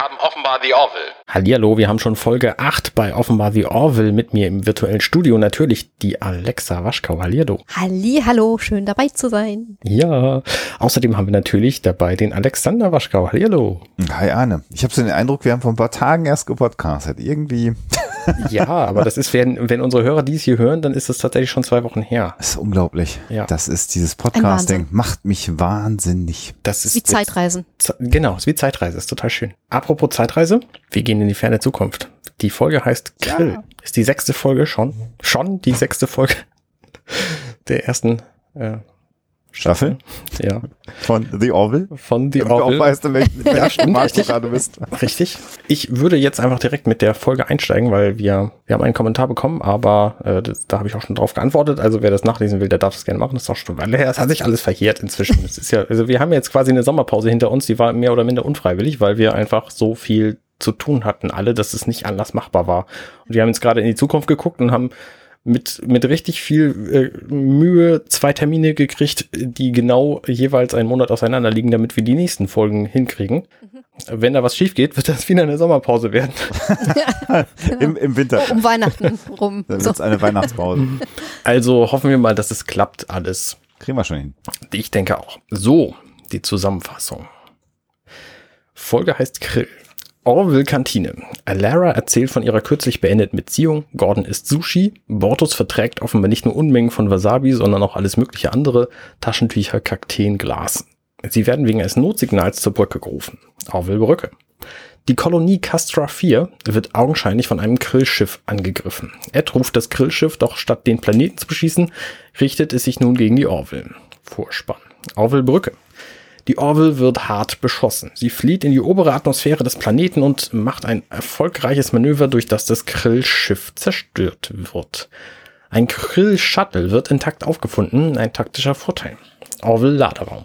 haben offenbar The Orville. Hallihallo, wir haben schon Folge 8 bei offenbar The Orville mit mir im virtuellen Studio. Natürlich die Alexa Waschkau. Hallihallo. Hallihallo, schön dabei zu sein. Ja, außerdem haben wir natürlich dabei den Alexander Waschkau. Hallihallo. Hi Arne. Ich habe so den Eindruck, wir haben vor ein paar Tagen erst gepodcastet. Irgendwie. Ja, aber das ist, wenn, wenn unsere Hörer dies hier hören, dann ist das tatsächlich schon zwei Wochen her. Das ist unglaublich. Ja. Das ist dieses Podcasting. Macht mich wahnsinnig. Das ist Wie Zeitreisen. Z- Genau, ist wie Zeitreise, ist total schön. Apropos Zeitreise, wir gehen in die ferne Zukunft. Die Folge heißt Grill. Ist die sechste Folge schon? Schon die sechste Folge der ersten äh, Staffel ja, von The Orville. von The Damit du auch Orville. weißt, in welchem stimmt, du richtig. gerade bist. Richtig. Ich würde jetzt einfach direkt mit der Folge einsteigen, weil wir, wir haben einen Kommentar bekommen, aber äh, das, da habe ich auch schon drauf geantwortet. Also wer das nachlesen will, der darf das gerne machen. Das ist auch schon, weil es hat sich alles verjährt inzwischen. Es ist ja, also wir haben jetzt quasi eine Sommerpause hinter uns, die war mehr oder minder unfreiwillig, weil wir einfach so viel zu tun hatten, alle, dass es nicht anders machbar war. Und wir haben jetzt gerade in die Zukunft geguckt und haben mit, mit richtig viel äh, Mühe zwei Termine gekriegt, die genau jeweils einen Monat auseinander liegen, damit wir die nächsten Folgen hinkriegen. Wenn da was schief geht, wird das wieder eine Sommerpause werden. Im, Im Winter. Um Weihnachten rum. Dann So. wird's eine Weihnachtspause. Also hoffen wir mal, dass es klappt alles. Kriegen wir schon hin. Ich denke auch. So, die Zusammenfassung. Folge heißt Krill. Orville Kantine. Alara erzählt von ihrer kürzlich beendeten Beziehung. Gordon isst Sushi. Bortus verträgt offenbar nicht nur Unmengen von Wasabi, sondern auch alles mögliche andere. Taschentücher, Kakteen, Glas. Sie werden wegen eines Notsignals zur Brücke gerufen. Orville Brücke. Die Kolonie Castra 4 wird augenscheinlich von einem Grillschiff angegriffen. Ed ruft das Grillschiff, doch statt den Planeten zu beschießen, richtet es sich nun gegen die Orville. Vorspann. Orville Brücke. Die Orville wird hart beschossen. Sie flieht in die obere Atmosphäre des Planeten und macht ein erfolgreiches Manöver, durch das das Grillschiff zerstört wird. Ein Krill-Shuttle wird intakt aufgefunden, ein taktischer Vorteil. Orville Laderaum.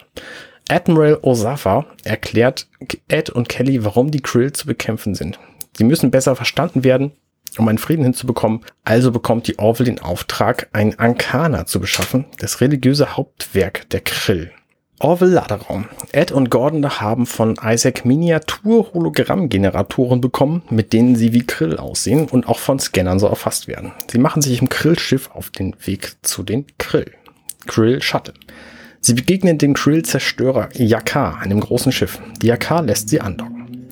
Admiral Osafa erklärt Ed und Kelly, warum die Krill zu bekämpfen sind. Sie müssen besser verstanden werden, um einen Frieden hinzubekommen. Also bekommt die Orville den Auftrag, ein Ankana zu beschaffen, das religiöse Hauptwerk der Krill. Orville Laderaum. Ed und Gordon haben von Isaac Miniatur-Hologramm-Generatoren bekommen, mit denen sie wie Krill aussehen und auch von Scannern so erfasst werden. Sie machen sich im Krill-Schiff auf den Weg zu den Krill. Krill Shuttle. Sie begegnen dem Krill-Zerstörer Yakar, einem großen Schiff. Die Yakar lässt sie andocken.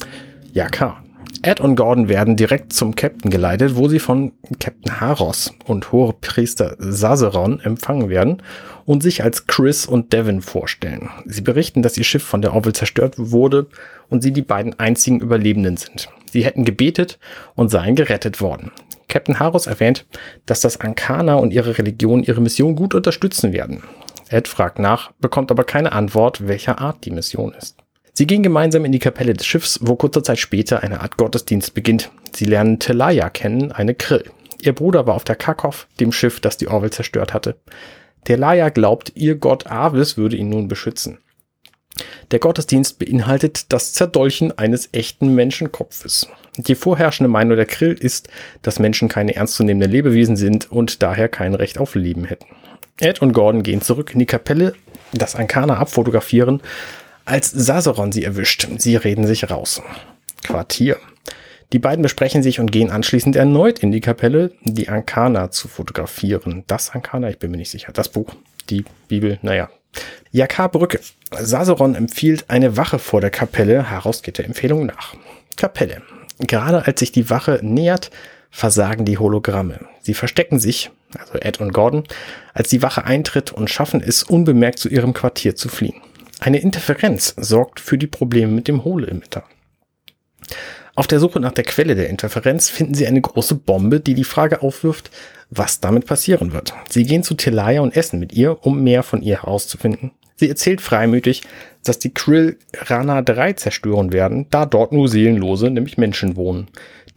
Yakar. Ed und Gordon werden direkt zum Captain geleitet, wo sie von Captain Haros und Hohepriester Saseron empfangen werden und sich als Chris und Devin vorstellen. Sie berichten, dass ihr Schiff von der Orville zerstört wurde und sie die beiden einzigen Überlebenden sind. Sie hätten gebetet und seien gerettet worden. Captain Haros erwähnt, dass das Ankana und ihre Religion ihre Mission gut unterstützen werden. Ed fragt nach, bekommt aber keine Antwort, welcher Art die Mission ist. Sie gehen gemeinsam in die Kapelle des Schiffs, wo kurze Zeit später eine Art Gottesdienst beginnt. Sie lernen Telaya kennen, eine Krill. Ihr Bruder war auf der Kakov, dem Schiff, das die Orville zerstört hatte. Telaya glaubt, ihr Gott Avis würde ihn nun beschützen. Der Gottesdienst beinhaltet das Zerdolchen eines echten Menschenkopfes. Die vorherrschende Meinung der Krill ist, dass Menschen keine ernstzunehmenden Lebewesen sind und daher kein Recht auf Leben hätten. Ed und Gordon gehen zurück in die Kapelle, das Ankana abfotografieren, als Saseron sie erwischt. Sie reden sich raus. Quartier. Die beiden besprechen sich und gehen anschließend erneut in die Kapelle, die Ankana zu fotografieren. Das Ankana, ich bin mir nicht sicher. Das Buch, die Bibel, naja. Jakar Brücke. Saseron empfiehlt eine Wache vor der Kapelle. Heraus geht der Empfehlung nach. Kapelle. Gerade als sich die Wache nähert, versagen die Hologramme. Sie verstecken sich, also Ed und Gordon, als die Wache eintritt und schaffen es, unbemerkt zu ihrem Quartier zu fliehen. Eine Interferenz sorgt für die Probleme mit dem Holo-Emitter. Auf der Suche nach der Quelle der Interferenz finden sie eine große Bombe, die die Frage aufwirft, was damit passieren wird. Sie gehen zu Telaya und essen mit ihr, um mehr von ihr herauszufinden. Sie erzählt freimütig, dass die Krill Rana 3 zerstören werden, da dort nur Seelenlose, nämlich Menschen wohnen.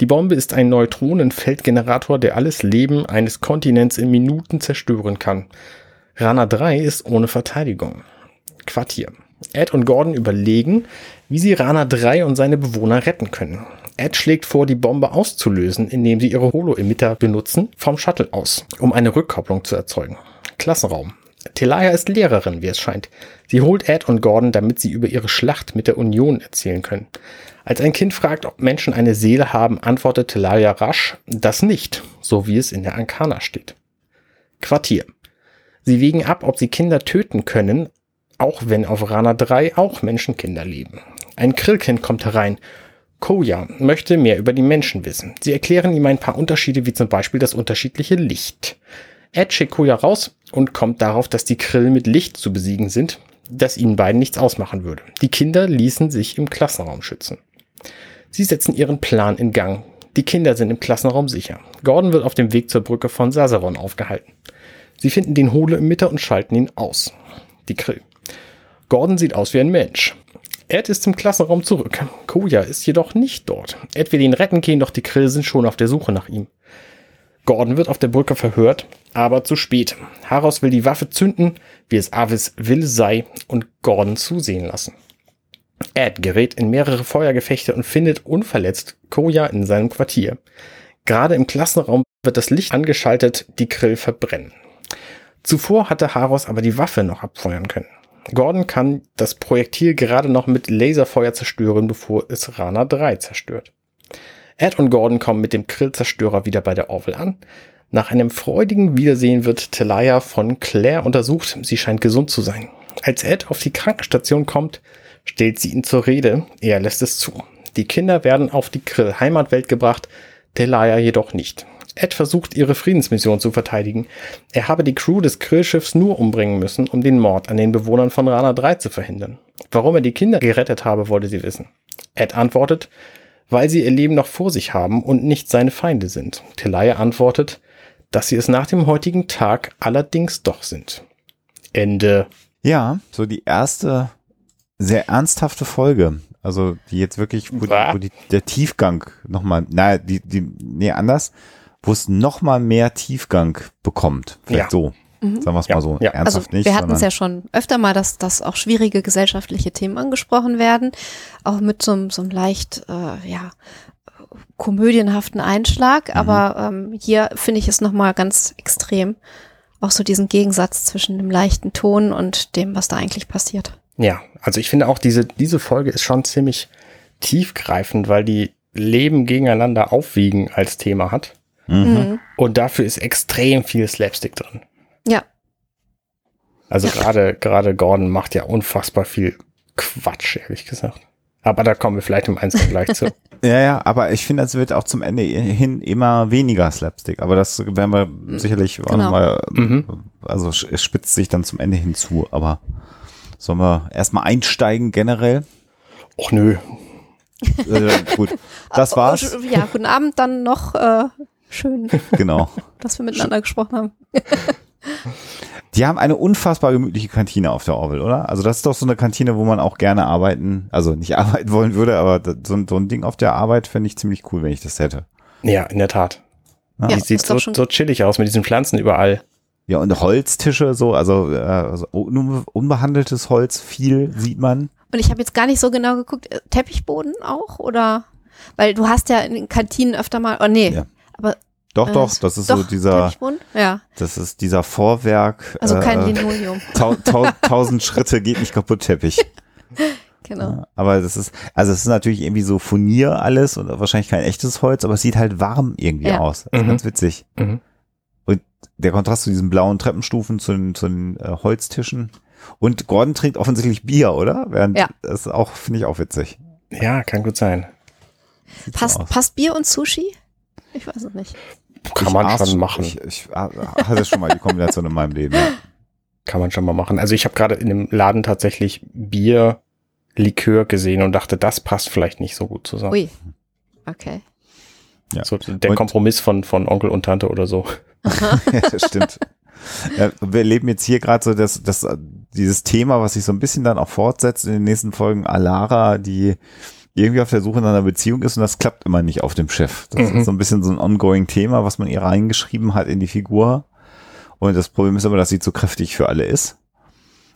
Die Bombe ist ein Neutronenfeldgenerator, der alles Leben eines Kontinents in Minuten zerstören kann. Rana 3 ist ohne Verteidigung. Quartier. Ed und Gordon überlegen, wie sie Rana 3 und seine Bewohner retten können. Ed schlägt vor, die Bombe auszulösen, indem sie ihre Holo-Emitter benutzen, vom Shuttle aus, um eine Rückkopplung zu erzeugen. Klassenraum. Telaya ist Lehrerin, wie es scheint. Sie holt Ed und Gordon, damit sie über ihre Schlacht mit der Union erzählen können. Als ein Kind fragt, ob Menschen eine Seele haben, antwortet Telaya rasch, das nicht, so wie es in der Ankana steht. Quartier. Sie wägen ab, ob sie Kinder töten können, auch wenn auf Rana 3 auch Menschenkinder leben. Ein Krillkind kommt herein. Koya möchte mehr über die Menschen wissen. Sie erklären ihm ein paar Unterschiede, wie zum Beispiel das unterschiedliche Licht. Ed schickt Koya raus und kommt darauf, dass die Krill mit Licht zu besiegen sind, das ihnen beiden nichts ausmachen würde. Die Kinder ließen sich im Klassenraum schützen. Sie setzen ihren Plan in Gang. Die Kinder sind im Klassenraum sicher. Gordon wird auf dem Weg zur Brücke von Sasaron aufgehalten. Sie finden den Hole im Mitte und schalten ihn aus. Die Krill. Gordon sieht aus wie ein Mensch. Ed ist im Klassenraum zurück. Koya ist jedoch nicht dort. Ed will ihn retten gehen, doch die Krill sind schon auf der Suche nach ihm. Gordon wird auf der Brücke verhört, aber zu spät. Haros will die Waffe zünden, wie es Avis will sei, und Gordon zusehen lassen. Ed gerät in mehrere Feuergefechte und findet unverletzt Koya in seinem Quartier. Gerade im Klassenraum wird das Licht angeschaltet, die Krill verbrennen. Zuvor hatte Haros aber die Waffe noch abfeuern können. Gordon kann das Projektil gerade noch mit Laserfeuer zerstören, bevor es Rana 3 zerstört. Ed und Gordon kommen mit dem Krillzerstörer wieder bei der Orville an. Nach einem freudigen Wiedersehen wird Telaya von Claire untersucht. Sie scheint gesund zu sein. Als Ed auf die Krankenstation kommt, stellt sie ihn zur Rede. Er lässt es zu. Die Kinder werden auf die Krill-Heimatwelt gebracht, Telaya jedoch nicht. Ed versucht, ihre Friedensmission zu verteidigen. Er habe die Crew des Krillschiffs nur umbringen müssen, um den Mord an den Bewohnern von Rana 3 zu verhindern. Warum er die Kinder gerettet habe, wollte sie wissen. Ed antwortet, weil sie ihr Leben noch vor sich haben und nicht seine Feinde sind. Telaya antwortet, dass sie es nach dem heutigen Tag allerdings doch sind. Ende. Ja, so die erste sehr ernsthafte Folge. Also die jetzt wirklich, wo, die, wo die, der Tiefgang nochmal, naja, die, die, nee, anders, wo es nochmal mehr Tiefgang bekommt. Vielleicht Ja. so. Mhm. Sagen wir es Ja, mal so. ja. Ernsthaft Also nicht. wir hatten es ja schon öfter mal, dass, dass auch schwierige gesellschaftliche Themen angesprochen werden, auch mit so, einem- so einem leicht, äh, ja, komödienhaften Einschlag. Mhm. Aber ähm, hier finde ich es nochmal ganz extrem. Auch so diesen Gegensatz zwischen dem leichten Ton und dem, was da eigentlich passiert. Ja, also ich finde auch diese, diese Folge ist schon ziemlich tiefgreifend, weil die Leben gegeneinander aufwiegen als Thema hat. Mhm. Mhm. Und dafür ist extrem viel Slapstick drin. Ja, Also gerade, gerade Gordon macht ja unfassbar viel Quatsch, ehrlich gesagt. Aber da kommen wir vielleicht im Einzelnen gleich zu. Ja, ja, aber ich finde, es wird auch zum Ende hin immer weniger Slapstick. Aber das werden wir sicherlich auch Genau. noch mal, Mhm. also es spitzt sich dann zum Ende hinzu. Aber sollen wir erstmal einsteigen generell? Och nö. Äh, gut, das war's. Ja, guten Abend dann noch. Äh, schön, Genau. dass wir miteinander gesprochen haben. Die haben eine unfassbar gemütliche Kantine auf der Orville, oder? Also das ist doch so eine Kantine, wo man auch gerne arbeiten, also nicht arbeiten wollen würde, aber so ein, so ein Ding auf der Arbeit fände ich ziemlich cool, wenn ich das hätte. Ja, in der Tat. Ja. Die sieht so, so chillig aus mit diesen Pflanzen überall. Ja, und Holztische so, also, äh, also un unbehandeltes Holz, viel sieht man. Und ich habe jetzt gar nicht so genau geguckt, äh, Teppichboden auch oder? Weil du hast ja in den Kantinen öfter mal, oh nee, Ja. Aber Doch, Äh, doch, das ist so doch, dieser, Teppichboden? Ja, das ist dieser Vorwerk. also kein äh, Linoleum, tau tau tausend Schritte geht nicht kaputt Teppich. genau. Ja, aber das ist, also es ist natürlich irgendwie so Furnier alles und wahrscheinlich kein echtes Holz, aber es sieht halt warm irgendwie Ja. aus. Das ist Mhm. ganz witzig. Mhm. Und der Kontrast zu diesen blauen Treppenstufen, zu den, zu den äh, Holztischen. Und Gordon trinkt offensichtlich Bier, oder? Während Ja. das ist auch, finde ich auch witzig. Ja, kann gut sein. Sieht so Passt, aus. passt Bier und Sushi? Ich weiß es nicht. Kann Ich man aß- schon machen. Ich, ich ah, hatte schon mal die Kombination in meinem Leben. Ja. Kann man schon mal machen. Also ich habe gerade in dem Laden tatsächlich Bier, Likör gesehen und dachte, das passt vielleicht nicht so gut zusammen. Ui. Okay. Ja. So der Und- Kompromiss von, von Onkel und Tante oder so. ja, das stimmt. Ja, wir leben jetzt hier gerade so das, das, dieses Thema, was sich so ein bisschen dann auch fortsetzt in den nächsten Folgen, Alara, die irgendwie auf der Suche nach einer Beziehung ist und das klappt immer nicht auf dem Schiff. Das Mhm. ist so ein bisschen so ein ongoing Thema, was man ihr reingeschrieben hat in die Figur. Und das Problem ist immer, dass sie zu kräftig für alle ist.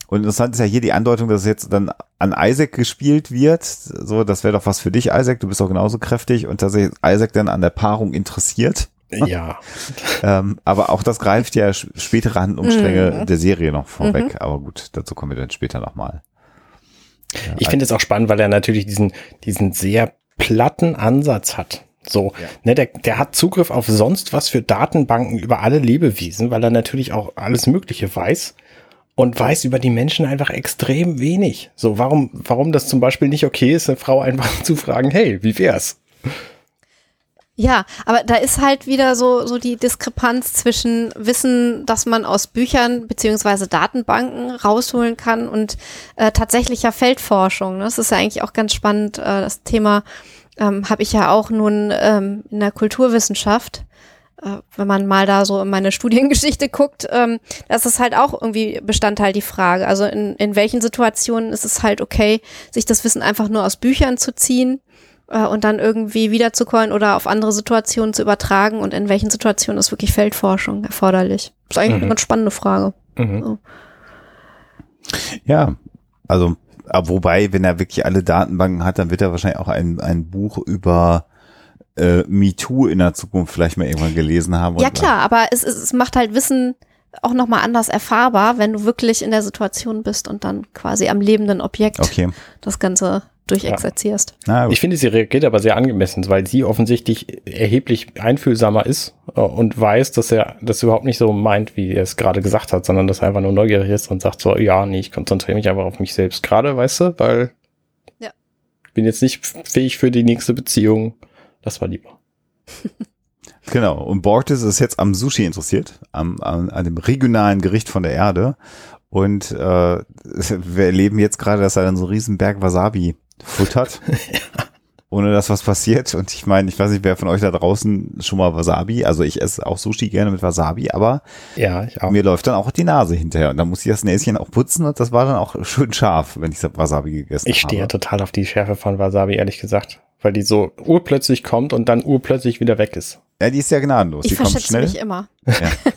Und interessant ist ja hier die Andeutung, dass es jetzt dann an Isaac gespielt wird. So, das wäre doch was für dich, Isaac. Du bist doch genauso kräftig. Und dass sich Isaac dann an der Paarung interessiert. Ja. ähm, aber auch das greift ja spätere Handlungsstränge Mhm. der Serie noch vorweg. Aber gut, dazu kommen wir dann später nochmal. Ich finde es auch spannend, weil er natürlich diesen, diesen sehr platten Ansatz hat. So, Ja. ne, der, der hat Zugriff auf sonst was für Datenbanken über alle Lebewesen, weil er natürlich auch alles Mögliche weiß und weiß über die Menschen einfach extrem wenig. So, warum, warum das zum Beispiel nicht okay ist, eine Frau einfach zu fragen, hey, wie wär's? Ja, aber da ist halt wieder so, so die Diskrepanz zwischen Wissen, das man aus Büchern beziehungsweise Datenbanken rausholen kann und äh, tatsächlicher Feldforschung. ne? Das ist ja eigentlich auch ganz spannend. Äh, das Thema ähm, habe ich ja auch nun ähm, in der Kulturwissenschaft. Äh, wenn man mal da so in meine Studiengeschichte guckt, ähm, das ist halt auch irgendwie Bestandteil die Frage. Also in, in welchen Situationen ist es halt okay, sich das Wissen einfach nur aus Büchern zu ziehen äh, und dann irgendwie wiederzukommen oder auf andere Situationen zu übertragen und in welchen Situationen ist wirklich Feldforschung erforderlich? Das ist eigentlich Mhm. eine ganz spannende Frage. Mhm. Ja, also, aber wobei, wenn er wirklich alle Datenbanken hat, dann wird er wahrscheinlich auch ein, ein Buch über äh, MeToo in der Zukunft vielleicht mal irgendwann gelesen haben. Ja klar, aber es, es, es macht halt Wissen auch nochmal anders erfahrbar, wenn du wirklich in der Situation bist und dann quasi am lebenden Objekt Okay, das Ganze durchexerzierst. gut. Ich finde, sie reagiert aber sehr angemessen, weil sie offensichtlich erheblich einfühlsamer ist äh, und weiß, dass er das überhaupt nicht so meint, wie er es gerade gesagt hat, sondern dass er einfach nur neugierig ist und sagt so, ja, nee, ich konzentriere mich einfach auf mich selbst gerade, weißt du, weil Ja. ich bin jetzt nicht fähig für die nächste Beziehung. Das war lieber. Genau. Und Bortis ist jetzt am Sushi interessiert, am, an, an dem regionalen Gericht von der Erde. Und äh, wir erleben jetzt gerade, dass er dann so einen riesen Berg Wasabi futtert. Ohne dass was passiert. Und ich meine, ich weiß nicht, wer von euch da draußen schon mal Wasabi, also ich esse auch Sushi gerne mit Wasabi, aber Ja, ich auch. mir läuft dann auch die Nase hinterher. Und dann muss ich das Näschen auch putzen und das war dann auch schön scharf, wenn ich das Wasabi gegessen Ich stehe ja habe. total auf die Schärfe von Wasabi, ehrlich gesagt. Weil die so urplötzlich kommt und dann urplötzlich wieder weg ist. Ja, die ist ja gnadenlos. Ich die kommt schnell. mich immer. Ja.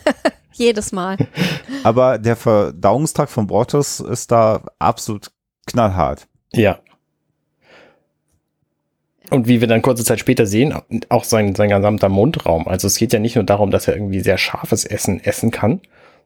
Jedes Mal. Aber der Verdauungstrakt von Bortos ist da absolut knallhart. Ja. Und wie wir dann kurze Zeit später sehen, auch sein, sein gesamter Mundraum. Also es geht ja nicht nur darum, dass er irgendwie sehr scharfes Essen essen kann,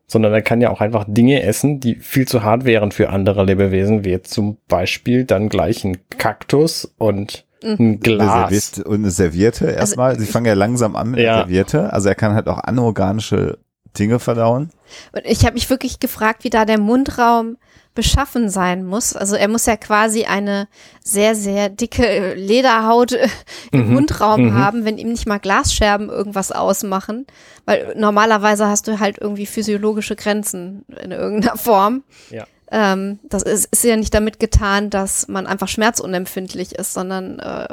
sondern er kann ja auch einfach Dinge essen, die viel zu hart wären für andere Lebewesen, wie jetzt zum Beispiel dann gleich ein Kaktus und ein Eine Glas. Serviette und eine Serviette erstmal. Sie fangen ja langsam an mit Ja. der Serviette. Also er kann halt auch anorganische Dinge verdauen. Und ich habe mich wirklich gefragt, wie da der Mundraum beschaffen sein muss. Also er muss ja quasi eine sehr, sehr dicke Lederhaut im Mhm, Mundraum mhm. haben, wenn ihm nicht mal Glasscherben irgendwas ausmachen. Weil normalerweise hast du halt irgendwie physiologische Grenzen in irgendeiner Form. Ja. Ähm, das ist, ist ja nicht damit getan, dass man einfach schmerzunempfindlich ist, sondern äh,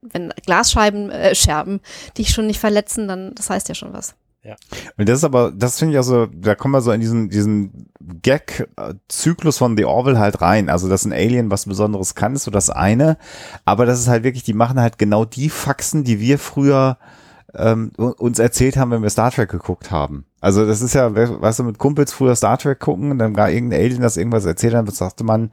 wenn Glasscheiben, äh, Scherben dich schon nicht verletzen, dann das heißt ja schon was. Und das ist aber, das finde ich also, da kommen wir so in diesen, diesen Gag-Zyklus von The Orville halt rein. Also, dass ein Alien was Besonderes kann, ist so das eine. Aber das ist halt wirklich, die machen halt genau die Faxen, die wir früher ähm, uns erzählt haben, wenn wir Star Trek geguckt haben. Also das ist ja, we- weißt du, mit Kumpels früher Star Trek gucken und dann gar irgendein Alien das irgendwas erzählt hat, sagte man,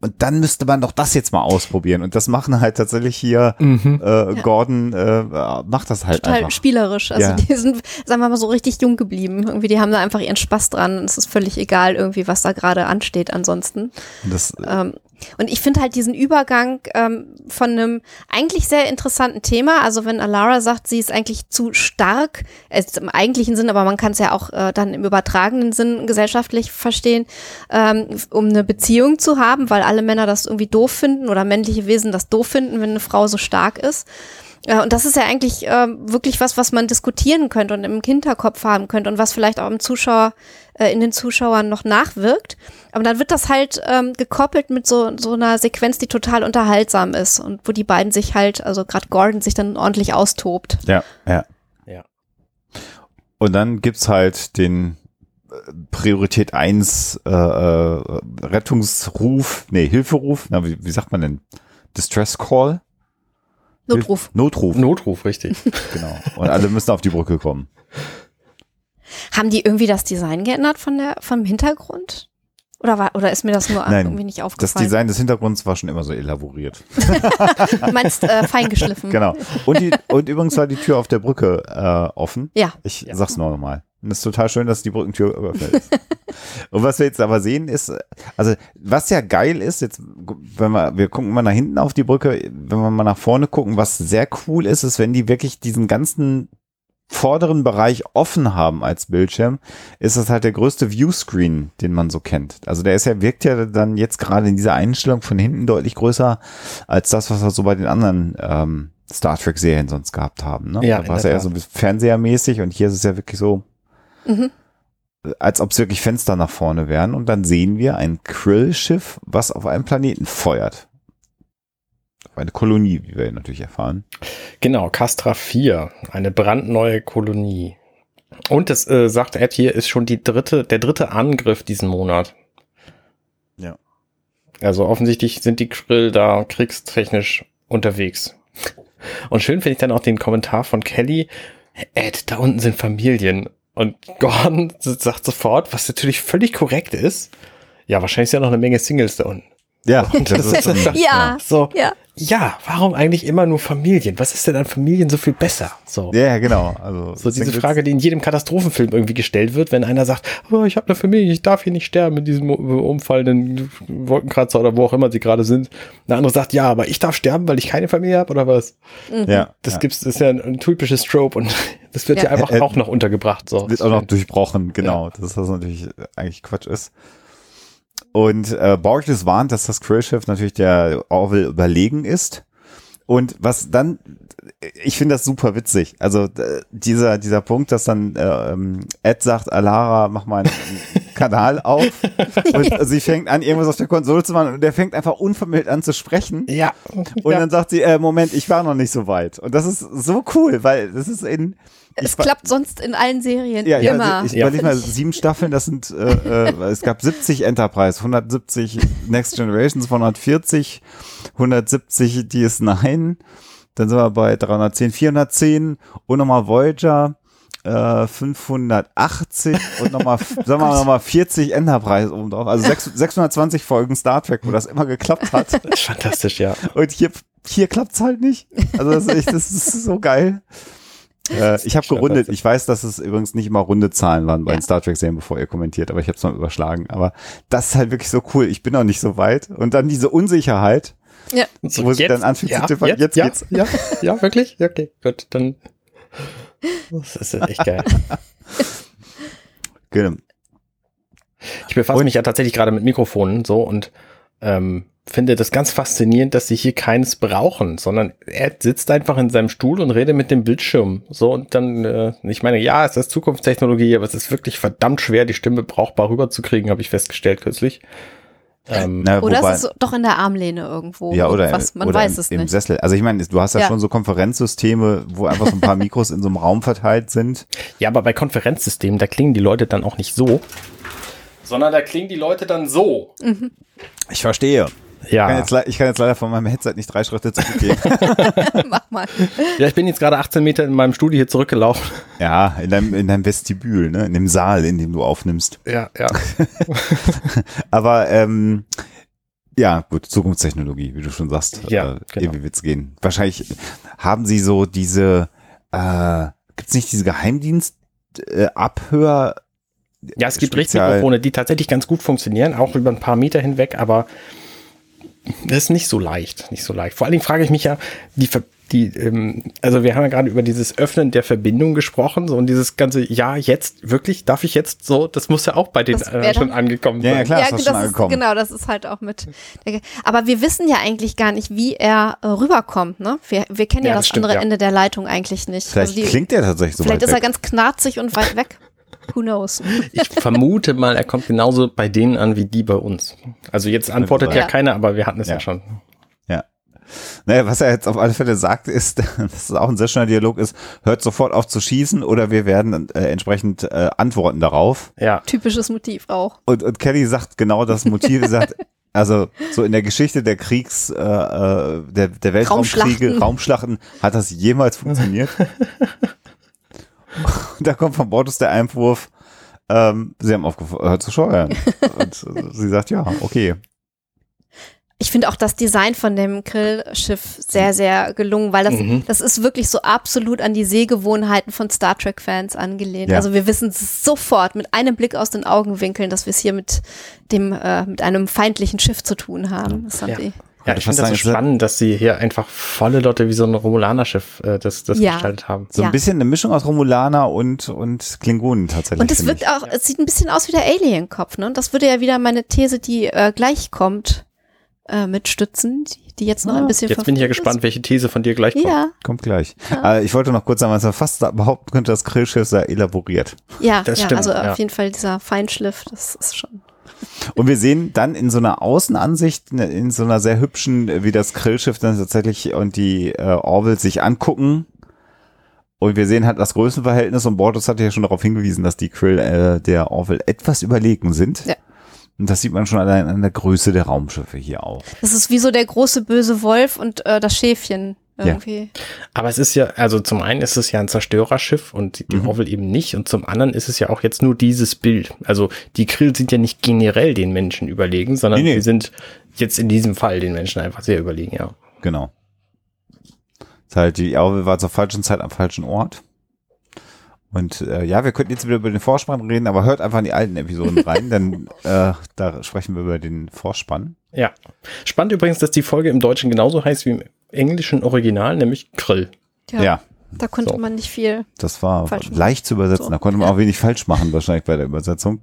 und dann müsste man doch das jetzt mal ausprobieren. Und das machen halt tatsächlich hier, äh, Gordon äh, macht das halt total einfach. spielerisch. Also Ja. die sind, sagen wir mal, so richtig jung geblieben. Irgendwie, die haben da einfach ihren Spaß dran. Und es ist völlig egal, irgendwie, was da gerade ansteht ansonsten. Und das, Ähm, und ich finde halt diesen Übergang ähm, von einem eigentlich sehr interessanten Thema, also wenn Alara sagt, sie ist eigentlich zu stark, äh, im eigentlichen Sinn, aber man kann es ja auch äh, dann im übertragenen Sinn gesellschaftlich verstehen, ähm, um eine Beziehung zu haben, weil alle Männer das irgendwie doof finden oder männliche Wesen das doof finden, wenn eine Frau so stark ist. Äh, Und das ist ja eigentlich ähm, wirklich was, was man diskutieren könnte und im Hinterkopf haben könnte und was vielleicht auch im Zuschauer, äh, in den Zuschauern noch nachwirkt. Aber dann wird das halt ähm, gekoppelt mit so, so einer Sequenz, die total unterhaltsam ist und wo die beiden sich halt, also gerade Gordon sich dann ordentlich austobt. Ja, ja. Ja. Und dann gibt's halt den äh, Priorität 1 äh, äh, Rettungsruf, nee, Hilferuf, na, wie, wie sagt man denn? Distress Call? Notruf. Notruf, Notruf, richtig. genau. Und alle müssen auf die Brücke kommen. Haben die irgendwie das Design geändert von der, vom Hintergrund? Oder, war, oder ist mir das nur Nein, irgendwie nicht Das aufgefallen? Design des Hintergrunds war schon immer so elaboriert. Du meinst äh, feingeschliffen. Genau. Und, die, und übrigens war die Tür auf der Brücke äh, offen. Ja. Ich sag's nur nochmal. Und es ist total schön, dass die Brückentür ist. und was wir jetzt aber sehen ist, also was ja geil ist, jetzt, wenn wir, wir gucken mal nach hinten auf die Brücke, wenn wir mal nach vorne gucken, was sehr cool ist, ist, wenn die wirklich diesen ganzen vorderen Bereich offen haben als Bildschirm, ist das halt der größte Viewscreen, den man so kennt. Also der ist ja, wirkt ja dann jetzt gerade in dieser Einstellung von hinten deutlich größer als das, was wir so bei den anderen ähm, Star Trek Serien sonst gehabt haben. Ne? Ja, da war es ja eher so ein bisschen fernsehermäßig und hier ist es ja wirklich so, Mhm. als ob es wirklich Fenster nach vorne wären. Und dann sehen wir ein Krill-Schiff, was auf einen Planeten feuert. Auf eine Kolonie, wie wir natürlich erfahren. Genau, Castra 4, eine brandneue Kolonie. Und das äh, sagt Ed hier, ist schon die dritte, der dritte Angriff diesen Monat. Ja. Also offensichtlich sind die Krill da kriegstechnisch unterwegs. Und schön finde ich dann auch den Kommentar von Kelly. Ed, da unten sind Familien. Und Gordon sagt sofort, was natürlich völlig korrekt ist. Ja, wahrscheinlich ist ja noch eine Menge Singles da unten. Ja, das ist ist- Ja. So, Ja. ja, warum eigentlich immer nur Familien? Was ist denn an Familien so viel besser? So. Ja, genau. Also So diese Frage, die in jedem Katastrophenfilm irgendwie gestellt wird, wenn einer sagt, oh, ich habe eine Familie, ich darf hier nicht sterben in diesem umfallenden Wolkenkratzer oder wo auch immer sie gerade sind. Der andere sagt, ja, aber ich darf sterben, weil ich keine Familie habe oder was? Ja, Das ja. gibt's, das ist ja ein, ein typisches Trope und das wird ja, Ja. einfach Äh, auch noch untergebracht. So. wird auch noch durchbrochen, genau. Das was natürlich eigentlich Quatsch ist. Und äh, Borges warnt, dass das Krill-Schiff natürlich der Orville überlegen ist. Und was dann, ich finde das super witzig. Also äh, dieser dieser Punkt, dass dann äh, ähm, Ed sagt, Alara, mach mal einen Kanal auf. Und sie fängt an, irgendwas auf der Konsole zu machen und der fängt einfach unvermittelt an zu sprechen. ja. Und ja. dann sagt sie, äh, Moment, ich war noch nicht so weit. Und das ist so cool, weil das ist in Es klappt sonst in allen Serien ja, ja, immer. ich Ja. überlege mal, sieben Staffeln, das sind, äh, äh, es gab 70 Enterprise, 170 Next Generations, 140, 170 DS9, dann sind wir bei 310, 410 und nochmal Voyager, äh, 580 und nochmal, sagen wir mal, nochmal 40 Enterprise oben drauf. Also 6, 620 Folgen Star Trek, wo das immer geklappt hat. Fantastisch, ja. Und hier, hier klappt's halt nicht. Also das ist, echt, das ist so geil. Äh, ich habe gerundet. Ich weiß, dass es übrigens nicht immer runde Zahlen waren bei Ja. den Star Trek Serien, bevor ihr kommentiert, aber ich habe es mal überschlagen. Aber das ist halt wirklich so cool. Ich bin noch nicht so weit. Und dann diese Unsicherheit. Ja. So, Wo sie dann anfängt zu ja, tippern, jetzt, jetzt ja, geht's. Ja, ja, wirklich? Ja, Okay, gut, dann. Das ist echt geil. Genau. Ich befasse Und- mich ja tatsächlich gerade mit Mikrofonen so und ähm, finde das ganz faszinierend, dass sie hier keines brauchen, sondern er sitzt einfach in seinem Stuhl und redet mit dem Bildschirm. So und dann, äh, ich meine, ja, es ist Zukunftstechnologie, aber es ist wirklich verdammt schwer, die Stimme brauchbar rüberzukriegen, habe ich festgestellt kürzlich. Ähm, Na, Oder wobei- ist es doch in der Armlehne irgendwo? ja, oder, was, man oder weiß im, es im nicht. Sessel. Also ich meine, du hast ja, Ja. schon so Konferenzsysteme, wo einfach so ein paar Mikros in so einem Raum verteilt sind. ja, aber bei Konferenzsystemen, da klingen die Leute dann auch nicht so, sondern da klingen die Leute dann so. Ich verstehe. Ich kann, Ja, jetzt, ich kann jetzt leider von meinem Headset nicht drei Schritte zurückgehen. Mach mal. ja, ich bin jetzt gerade 18 Meter in meinem Studio hier zurückgelaufen. ja, in deinem, in deinem Vestibül, ne? in dem Saal, in dem du aufnimmst. Ja, ja. Aber ähm, ja, gut, Zukunftstechnologie, wie du schon sagst. Ja, äh, genau. Irgendwie wird's gehen. Wahrscheinlich haben sie so diese, äh, gibt's nicht diese Geheimdienst äh? Ja, es gibt Richtmikrofone, die tatsächlich ganz gut funktionieren, auch über ein paar Meter hinweg, aber das ist nicht so leicht, nicht so leicht. Vor allen Dingen frage ich mich ja, die, Ver- die ähm, also wir haben ja gerade über dieses Öffnen der Verbindung gesprochen, so und dieses ganze, ja, jetzt, wirklich, darf ich jetzt so, das muss ja auch bei den äh, schon angekommen Ja, ja, sein. klar, ja, ist das das schon ist, angekommen. genau, das ist halt auch mit. der Ge- Aber wir wissen ja eigentlich gar nicht, wie er äh, rüberkommt, ne? Wir, wir kennen ja, Ja, das, das stimmt, andere ja. Ende der Leitung eigentlich nicht. Vielleicht Also die, klingt der tatsächlich so vielleicht weit ist er weg. ganz knarzig und weit weg. Who knows? Ich vermute mal, er kommt genauso bei denen an wie die bei uns. Also jetzt antwortet ja, Ja. keiner, aber wir hatten es ja, Ja. schon. Ja. Naja, was er jetzt auf alle Fälle sagt, ist, dass es auch ein sehr schöner Dialog ist, hört sofort auf zu schießen oder wir werden äh, entsprechend äh, antworten darauf. Ja. Typisches Motiv auch. Und, und Kelly sagt genau das Motiv, sagt, also so in der Geschichte der Kriegs, äh, äh, der, der Weltraumkriege, Raumschlachten. Raumschlachten, hat das jemals funktioniert? Da kommt von Bortus der Einwurf, ähm, sie haben aufgehört zu steuern. und sie sagt, ja, okay. Ich finde auch das Design von dem Grillschiff sehr, sehr gelungen, weil das, Mhm. das ist wirklich so absolut an die Sehgewohnheiten von Star Trek-Fans angelehnt. Ja. Also wir wissen sofort mit einem Blick aus den Augenwinkeln, dass wir es hier mit dem, äh, mit einem feindlichen Schiff zu tun haben. Das Ja. Ja, ich finde das so ist- spannend, dass sie hier einfach volle Lotte wie so ein Romulaner-Schiff äh, das, das Ja. gestaltet haben. So Ja. ein bisschen eine Mischung aus Romulaner und, und Klingonen tatsächlich. Und es wirkt ich. auch, es sieht ein bisschen aus wie der Alien-Kopf, ne? Und das würde ja wieder meine These, die äh, gleich kommt, äh, mitstützen, die, die jetzt noch ein Ah, bisschen Jetzt bin ich ja gespannt, welche These von dir gleich ist. kommt. Ja, Kommt gleich. Äh, ich wollte noch kurz sagen, was man fast behaupten könnte, das Grillschiff sei elaboriert. ja, Das ja stimmt, also ja. auf jeden Fall dieser Feinschliff, das ist schon. Und wir sehen dann in so einer Außenansicht, ne, in so einer sehr hübschen, wie das Grillschiff dann tatsächlich und die äh, Orville sich angucken. Und wir sehen halt das Größenverhältnis und Bortus hat ja schon darauf hingewiesen, dass die Krill äh, der Orville etwas überlegen sind. Ja. Und das sieht man schon allein an der Größe der Raumschiffe hier auch. Das ist wie so der große böse Wolf und äh, das Schäfchen irgendwie. Aber es ist ja, also zum einen ist es ja ein Zerstörerschiff und die Mhm. Orville eben nicht und zum anderen ist es ja auch jetzt nur dieses Bild. Also die Krill sind ja nicht generell den Menschen überlegen, sondern Nee, nee. die sind jetzt in diesem Fall den Menschen einfach sehr überlegen, ja. Genau. Ist halt, die Orville war zur falschen Zeit am falschen Ort. Und äh, ja, wir könnten jetzt wieder über den Vorspann reden, aber hört einfach in die alten Episoden rein, denn äh, da sprechen wir über den Vorspann. Ja. Spannend übrigens, dass die Folge im Deutschen genauso heißt wie im englischen Original, nämlich Krill. Ja, Da konnte So. man nicht viel. das war leicht zu übersetzen. So. Da konnte man auch wenig falsch machen, wahrscheinlich bei der Übersetzung.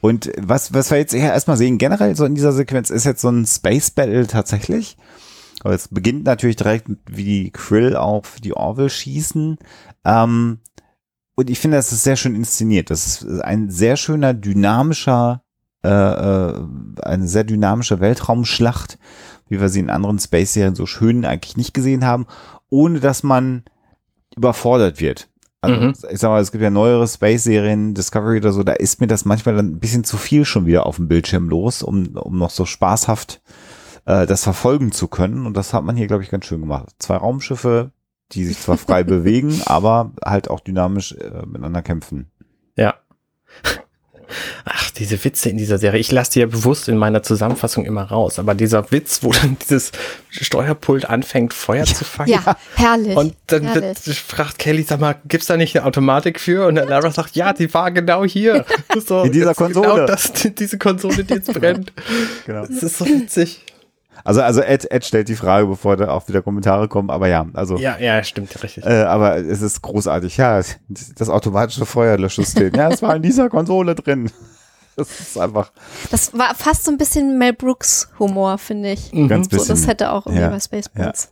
Und was, was wir jetzt eher erstmal sehen, generell so in dieser Sequenz, ist jetzt so ein Space Battle tatsächlich. Aber es beginnt natürlich direkt, wie die Krill auf die Orville schießen. Ähm, und ich finde, das ist sehr schön inszeniert. Das ist ein sehr schöner, dynamischer, äh, äh, eine sehr dynamische Weltraumschlacht, wie wir sie in anderen Space-Serien so schön eigentlich nicht gesehen haben, ohne dass man überfordert wird. Also, Mhm. ich sag mal, es gibt ja neuere Space-Serien, Discovery oder so, da ist mir das manchmal dann ein bisschen zu viel schon wieder auf dem Bildschirm los, um, um noch so spaßhaft äh, das verfolgen zu können. Und das hat man hier, glaube ich, ganz schön gemacht. Zwei Raumschiffe, die sich zwar frei bewegen, aber halt auch dynamisch äh, miteinander kämpfen. Ja. Ach, diese Witze in dieser Serie. Ich lasse die ja bewusst in meiner Zusammenfassung immer raus. Aber dieser Witz, wo dann dieses Steuerpult anfängt, Feuer zu fangen. Ja, herrlich. Und dann herrlich. wird, fragt Kelly, sag mal, gibt's da nicht eine Automatik für? Und der Lara sagt, ja, die war genau hier. So, In dieser jetzt Konsole. Genau das, diese Konsole, die jetzt brennt. Genau. Das ist so witzig. Also, also Ed, Ed stellt die Frage, bevor da auch wieder Kommentare kommen, aber ja, also. Ja, ja, stimmt, richtig. Äh, aber es ist großartig. Ja, das automatische Feuerlöschsystem. Ja, es war in dieser Konsole drin. Das ist einfach Das war fast so ein bisschen Mel Brooks Humor, finde ich. ganz So, bisschen. das hätte auch irgendwie Ja, bei Spaceballs.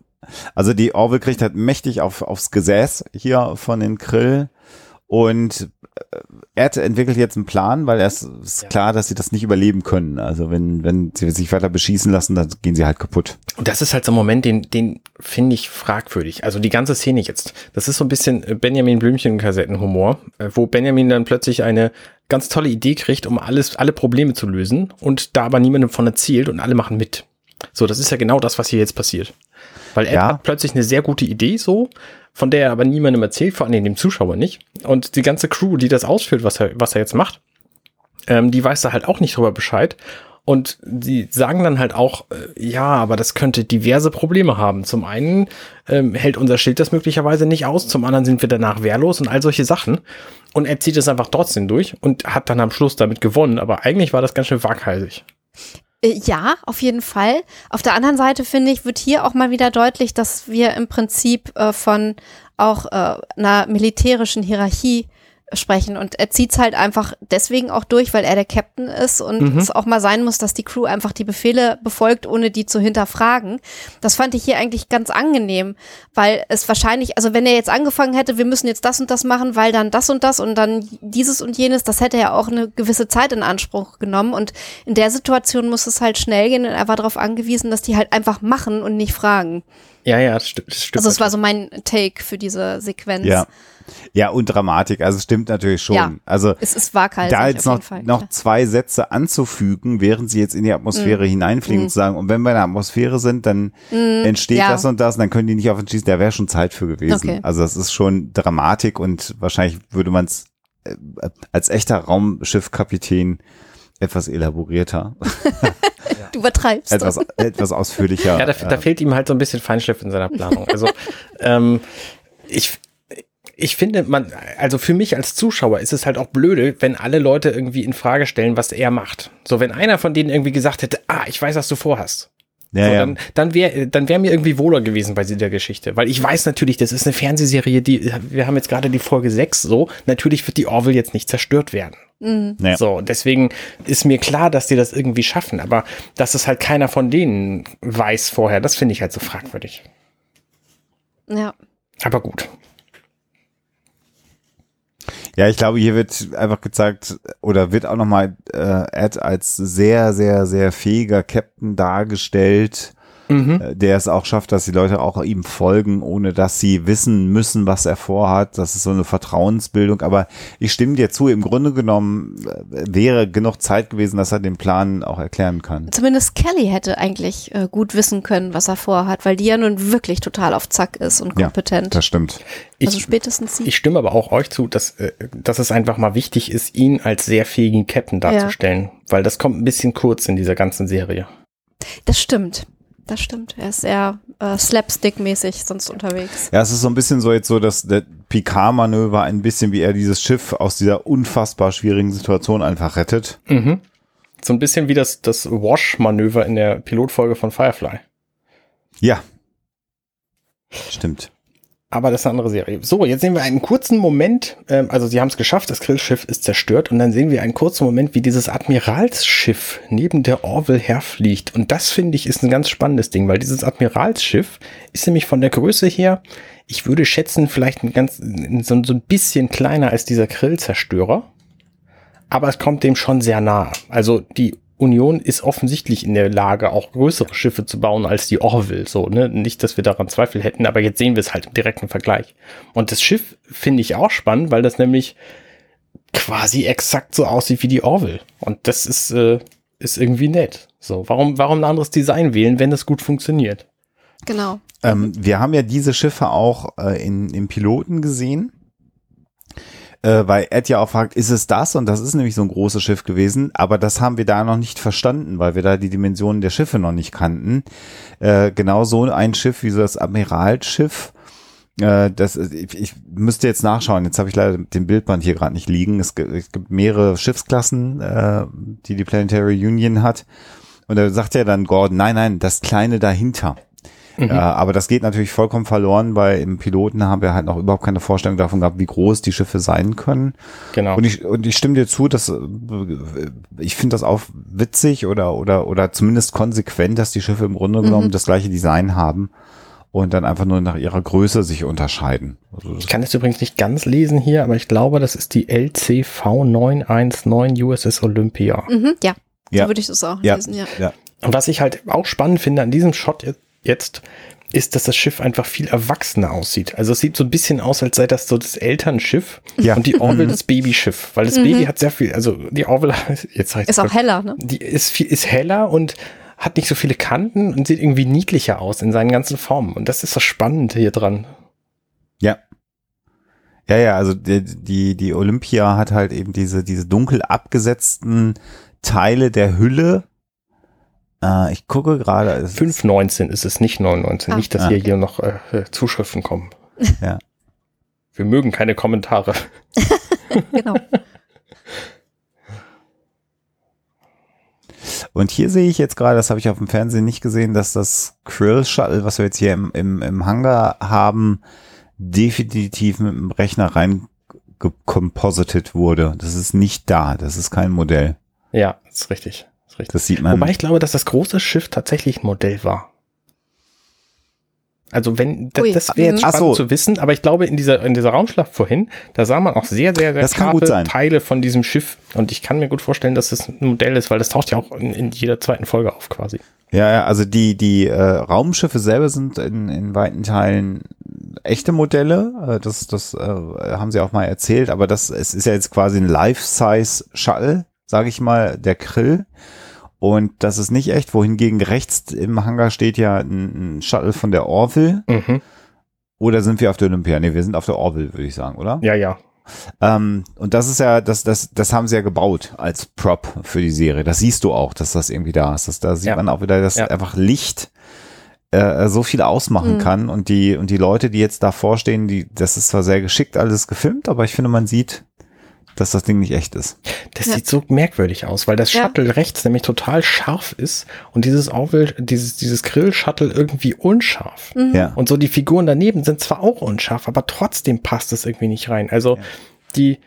Also die Orville kriegt halt mächtig auf, aufs Gesäß hier von den Krill und Ed entwickelt jetzt einen Plan, weil es ist Ja. klar, dass sie das nicht überleben können. Also wenn, wenn sie sich weiter beschießen lassen, dann gehen sie halt kaputt. Und das ist halt so ein Moment, den, den finde ich fragwürdig. Also die ganze Szene jetzt. Das ist so ein bisschen Benjamin Blümchen-Kassettenhumor, äh, wo Benjamin dann plötzlich eine ganz tolle Idee kriegt, um alles, alle Probleme zu lösen und da aber niemandem von erzählt und alle machen mit. So, das ist ja genau das, was hier jetzt passiert. Weil Ed Ja. hat plötzlich eine sehr gute Idee, so, von der er aber niemandem erzählt, vor allem dem Zuschauer nicht. Und die ganze Crew, die das ausführt, was er, was er jetzt macht, ähm, die weiß da halt auch nicht drüber Bescheid. Und die sagen dann halt auch, äh, ja, aber das könnte diverse Probleme haben. Zum einen ähm, hält unser Schild das möglicherweise nicht aus, zum anderen sind wir danach wehrlos und all solche Sachen. Und er zieht es einfach trotzdem durch und hat dann am Schluss damit gewonnen. Aber eigentlich war das ganz schön waghalsig. Äh, Ja, auf jeden Fall. Auf der anderen Seite finde ich, wird hier auch mal wieder deutlich, dass wir im Prinzip äh, von auch äh, einer militärischen Hierarchie sprechen. Und er zieht es halt einfach deswegen auch durch, weil er der Captain ist und Mhm. es auch mal sein muss, dass die Crew einfach die Befehle befolgt, ohne die zu hinterfragen. Das fand ich hier eigentlich ganz angenehm, weil es wahrscheinlich, also wenn er jetzt angefangen hätte, wir müssen jetzt das und das machen, weil dann das und das und dann dieses und jenes, das hätte ja auch eine gewisse Zeit in Anspruch genommen. Und in der Situation muss es halt schnell gehen und er war darauf angewiesen, dass die halt einfach machen und nicht fragen. Ja, ja, das, sti- das stimmt. Also es war so mein Take für diese Sequenz. Ja. Ja, und Dramatik. Also es stimmt natürlich schon. Ja. Also Es ist waghalsig da jetzt noch, Fall. noch zwei Sätze anzufügen, während sie jetzt in die Atmosphäre hineinfliegen Mm. und zu sagen, und wenn wir in der Atmosphäre sind, dann entsteht ja. das und das, und dann können die nicht auf uns schießen. Da wäre schon Zeit für gewesen. Okay. Also das ist schon Dramatik und wahrscheinlich würde man es äh, als echter Raumschiffkapitän etwas elaborierter, Du übertreibst. etwas, etwas ausführlicher. Ja, da, da äh, fehlt ihm halt so ein bisschen Feinschliff in seiner Planung. Also ähm, ich, ich finde, man, also für mich als Zuschauer ist es halt auch blöde, wenn alle Leute irgendwie in Frage stellen, was er macht. So, wenn einer von denen irgendwie gesagt hätte, ah, ich weiß, was du vorhast. ja, so, ja. Dann, dann wäre dann wär mir irgendwie wohler gewesen bei dieser Geschichte. Weil ich weiß natürlich, das ist eine Fernsehserie, die, wir haben jetzt gerade die Folge 6 so, natürlich wird die Orville jetzt nicht zerstört werden. Ja. So, deswegen ist mir klar, dass die das irgendwie schaffen, aber dass es halt keiner von denen weiß vorher, das finde ich halt so fragwürdig. ja. Aber gut. Ja, ich glaube, hier wird einfach gezeigt, oder wird auch nochmal äh, Ed als sehr, sehr, sehr fähiger Captain dargestellt, äh, der es auch schafft, dass die Leute auch ihm folgen, ohne dass sie wissen müssen, was er vorhat. Das ist so eine Vertrauensbildung. Aber ich stimme dir zu, im Grunde genommen äh, wäre genug Zeit gewesen, dass er den Plan auch erklären kann. Zumindest Kelly hätte eigentlich äh, gut wissen können, was er vorhat, weil die ja nun wirklich total auf Zack ist und Ja, kompetent. Das stimmt. also Ich, spätestens sie. ich stimme aber auch euch zu, dass, dass es einfach mal wichtig ist, ihn als sehr fähigen Captain darzustellen, weil das kommt ein bisschen kurz in dieser ganzen Serie. das stimmt. Das stimmt. Er ist eher äh, slapstick-mäßig sonst unterwegs. Ja, es ist so ein bisschen so jetzt so, dass der Picard-Manöver ein bisschen wie er dieses Schiff aus dieser unfassbar schwierigen Situation einfach rettet. Mhm. So ein bisschen wie das, das Wash-Manöver in der Pilotfolge von Firefly. Ja. Stimmt. Aber das ist eine andere Serie. So, jetzt sehen wir einen kurzen Moment. Ähm, also sie haben es geschafft, das Grillschiff ist zerstört und dann sehen wir einen kurzen Moment, wie dieses Admiralsschiff neben der Orville herfliegt. Und das finde ich ist ein ganz spannendes Ding, weil dieses Admiralsschiff ist nämlich von der Größe her, ich würde schätzen, vielleicht ein ganz so, so ein bisschen kleiner als dieser Grillzerstörer. Aber es kommt dem schon sehr nah. Also die Union ist offensichtlich in der Lage, auch größere Schiffe zu bauen als die Orville. So, ne? Nicht, dass wir daran Zweifel hätten, aber jetzt sehen wir es halt im direkten Vergleich. Und das Schiff finde ich auch spannend, weil das nämlich quasi exakt so aussieht wie die Orville. Und das ist, äh, ist irgendwie nett. So, warum, warum ein anderes Design wählen, wenn das gut funktioniert? Genau. Ähm, wir haben ja diese Schiffe auch äh, in, im Piloten gesehen. Äh, weil Ed ja auch fragt, ist es das? Und das ist nämlich so ein großes Schiff gewesen, aber das haben wir da noch nicht verstanden, weil wir da die Dimensionen der Schiffe noch nicht kannten. Äh, genau so ein Schiff wie so das Admiralsschiff. Äh, das, ich, müsste jetzt nachschauen, jetzt habe ich leider den Bildband hier gerade nicht liegen. Es gibt, es gibt mehrere Schiffsklassen, äh, die die Planetary Union hat. Und da sagt ja dann Gordon, nein, nein, das kleine dahinter. Mhm. Äh, aber das geht natürlich vollkommen verloren, weil im Piloten haben wir halt noch überhaupt keine Vorstellung davon gehabt, wie groß die Schiffe sein können. Genau. Und ich, und ich stimme dir zu, dass äh, ich finde das auch witzig oder, oder, oder zumindest konsequent, dass die Schiffe im Grunde genommen das gleiche Design haben und dann einfach nur nach ihrer Größe sich unterscheiden. Also Ich kann das übrigens nicht ganz lesen hier, aber ich glaube, das ist die LCV 919 USS Olympia. Mhm, ja. Ja. So würde ich das auch ja, lesen, ja. ja. Und was ich halt auch spannend finde an diesem Shot jetzt, ist, dass das Schiff einfach viel erwachsener aussieht. Also es sieht so ein bisschen aus, als sei das so das Elternschiff Ja. und die Orville das Babyschiff. Weil das Baby hat sehr viel, also die Orville, jetzt heißt Ist auch heller, ne? die ist, viel, ist heller und hat nicht so viele Kanten und sieht irgendwie niedlicher aus in seinen ganzen Formen. Und das ist das Spannende hier dran. Ja. Ja, ja, also die, die, die Olympia hat halt eben diese, diese dunkel abgesetzten Teile der Hülle. Äh, ich gucke gerade. es ist- 519 ist es, nicht 919. Ah. Nicht, dass Ah. hier, hier noch äh, äh, Zuschriften kommen. Ja. Wir mögen keine Kommentare. Genau. Und hier sehe ich jetzt gerade, das habe ich auf dem Fernsehen nicht gesehen, dass das Krill Shuttle, was wir jetzt hier im, im, im Hangar haben, definitiv mit dem Rechner rein gecomposited wurde. Das ist nicht da. Das ist kein Modell. Ja, ist richtig. Richtig. Das sieht man. Wobei ich glaube, dass das große Schiff tatsächlich ein Modell war. Also wenn, das, Ui. das wäre jetzt spannend so. zu wissen, aber ich glaube, in dieser, in dieser Raumschlacht vorhin, da sah man auch sehr, sehr, sehr sein. Teile von diesem Schiff. Und ich kann mir gut vorstellen, dass das ein Modell ist, weil das taucht ja auch in, in jeder zweiten Folge auf quasi. Ja, ja, also die, die äh, Raumschiffe selber sind in, in weiten Teilen echte Modelle. Äh, das das äh, haben sie auch mal erzählt, aber das es ist ja jetzt quasi ein Life-Size-Shuttle, sage ich mal, der Krill. Und das ist nicht echt, wohingegen rechts im Hangar steht ja ein, ein Shuttle von der Orville. Mhm. Oder sind wir auf der Olympia? Nee, wir sind auf der Orville, würde ich sagen, oder? Ja, ja. Ähm, und das ist ja, das, das, das haben sie ja gebaut als Prop für die Serie. Das siehst du auch, dass das irgendwie da ist. Das, da sieht Ja. man auch wieder, dass Ja. einfach Licht äh, so viel ausmachen Mhm. kann. Und die, und die Leute, die jetzt davor stehen, die, das ist zwar sehr geschickt alles gefilmt, aber ich finde, man sieht, dass das Ding nicht echt ist. Das Ja. sieht so merkwürdig aus, weil das Ja. Shuttle rechts nämlich total scharf ist und dieses Orville, dieses, dieses Grill-Shuttle irgendwie unscharf. Mhm. Ja. Und so die Figuren daneben sind zwar auch unscharf, aber trotzdem passt es irgendwie nicht rein. Also die,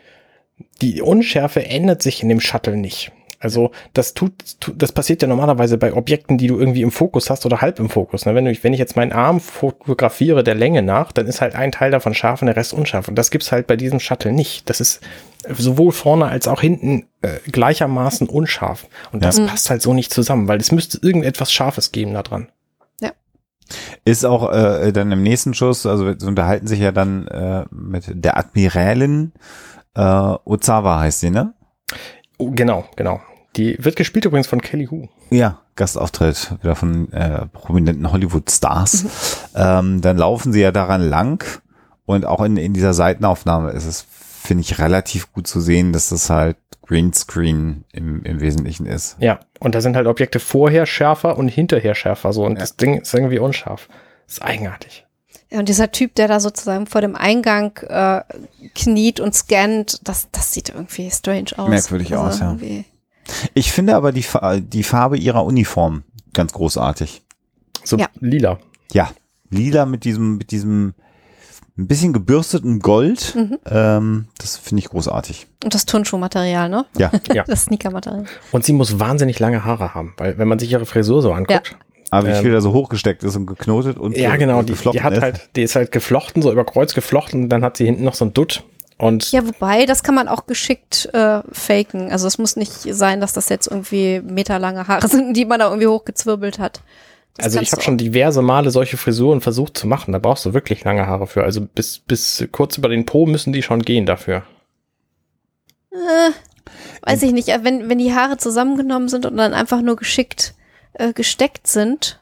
die Unschärfe ändert sich in dem Shuttle nicht. Also das tut, das passiert ja normalerweise bei Objekten, die du irgendwie im Fokus hast oder halb im Fokus. Ne? Wenn, du, wenn ich jetzt meinen Arm fotografiere der Länge nach, dann ist halt ein Teil davon scharf und der Rest unscharf. Und das gibt's halt bei diesem Shuttle nicht. Das ist sowohl vorne als auch hinten äh, gleichermaßen unscharf. Und das Ja. passt halt so nicht zusammen, weil es müsste irgendetwas Scharfes geben da dran. Ist auch äh, dann im nächsten Schuss, also sie unterhalten sich ja dann äh, mit der Admiralin äh, Ozawa heißt sie, ne? Oh, genau, genau. Die wird gespielt übrigens von Kelly Hu. Ja, Gastauftritt wieder von äh, prominenten Hollywood-Stars. Ähm, dann laufen sie ja daran lang und auch in, in dieser Seitenaufnahme ist es, finde ich, relativ gut zu sehen, dass das halt Greenscreen im, im Wesentlichen ist. Ja, und da sind halt Objekte vorher schärfer und hinterher schärfer so und das Ding ist irgendwie unscharf. Das ist eigenartig. Ja, und dieser Typ, der da sozusagen vor dem Eingang äh, kniet und scannt, das, das sieht irgendwie strange aus. Also Merkwürdig aus, ja. Ich finde aber die, die Farbe ihrer Uniform ganz großartig. So Ja. lila. Ja, lila mit diesem, mit diesem ein bisschen gebürsteten Gold. Mhm. Ähm, das finde ich großartig. Und das Turnschuhmaterial, ne? Ja. Ja. Das Sneakermaterial. Und sie muss wahnsinnig lange Haare haben, weil wenn man sich ihre Frisur so anguckt. Aber wie Ähm, viel da so hochgesteckt ist und geknotet und Ja, ge- genau, die, geflochten die hat ist. halt, die ist halt geflochten, so über Kreuz geflochten und dann hat sie hinten noch so ein Dutt. Und Ja, wobei, das kann man auch geschickt äh, faken. Also es muss nicht sein, dass das jetzt irgendwie meterlange Haare sind, die man da irgendwie hochgezwirbelt hat. Das also ich habe schon diverse Male solche Frisuren versucht zu machen. Da brauchst du wirklich lange Haare für. Also bis, bis kurz über den Po müssen die schon gehen dafür. Äh, weiß ich nicht, wenn, wenn die Haare zusammengenommen sind und dann einfach nur geschickt äh, gesteckt sind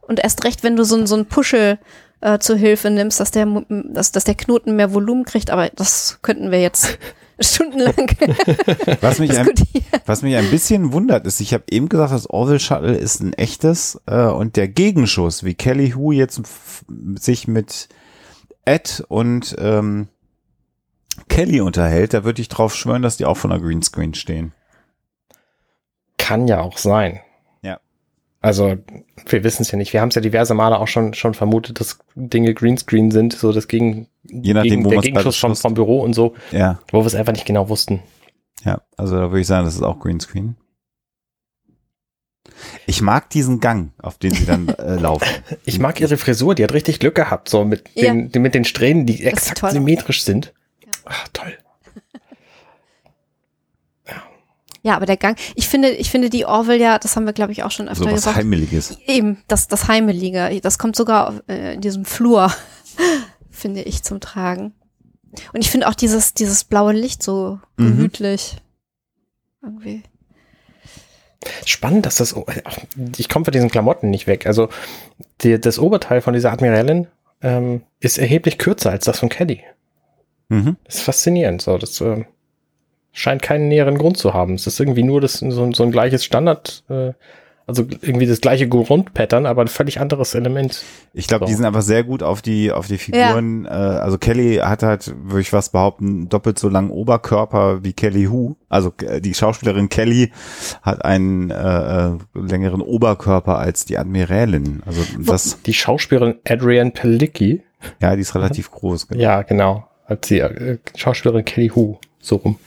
und erst recht, wenn du so, so ein Puschel äh, zur Hilfe nimmst, dass der, dass, dass der Knoten mehr Volumen kriegt, aber das könnten wir jetzt stundenlang Was mich, ein, diskutieren. was mich ein bisschen wundert, ist, ich habe eben gesagt, das Orville Shuttle ist ein echtes äh, und der Gegenschuss, wie Kelly Hu jetzt sich mit Ed und ähm, Kelly unterhält, da würde ich drauf schwören, dass die auch von der Greenscreen stehen. Kann ja auch sein. Ja. Also, wir wissen es ja nicht. Wir haben es ja diverse Male auch schon, schon vermutet, dass Dinge Greenscreen sind, so das gegen, Je nachdem, gegen wo der Gegenschuss vom, vom Büro und so, Ja, wo wir es einfach nicht genau wussten. ja, also da würde ich sagen, das ist auch Greenscreen. Ich mag diesen Gang, auf den sie dann äh, laufen. Ich mag ihre Frisur, die hat richtig Glück gehabt, so mit Ja. den, mit den Strähnen, die exakt symmetrisch sind. Ach, toll. Ja, aber der Gang, ich finde, ich finde die Orville ja, das haben wir glaube ich auch schon öfter So was gesagt. Heimeliges. Eben, das, das Heimelige. Das kommt sogar auf, äh, in diesem Flur, finde ich, zum Tragen. Und ich finde auch dieses, dieses blaue Licht so Mhm. gemütlich. Irgendwie. Spannend, dass das, ich komme von diesen Klamotten nicht weg. Also, die, das Oberteil von dieser Admiralin ähm, ist erheblich kürzer als das von Caddy. Mhm. Das ist faszinierend. So, das äh, scheint keinen näheren Grund zu haben. Es ist irgendwie nur das, so, so ein gleiches Standard, äh, also irgendwie das gleiche Grundpattern, aber ein völlig anderes Element. Ich glaube, So. die sind einfach sehr gut auf die auf die Figuren. Äh, also Kelly hat halt, würde ich was behaupten, doppelt so langen Oberkörper wie Kelly Hu. Also äh, die Schauspielerin Kelly hat einen äh, äh, längeren Oberkörper als die Admiralin. Also das, Die Schauspielerin Adrienne Pelicki, ja, die ist relativ groß. Genau. ja, genau, als die äh, Schauspielerin Kelly Hu, so rum.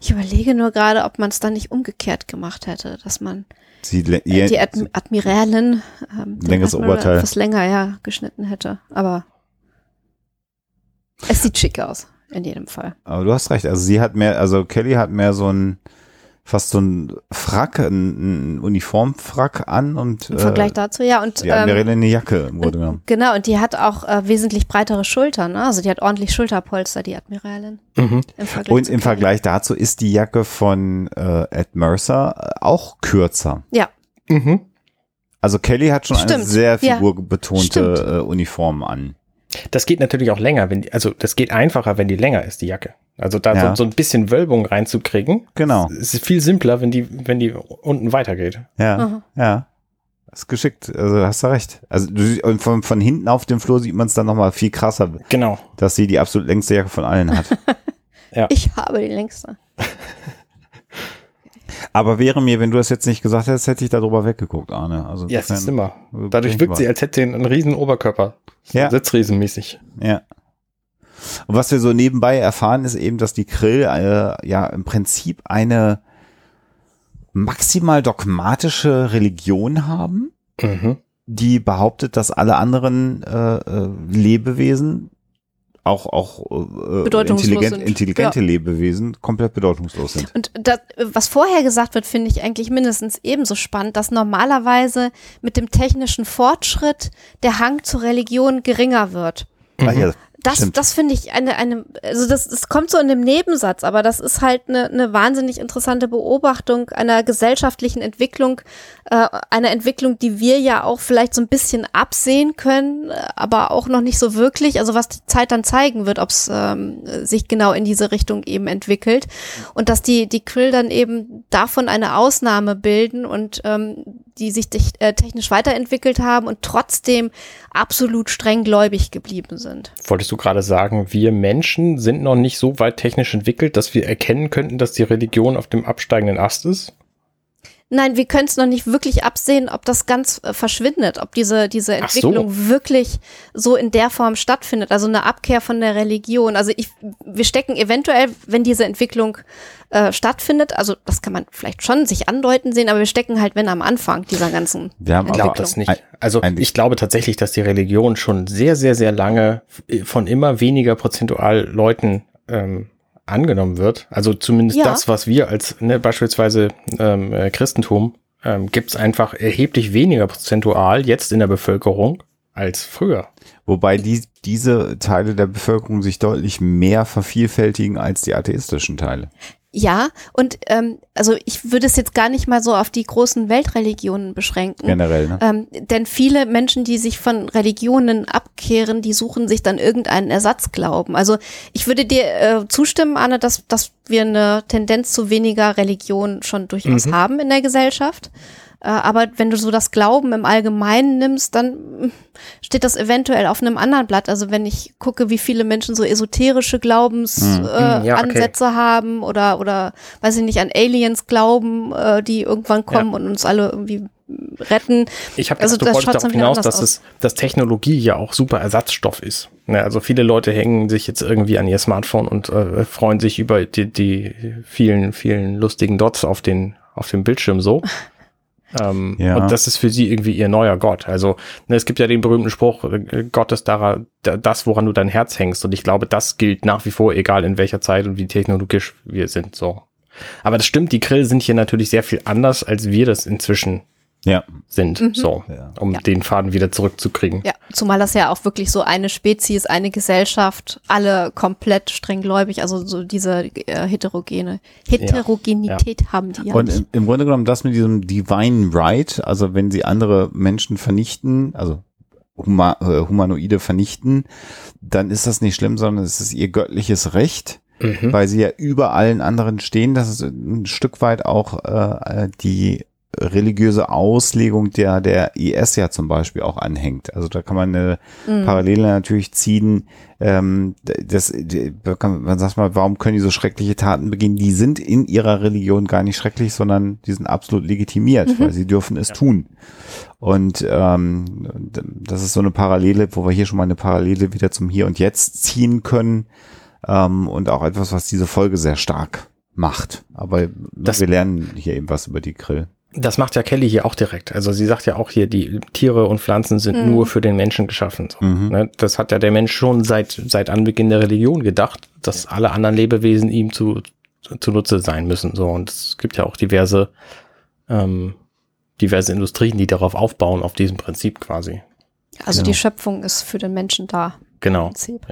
Ich überlege nur gerade, ob man es dann nicht umgekehrt gemacht hätte, dass man Sie, äh, die Adm Admiralin ähm, Längeres Admiral Oberteil. etwas länger ja geschnitten hätte. Aber es sieht schick aus, in jedem Fall. aber du hast recht. Also sie hat mehr, also Kelly hat mehr so ein fast so ein Frack, ein, ein Uniformfrack an und Im Vergleich äh, dazu, ja. Und die ähm, Admiralin eine Jacke im Grunde genommen. Genau, und die hat auch äh, wesentlich breitere Schultern. Ne? Also die hat ordentlich Schulterpolster, die Admiralin. Mhm. Im Und im. Vergleich dazu ist die Jacke von äh, Ed Mercer äh, auch kürzer. Ja, Mhm. Also Kelly hat schon eine Stimmt, sehr ja. figurbetonte Stimmt. äh, Uniform an. Das geht natürlich auch länger, wenn die, also das geht einfacher, wenn die länger ist, die Jacke. Also da Ja. so, so ein bisschen Wölbung reinzukriegen. Genau. Es ist viel simpler, wenn die, wenn die unten weitergeht. Ja, Aha. ja. Das ist geschickt. Also hast du recht. Also du, und von, von hinten auf dem Flur sieht man es dann nochmal viel krasser, Genau. dass sie die absolut längste Jacke von allen hat. Ich habe die längste. Aber wäre mir, wenn du das jetzt nicht gesagt hättest, hätte ich darüber weggeguckt, Arne. Also Ja, es ist immer. Dadurch wirkt sie, als hätte sie einen riesen Oberkörper. Ja. Sitzriesenmäßig. Ja. Und was wir so nebenbei erfahren, ist eben, dass die Krill äh, ja im Prinzip eine maximal dogmatische Religion haben, Mhm. die behauptet, dass alle anderen äh, äh, Lebewesen auch auch äh, Bedeutungslos intelligent, intelligente Lebewesen komplett bedeutungslos sind. Und das, was vorher gesagt wird, finde ich eigentlich mindestens ebenso spannend, dass normalerweise mit dem technischen Fortschritt der Hang zur Religion geringer wird. Ah, ja, Das, stimmt. das finde ich eine, eine, also das, das kommt so in dem Nebensatz, aber das ist halt eine, eine wahnsinnig interessante Beobachtung einer gesellschaftlichen Entwicklung, äh, einer Entwicklung, die wir ja auch vielleicht so ein bisschen absehen können, aber auch noch nicht so wirklich. Also was die Zeit dann zeigen wird, ob es ähm, sich genau in diese Richtung eben entwickelt und dass die die Krill dann eben davon eine Ausnahme bilden und ähm, die sich äh, technisch weiterentwickelt haben und trotzdem absolut streng gläubig geblieben sind. Wolltest du gerade sagen, wir Menschen sind noch nicht so weit technisch entwickelt, dass wir erkennen könnten, dass die Religion auf dem absteigenden Ast ist? Nein, wir können es noch nicht wirklich absehen, ob das ganz äh, verschwindet, ob diese, diese Ach so. Entwicklung wirklich so in der Form stattfindet, also eine Abkehr von der Religion. Also ich, wir stecken eventuell, wenn diese Entwicklung äh, stattfindet, also das kann man vielleicht schon sich andeuten sehen, aber wir stecken halt, wenn am Anfang dieser ganzen Wir haben glaube das nicht. Also ich glaube tatsächlich, dass die Religion schon sehr, sehr, sehr lange von immer weniger prozentual Leuten ähm, angenommen wird. Also zumindest Ja. das, was wir als ne, beispielsweise ähm, äh, Christentum, ähm, gibt es einfach erheblich weniger prozentual jetzt in der Bevölkerung als früher. Wobei die, diese Teile der Bevölkerung sich deutlich mehr vervielfältigen als die atheistischen Teile. Ja, und ähm, also ich würde es jetzt gar nicht mal so auf die großen Weltreligionen beschränken. Generell, ne? Ähm, denn viele Menschen, die sich von Religionen abkehren, die suchen sich dann irgendeinen Ersatzglauben. Also ich würde dir äh, zustimmen, Anne, dass, dass wir eine Tendenz zu weniger Religion schon durchaus Mhm. haben in der Gesellschaft. Äh, aber wenn du so das Glauben im Allgemeinen nimmst, dann mm, steht das eventuell auf einem anderen Blatt. Also wenn ich gucke, wie viele Menschen so esoterische Glaubensansätze Mhm. äh, ja, okay. Haben oder, oder, weiß ich nicht, an Aliens glauben, äh, die irgendwann kommen und uns alle irgendwie retten. Ich habe Also das darauf hinaus, dass es, dass Technologie ja auch super Ersatzstoff ist. Ne, also viele Leute hängen sich jetzt irgendwie an ihr Smartphone und äh, freuen sich über die, die vielen, vielen lustigen Dots auf den, auf dem Bildschirm so. ähm, Ja. Und das ist für sie irgendwie ihr neuer Gott. Also ne, es gibt ja den berühmten Spruch, äh, Gott ist daran, da- das, woran du dein Herz hängst. Und ich glaube, das gilt nach wie vor, egal in welcher Zeit und wie technologisch wir sind. So. Aber das stimmt, die Grill sind hier natürlich sehr viel anders, als wir das inzwischen Ja. sind, so, Ja. um Ja. den Faden wieder zurückzukriegen. Ja, zumal das ja auch wirklich so eine Spezies, eine Gesellschaft, alle komplett streng gläubig, also so diese äh, heterogene Heterogenität haben die ja Und nicht. im, im Grunde genommen das mit diesem Divine Right, also wenn sie andere Menschen vernichten, also Huma, äh, Humanoide vernichten, dann ist das nicht schlimm, sondern es ist ihr göttliches Recht, Mhm. weil sie ja über allen anderen stehen. Das ist ein Stück weit auch äh, die religiöse Auslegung der der IS ja zum Beispiel auch anhängt. Also da kann man eine Mhm. Parallele natürlich ziehen. Ähm, das, man sagt mal, warum können die so schreckliche Taten begehen? Die sind in ihrer Religion gar nicht schrecklich, sondern die sind absolut legitimiert, weil sie dürfen es tun. Und ähm, das ist so eine Parallele, wo wir hier schon mal eine Parallele wieder zum Hier und Jetzt ziehen können ähm, und auch etwas, was diese Folge sehr stark macht. Aber Das- wir lernen hier eben was über die Grill. Das macht ja Kelly hier auch direkt. Also sie sagt ja auch hier, die Tiere und Pflanzen sind Mhm. nur für den Menschen geschaffen. So, Mhm. ne? Das hat ja der Mensch schon seit, seit Anbeginn der Religion gedacht, dass alle anderen Lebewesen ihm zu, zunutze sein müssen. So, und es gibt ja auch diverse, ähm, diverse Industrien, die darauf aufbauen, auf diesem Prinzip quasi. Also genau. die Schöpfung ist für den Menschen da. Genau. Prinzip.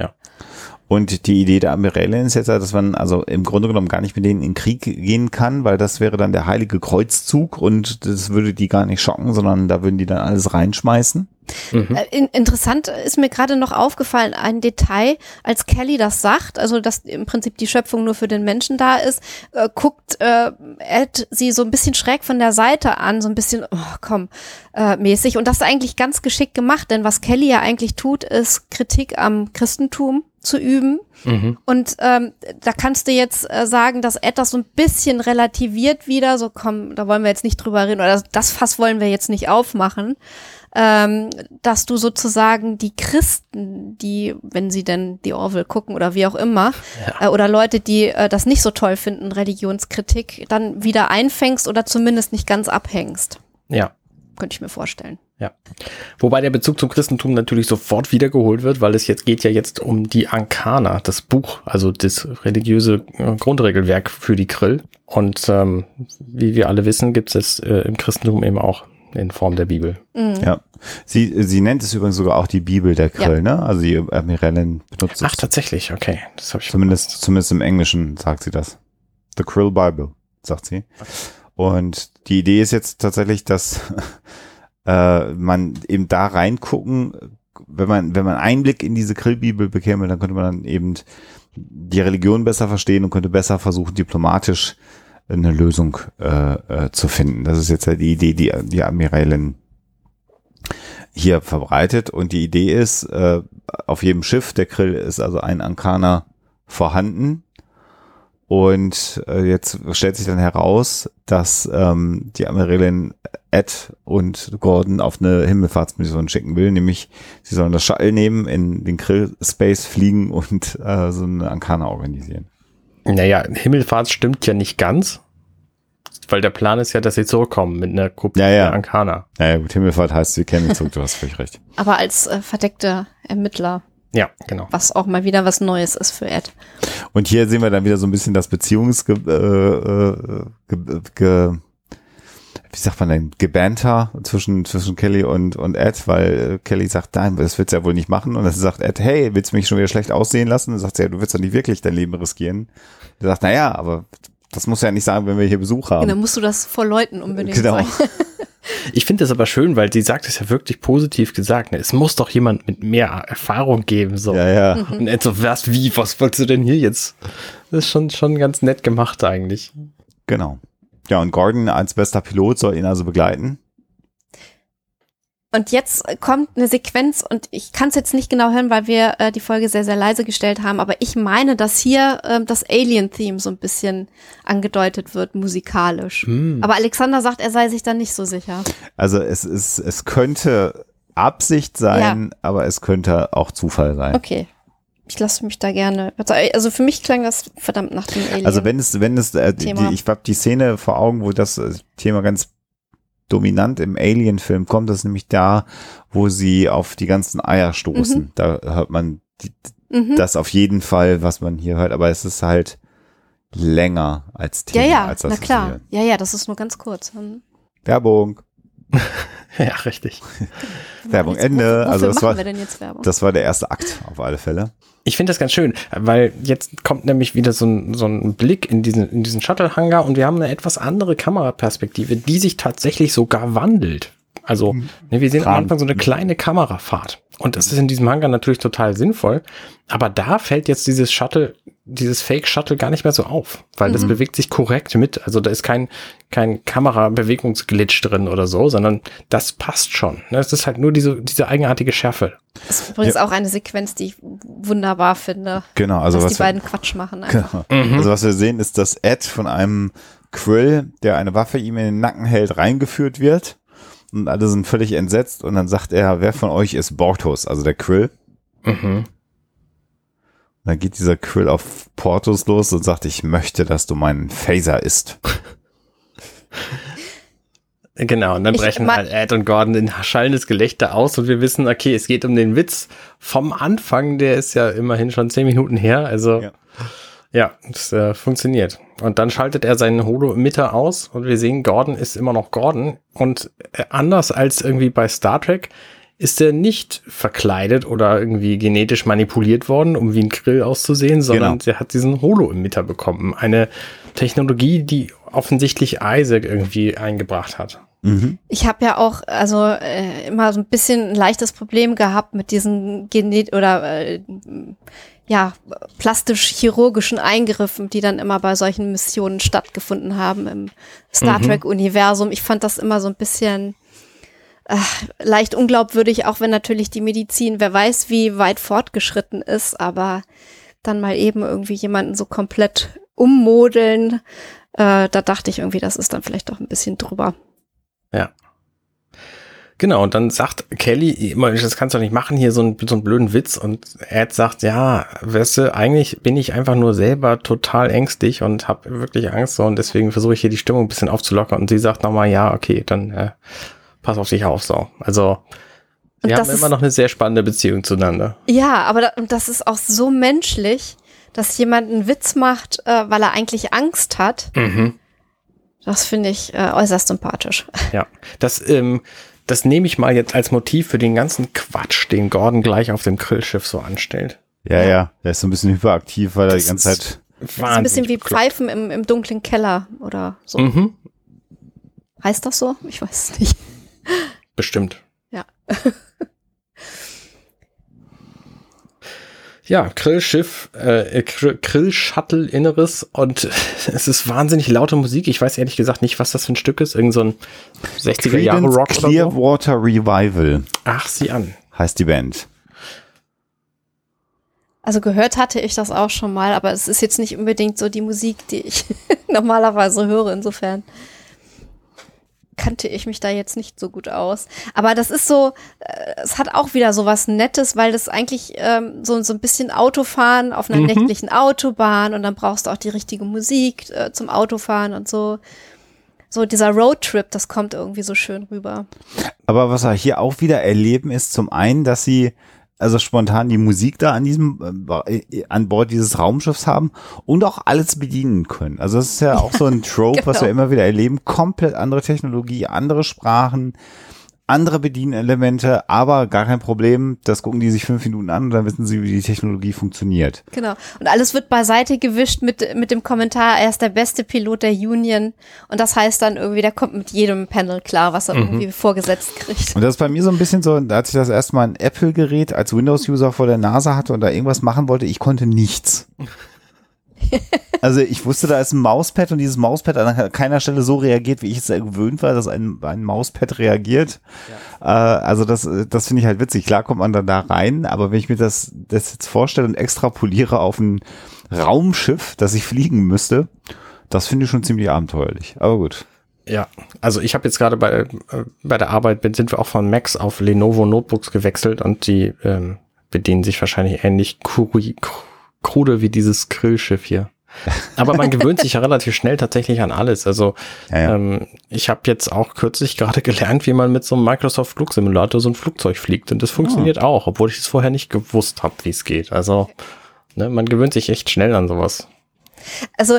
Und die Idee der Amirellen ist jetzt, dass man also im Grunde genommen gar nicht mit denen in Krieg gehen kann, weil das wäre dann der heilige Kreuzzug und das würde die gar nicht schocken, sondern da würden die dann alles reinschmeißen. Mhm. Äh, in, interessant ist mir gerade noch aufgefallen, ein Detail, als Kelly das sagt, also dass im Prinzip die Schöpfung nur für den Menschen da ist, äh, guckt äh, Ed sie so ein bisschen schräg von der Seite an, so ein bisschen, oh, komm, äh, mäßig. Und das ist eigentlich ganz geschickt gemacht, denn was Kelly ja eigentlich tut, ist Kritik am Christentum zu üben. Mhm. Und ähm, da kannst du jetzt äh, sagen, dass Ed das so ein bisschen relativiert wieder, so komm, da wollen wir jetzt nicht drüber reden, oder das, das Fass wollen wir jetzt nicht aufmachen ähm, dass du sozusagen die Christen, die, wenn sie denn die Orwell gucken oder wie auch immer, ja. äh, oder Leute, die äh, das nicht so toll finden, Religionskritik, dann wieder einfängst oder zumindest nicht ganz abhängst. Ja. Könnte ich mir vorstellen. Ja. Wobei der Bezug zum Christentum natürlich sofort wiedergeholt wird, weil es jetzt geht ja jetzt um die Ankana, das Buch, also das religiöse äh, Grundregelwerk für die Krill. Und ähm, wie wir alle wissen, gibt es äh, im Christentum eben auch in Form der Bibel. Mhm. Ja. Sie, sie nennt es übrigens sogar auch die Bibel der Krill, ja. ne? Also die Admiralin benutzt es. Ach, tatsächlich, okay. Das habe ich zumindest, zumindest im Englischen sagt sie das. The Krill Bible, sagt sie. Und die Idee ist jetzt tatsächlich, dass äh, man eben da reingucken, wenn man, wenn man Einblick in diese Krill-Bibel bekäme, dann könnte man dann eben die Religion besser verstehen und könnte besser versuchen, diplomatisch eine Lösung äh, äh, zu finden. Das ist jetzt die Idee, die die Admiralin hier verbreitet. Und die Idee ist, äh, auf jedem Schiff der Krill ist also ein Ankana vorhanden. Und äh, jetzt stellt sich dann heraus, dass ähm, die Admiralin Ed und Gordon auf eine Himmelfahrtsmission schicken will, nämlich sie sollen das Shuttle nehmen, in den Krill Space fliegen und äh, so eine Ankana organisieren. Naja, Himmelfahrt stimmt ja nicht ganz, weil der Plan ist ja, dass sie zurückkommen mit einer Gruppe ja, ja. der Ankana. Naja, gut, Himmelfahrt heißt, sie kennen den Zug, du hast völlig recht. Aber als äh, verdeckte Ermittler. Ja, genau. Was auch mal wieder was Neues ist für Ed. Und hier sehen wir dann wieder so ein bisschen das Beziehungs... Äh, äh, ge, ge, wie sagt man denn, Gebanter zwischen, zwischen Kelly und, und Ed, weil äh, Kelly sagt, nein, das willst du ja wohl nicht machen. Und dann sagt Ed, hey, willst du mich schon wieder schlecht aussehen lassen? Und dann sagt sie, ja, du willst doch nicht wirklich dein Leben riskieren. Er sagt, naja, aber das muss ja nicht sagen, wenn wir hier Besuch haben. Genau, musst du das vor Leuten unbedingt genau. sagen. Ich finde das aber schön, weil sie sagt es ja wirklich positiv gesagt. Ne? Es muss doch jemand mit mehr Erfahrung geben. So. Ja, ja. Mhm. Und Ed so, was, wie, was wolltest du denn hier jetzt? Das ist schon, schon ganz nett gemacht eigentlich. Genau. Ja, und Gordon als bester Pilot soll ihn also begleiten. Und jetzt kommt eine Sequenz und ich kann es jetzt nicht genau hören, weil wir äh, die Folge sehr, sehr leise gestellt haben, aber ich meine, dass hier äh, das Alien-Theme so ein bisschen angedeutet wird, musikalisch. Mm. Aber Alexander sagt, er sei sich da nicht so sicher. Also es ist, es könnte Absicht sein, ja. aber es könnte auch Zufall sein. Okay ich lasse mich da gerne. Also für mich klang das verdammt nach dem Alien. Also wenn es, wenn es, äh, die, ich habe die Szene vor Augen, wo das äh, Thema ganz dominant im Alien-Film kommt, das ist nämlich da, wo sie auf die ganzen Eier stoßen. Mhm. Da hört man die, mhm. das auf jeden Fall, was man hier hört, aber es ist halt länger als Thema. Ja, ja, als das na klar. Ja, ja, das ist nur ganz kurz. Mhm. Werbung. ja, richtig. Werbung Ende. Wofür also das war, das war der erste Akt auf alle Fälle. Ich finde das ganz schön, weil jetzt kommt nämlich wieder so ein, so ein Blick in diesen, in diesen Shuttle-Hangar und wir haben eine etwas andere Kameraperspektive, die sich tatsächlich sogar wandelt. Also, mhm. ne, wir sehen am Anfang so eine kleine Kamerafahrt. Und das ist in diesem Hangar natürlich total sinnvoll. Aber da fällt jetzt dieses Shuttle, dieses Fake-Shuttle gar nicht mehr so auf, weil mhm. das bewegt sich korrekt mit. Also da ist kein, kein Kamerabewegungsglitch drin oder so, sondern das passt schon. Es ist halt nur diese, diese eigenartige Schärfe. Das ist übrigens ja. auch eine Sequenz, die ich wunderbar finde. Genau, also dass was die beiden Quatsch machen. Genau. Mhm. Also was wir sehen, ist, dass Ed von einem Quill, der eine Waffe ihm in den Nacken hält, reingeführt wird und alle sind völlig entsetzt und dann sagt er, wer von euch ist Bortos, also der Krill. Mhm. Dann geht dieser Krill auf Portos los und sagt, ich möchte, dass du meinen Phaser isst. Genau, und dann brechen halt Ed und Gordon in schallendes Gelächter aus und wir wissen, okay, es geht um den Witz vom Anfang, der ist ja immerhin schon zehn Minuten her, also ja. Ja, das äh, funktioniert. Und dann schaltet er seinen Holo-Emitter aus und wir sehen, Gordon ist immer noch Gordon. Und äh, anders als irgendwie bei Star Trek ist er nicht verkleidet oder irgendwie genetisch manipuliert worden, um wie ein Grill auszusehen, sondern genau. er hat diesen Holo-Emitter bekommen. Eine Technologie, die offensichtlich Isaac irgendwie eingebracht hat. Mhm. Ich habe ja auch also äh, immer so ein bisschen ein leichtes Problem gehabt mit diesen Genet oder äh, ja plastisch-chirurgischen Eingriffen, die dann immer bei solchen Missionen stattgefunden haben im Star Mhm. Trek-Universum. Ich fand das immer so ein bisschen äh, leicht unglaubwürdig, auch wenn natürlich die Medizin, wer weiß, wie weit fortgeschritten ist, aber dann mal eben irgendwie jemanden so komplett ummodeln, äh, da dachte ich irgendwie, das ist dann vielleicht doch ein bisschen drüber. Genau, und dann sagt Kelly das kannst du nicht machen, hier so, ein, so einen blöden Witz. Und Ed sagt, ja, weißt du, eigentlich bin ich einfach nur selber total ängstlich und habe wirklich Angst so und deswegen versuche ich hier die Stimmung ein bisschen aufzulockern. Und sie sagt nochmal, ja, okay, dann äh, pass auf dich auf so. Also Und wir das haben ist- immer noch eine sehr spannende Beziehung zueinander. Ja, aber da, und das ist auch so menschlich, dass jemand einen Witz macht, äh, weil er eigentlich Angst hat. Mhm. Das finde ich äh, äußerst sympathisch. Ja, das, ähm, das nehme ich mal jetzt als Motiv für den ganzen Quatsch, den Gordon gleich auf dem Grillschiff so anstellt. Ja, ja, der ist so ein bisschen hyperaktiv, weil er die ganze ist- Zeit. Das ist ein bisschen wie Pfeifen im, im dunklen Keller oder so. Mhm, Heißt das so? Ich weiß es nicht. Bestimmt. Ja. Ja, Grillschiff, äh, Grill- Grill-Shuttle Inneres und es ist wahnsinnig laute Musik. Ich weiß ehrlich gesagt nicht, was das für ein Stück ist. Irgend so ein 60er Jahre Rock oder so. Clearwater Revival Ach, sieh an. heißt die Band. Also gehört hatte ich das auch schon mal, aber es ist jetzt nicht unbedingt so die Musik, die ich normalerweise höre. Insofern kannte ich mich da jetzt nicht so gut aus. Aber das ist so, äh, es hat auch wieder so was Nettes, weil das eigentlich ähm, so, so ein bisschen Autofahren auf einer nächtlichen Autobahn und dann brauchst du auch die richtige Musik äh, zum Autofahren und so. So dieser Roadtrip, das kommt irgendwie so schön rüber. Aber was wir hier auch wieder erleben, ist zum einen, dass sie also spontan die Musik da an diesem äh, an Bord dieses Raumschiffs haben und auch alles bedienen können. Also das ist ja auch so ein Trope, was wir genau. immer wieder erleben. Komplett andere Technologie, andere Sprachen, andere Bedienelemente, aber gar kein Problem. Das gucken die sich fünf Minuten an und dann wissen sie, wie die Technologie funktioniert. Genau. Und alles wird beiseite gewischt mit, mit dem Kommentar, er ist der beste Pilot der Union. Und das heißt dann irgendwie, der kommt mit jedem Panel klar, was er irgendwie vorgesetzt kriegt. Und das ist bei mir so ein bisschen so, als ich das erste Mal ein Apple-Gerät als Windows-User vor der Nase hatte und da irgendwas machen wollte, ich konnte nichts. Also ich wusste, da ist ein Mauspad und dieses Mauspad an keiner Stelle so reagiert, wie ich es gewöhnt war, dass ein, ein Mauspad reagiert. Äh, also das, das finde ich halt witzig. Klar kommt man dann da rein, aber wenn ich mir das, das jetzt vorstelle und extrapoliere auf ein Raumschiff, das ich fliegen müsste, das finde ich schon ziemlich abenteuerlich. Aber gut. Ja, also ich habe jetzt gerade bei, äh, bei der Arbeit, bin- sind wir auch von Macs auf Lenovo Notebooks gewechselt und die ähm, bedienen sich wahrscheinlich ähnlich kru- krude wie dieses Grillschiff hier. Aber man gewöhnt sich ja relativ schnell tatsächlich an alles. Also Ja, ja. ähm, ich habe jetzt auch kürzlich gerade gelernt, wie man mit so einem Microsoft Flugsimulator so ein Flugzeug fliegt. Und das funktioniert auch, obwohl ich es vorher nicht gewusst habe, wie es geht. Also ne, man gewöhnt sich echt schnell an sowas. Also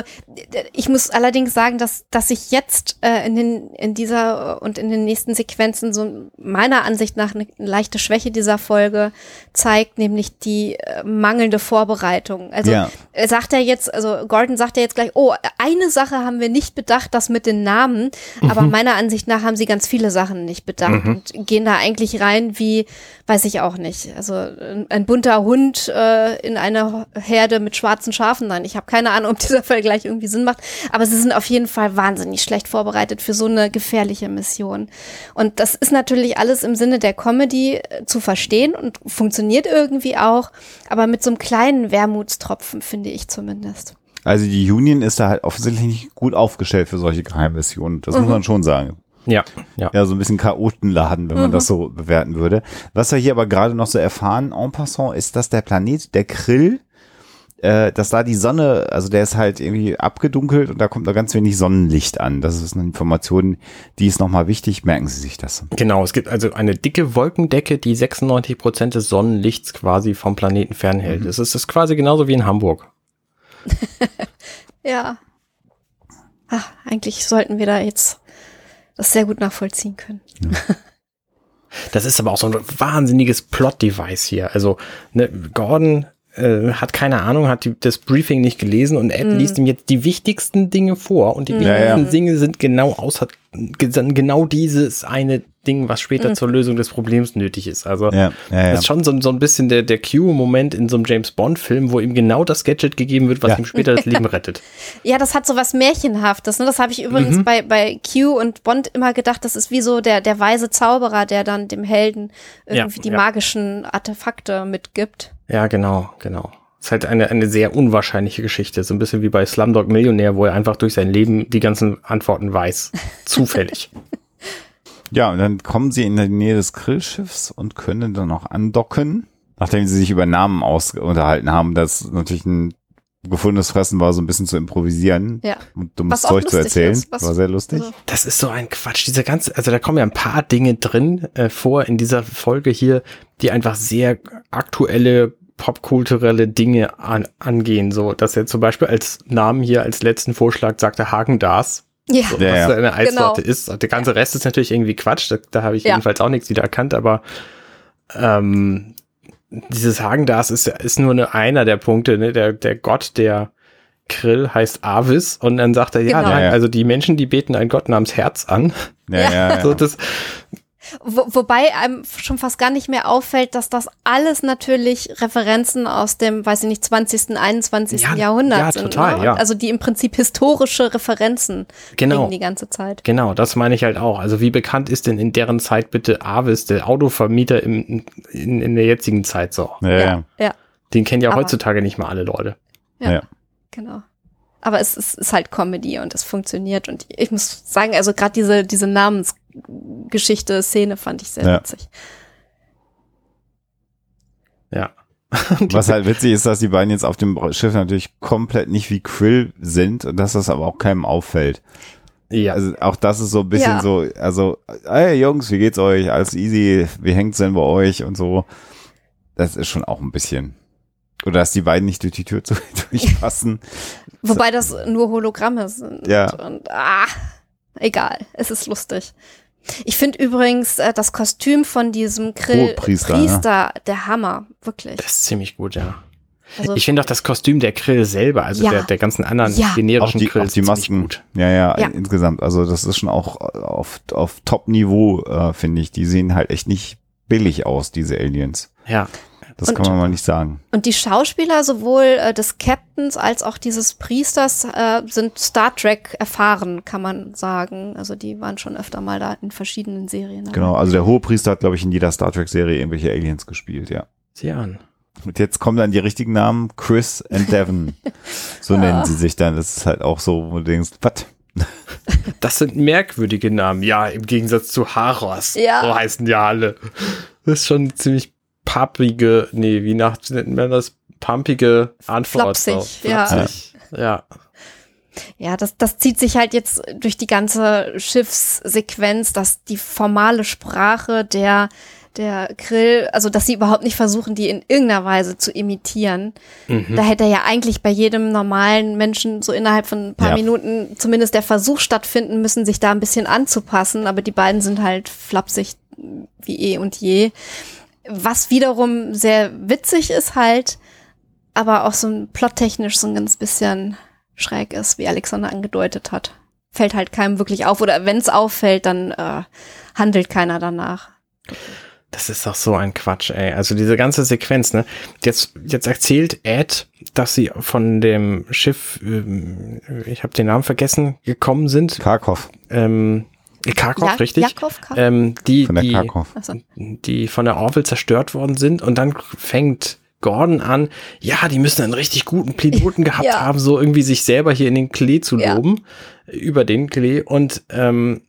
ich muss allerdings sagen, dass, dass sich jetzt äh, in, den, in dieser und in den nächsten Sequenzen so meiner Ansicht nach eine leichte Schwäche dieser Folge zeigt, nämlich die äh, mangelnde Vorbereitung. Also Ja. er sagt ja jetzt, also Gordon sagt ja jetzt gleich, oh, eine Sache haben wir nicht bedacht, das mit den Namen, aber meiner Ansicht nach haben sie ganz viele Sachen nicht bedacht und gehen da eigentlich rein wie, weiß ich auch nicht, also ein, ein bunter Hund äh, in einer Herde mit schwarzen Schafen. Nein, ich habe keine Ahnung, ob dieser Vergleich irgendwie Sinn macht, aber sie sind auf jeden Fall wahnsinnig schlecht vorbereitet für so eine gefährliche Mission. Und das ist natürlich alles im Sinne der Comedy äh, zu verstehen und funktioniert irgendwie auch, aber mit so einem kleinen Wermutstropfen, finde ich zumindest. Also die Union ist da halt offensichtlich nicht gut aufgestellt für solche Geheimmissionen. Das muss man schon sagen. Ja, ja. Ja, so ein bisschen Chaotenladen, wenn man das so bewerten würde. Was wir hier aber gerade noch so erfahren en passant, ist, dass der Planet, der Krill, äh, dass da die Sonne, also der ist halt irgendwie abgedunkelt und da kommt noch ganz wenig Sonnenlicht an. Das ist eine Information, die ist nochmal wichtig. Merken Sie sich das. Genau, es gibt also eine dicke Wolkendecke, die 96 Prozent des Sonnenlichts quasi vom Planeten fernhält. Es ist, ist quasi genauso wie in Hamburg. Ja. Ach, eigentlich sollten wir da jetzt das sehr gut nachvollziehen können. Das ist aber auch so ein wahnsinniges Plot-Device hier. Also ne, Gordon äh, hat keine Ahnung, hat die, das Briefing nicht gelesen und Ed liest ihm jetzt die wichtigsten Dinge vor und die Ja, wichtigsten ja. Dinge sind genau außer, genau dieses eine Ding, was später Mhm. zur Lösung des Problems nötig ist. Also Ja, ja, ja. das ist schon so, so ein bisschen der, der Q-Moment in so einem James Bond-Film, wo ihm genau das Gadget gegeben wird, was Ja. ihm später das Leben rettet. Ja, das hat so was Märchenhaftes. Ne? Das habe ich übrigens Mhm. bei, bei Q und Bond immer gedacht, das ist wie so der, der weise Zauberer, der dann dem Helden irgendwie Ja, die ja. magischen Artefakte mitgibt. Ja, genau, genau. Ist halt eine, eine sehr unwahrscheinliche Geschichte. So ein bisschen wie bei Slumdog Millionär, wo er einfach durch sein Leben die ganzen Antworten weiß. Zufällig. Ja, und dann kommen sie in die Nähe des Grillschiffs und können dann auch andocken, nachdem sie sich über Namen aus unterhalten haben. Das natürlich ein gefundenes Fressen war, so ein bisschen zu improvisieren Ja. und dummes Zeug zu erzählen. ist, war sehr lustig. also- Das ist so ein Quatsch. Diese ganze, also da kommen ja ein paar Dinge drin äh, vor in dieser Folge hier, die einfach sehr aktuelle popkulturelle Dinge an, angehen. So, dass er zum Beispiel als Namen hier als letzten Vorschlag sagte Hagen Das, Ja. so, Ja, was ja. eine Eissorte Genau. ist. Der ganze Rest ist natürlich irgendwie Quatsch. Da, da habe ich Ja. jedenfalls auch nichts wieder erkannt, aber ähm, dieses Hagen Das ist, ist nur eine, einer der Punkte. Ne? Der, der Gott der Krill heißt Avis und dann sagt er, ja, Genau. nein, Ja, ja. also die Menschen, die beten einen Gott namens Herz an. Ja, Ja. ja, ja. So, das, Wo, wobei einem schon fast gar nicht mehr auffällt, dass das alles natürlich Referenzen aus dem, weiß ich nicht, 20., 21. Ja, Jahrhundert ja, sind. total, ne? ja. Also die im Prinzip historische Referenzen Genau. die ganze Zeit. Genau, das meine ich halt auch. Also wie bekannt ist denn in deren Zeit bitte Avis, der Autovermieter im, in, in der jetzigen Zeit so? ja, ja. Den kennen ja Aber- heutzutage nicht mal alle Leute. ja, Ja. genau. Aber es ist, ist halt Comedy und es funktioniert. Und ich muss sagen, also gerade diese, diese Namensgeschichte, Szene fand ich sehr Ja. witzig. Ja. Was halt witzig ist, dass die beiden jetzt auf dem Schiff natürlich komplett nicht wie Krill sind und dass das aber auch keinem auffällt. Ja, Also auch das ist so ein bisschen Ja. so, also, hey Jungs, wie geht's euch? Alles easy, wie hängt's denn bei euch und so. Das ist schon auch ein bisschen. Oder dass die beiden nicht durch die Tür zu, durchpassen. Wobei das nur Hologramme sind. Ja. Und ah, egal, es ist lustig. Ich finde übrigens äh, das Kostüm von diesem Grill Hohepriester, Priester, der Hammer, wirklich. das ist ziemlich gut, ja. Also, Ich finde auch das Kostüm der Krill selber, also Ja. der, der ganzen anderen Ja. Auch generischen die, auch Krills die Masken. gut. Ja, ja, Ja. insgesamt. Also das ist schon auch auf, auf Top-Niveau, äh, finde ich. Die sehen halt echt nicht billig aus, diese Aliens. Ja, Das Und- kann man mal nicht sagen. und die Schauspieler sowohl äh, des Captains als auch dieses Priesters äh, sind Star Trek erfahren, kann man sagen. Also die waren schon öfter mal da in verschiedenen Serien. dabei. Genau, also der Hohepriester hat, glaube ich, in jeder Star Trek-Serie irgendwelche Aliens gespielt, ja. sieh an. Und jetzt kommen dann die richtigen Namen, Chris und Devon. So nennen sie sich dann. Das ist halt auch so, wo du denkst, was? Das sind merkwürdige Namen, ja, im Gegensatz zu Haros. Ja. So heißen ja alle. Das ist schon ziemlich pappige, nee, wie nach, nennt man das? Pumpige Antwort. Flapsig, ja. Flapsig, ja. Ja, das, das zieht sich halt jetzt durch die ganze Schiffssequenz, dass die formale Sprache der, der Grill, also dass sie überhaupt nicht versuchen, die in irgendeiner Weise zu imitieren. Mhm. Da hätte ja eigentlich bei jedem normalen Menschen so innerhalb von ein paar Ja. Minuten zumindest der Versuch stattfinden müssen, sich da ein bisschen anzupassen. Aber die beiden sind halt flapsig wie eh und je. Was wiederum sehr witzig ist halt, aber auch so ein plottechnisch so ein ganz bisschen schräg ist, wie Alexander angedeutet hat. Fällt halt keinem wirklich auf oder wenn es auffällt, dann äh, handelt keiner danach. Das ist doch so ein Quatsch, ey. Also diese ganze Sequenz, ne? Jetzt, jetzt erzählt Ed, dass sie von dem Schiff, ähm, ich habe den Namen vergessen, gekommen sind. Karkov. Ähm, Karkov, Ja- richtig? Jakov, Karkov? Ähm, die, Von der die, Karkov. Achso. die von der Orville zerstört worden sind und dann fängt Gordon an, ja, die müssen einen richtig guten Piloten gehabt Ja. haben, so irgendwie sich selber hier in den Klee zu Ja. loben, über den Klee und ähm,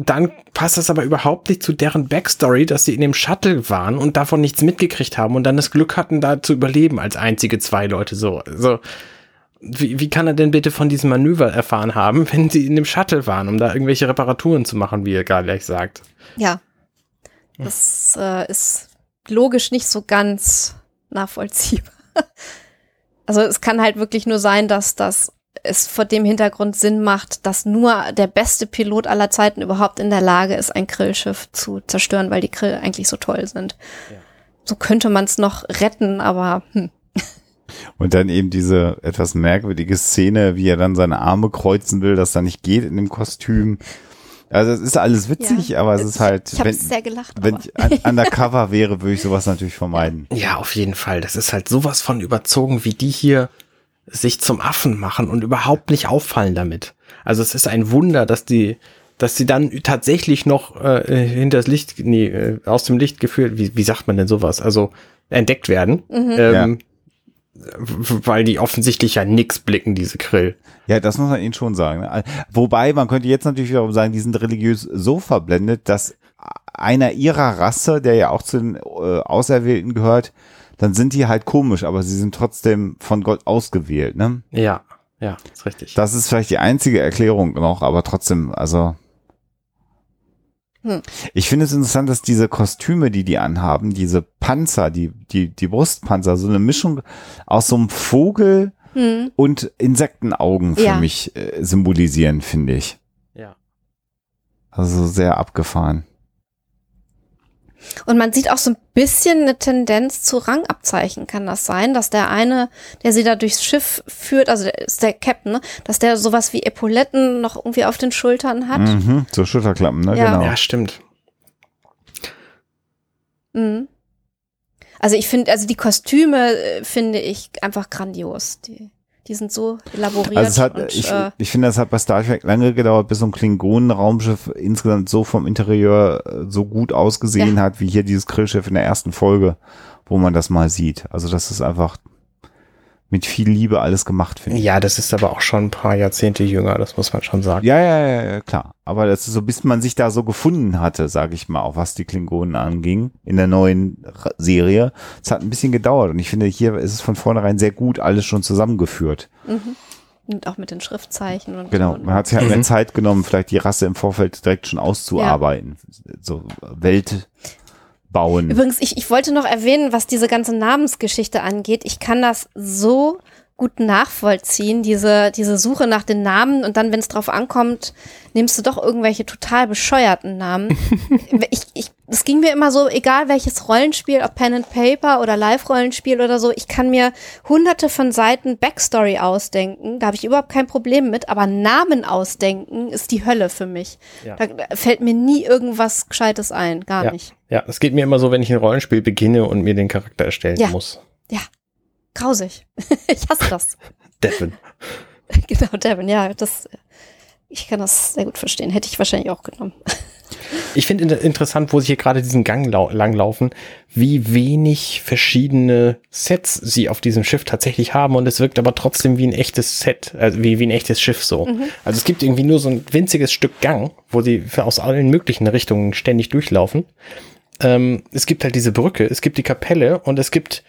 dann passt das aber überhaupt nicht zu deren Backstory, dass sie in dem Shuttle waren und davon nichts mitgekriegt haben und dann das Glück hatten, da zu überleben als einzige zwei Leute so. Also, wie, wie kann er denn bitte von diesem Manöver erfahren haben, wenn sie in dem Shuttle waren, um da irgendwelche Reparaturen zu machen, wie er gar gleich sagt? Ja. Das äh, ist logisch nicht so ganz nachvollziehbar. Also es kann halt wirklich nur sein, dass das es vor dem Hintergrund Sinn macht, dass nur der beste Pilot aller Zeiten überhaupt in der Lage ist, ein Grillschiff zu zerstören, weil die Grill eigentlich so toll sind. So könnte man es noch retten, aber hm. Und dann eben diese etwas merkwürdige Szene, wie er dann seine Arme kreuzen will, das da nicht geht in dem Kostüm. Also es ist alles witzig, Ja. aber es ist halt, Ich habe wenn, sehr gelacht. wenn aber. ich un- undercover wäre, würde ich sowas natürlich vermeiden. Ja, auf jeden Fall. Das ist halt sowas von überzogen, wie die hier sich zum Affen machen und überhaupt nicht auffallen damit. Also es ist ein Wunder, dass die, dass sie dann tatsächlich noch äh, hinter das Licht, nee, äh, aus dem Licht geführt, wie, wie sagt man denn sowas? Also entdeckt werden, ähm, w- weil die offensichtlich ja nix blicken, diese Grill. Ja, das muss man ihnen schon sagen. ne? Wobei, man könnte jetzt natürlich wiederum sagen, die sind religiös so verblendet, dass einer ihrer Rasse, der ja auch zu den äh, Auserwählten gehört, dann sind die halt komisch, aber sie sind trotzdem von Gott ausgewählt, ne? Ja, ja, ist richtig. Das ist vielleicht die einzige Erklärung noch, aber trotzdem, also. Hm. Ich finde es interessant, dass diese Kostüme, die die anhaben, diese Panzer, die, die, die Brustpanzer, so eine Mischung aus so einem Vogel Hm. und Insektenaugen für Ja. mich äh, symbolisieren, finde ich. ja. Also sehr abgefahren. Und man sieht auch so ein bisschen eine Tendenz zu Rangabzeichen. Kann das sein, dass der eine, der sie da durchs Schiff führt, also der ist der Captain, ne? dass der sowas wie Epauletten noch irgendwie auf den Schultern hat? Mhm, so Schulterklappen, ne? Ja. Genau. Ja, stimmt. Mhm. Also ich finde, also die Kostüme äh, finde ich einfach grandios. Die, die sind so elaboriert. Also es hat, und, ich, äh, ich finde, das hat bei Star Trek lange gedauert, bis so ein Klingonen-Raumschiff insgesamt so vom Interieur äh, so gut ausgesehen hat, wie hier dieses Grillschiff in der ersten Folge, wo man das mal sieht. Also das ist einfach mit viel Liebe alles gemacht, finde ich. Ja, das ist aber auch schon ein paar Jahrzehnte jünger, das muss man schon sagen. Ja, ja, ja, ja, klar. Aber das ist so, bis man sich da so gefunden hatte, sage ich mal, auch was die Klingonen anging, in der neuen Serie. Es hat ein bisschen gedauert und ich finde, hier ist es von vornherein sehr gut alles schon zusammengeführt. mhm. Und auch mit den Schriftzeichen und Genau, und, man hat sich halt Mhm. mehr Zeit genommen, vielleicht die Rasse im Vorfeld direkt schon auszuarbeiten. So Welt bauen. Übrigens, ich, ich wollte noch erwähnen, was diese ganze Namensgeschichte angeht. Ich kann das so gut nachvollziehen, diese, diese Suche nach den Namen und dann, wenn es drauf ankommt, nimmst du doch irgendwelche total bescheuerten Namen. ich, ich, es ging mir immer so, egal welches Rollenspiel, ob Pen and Paper oder Live-Rollenspiel oder so, ich kann mir hunderte von Seiten Backstory ausdenken, da habe ich überhaupt kein Problem mit, aber Namen ausdenken ist die Hölle für mich. Ja. Da fällt mir nie irgendwas Gescheites ein, gar Ja. nicht. Ja, es geht mir immer so, wenn ich ein Rollenspiel beginne und mir den Charakter erstellen Ja. muss. Grausig. ich hasse das. Devin. genau, Devin, ja, das, ich kann das sehr gut verstehen. Hätte ich wahrscheinlich auch genommen. Ich finde inter- interessant, wo sie hier gerade diesen Gang lau langlaufen, wie wenig verschiedene Sets sie auf diesem Schiff tatsächlich haben und es wirkt aber trotzdem wie ein echtes Set, also wie, wie ein echtes Schiff so. Also es gibt irgendwie nur so ein winziges Stück Gang, wo sie aus allen möglichen Richtungen ständig durchlaufen. Ähm, es gibt halt diese Brücke, es gibt die Kapelle und es gibt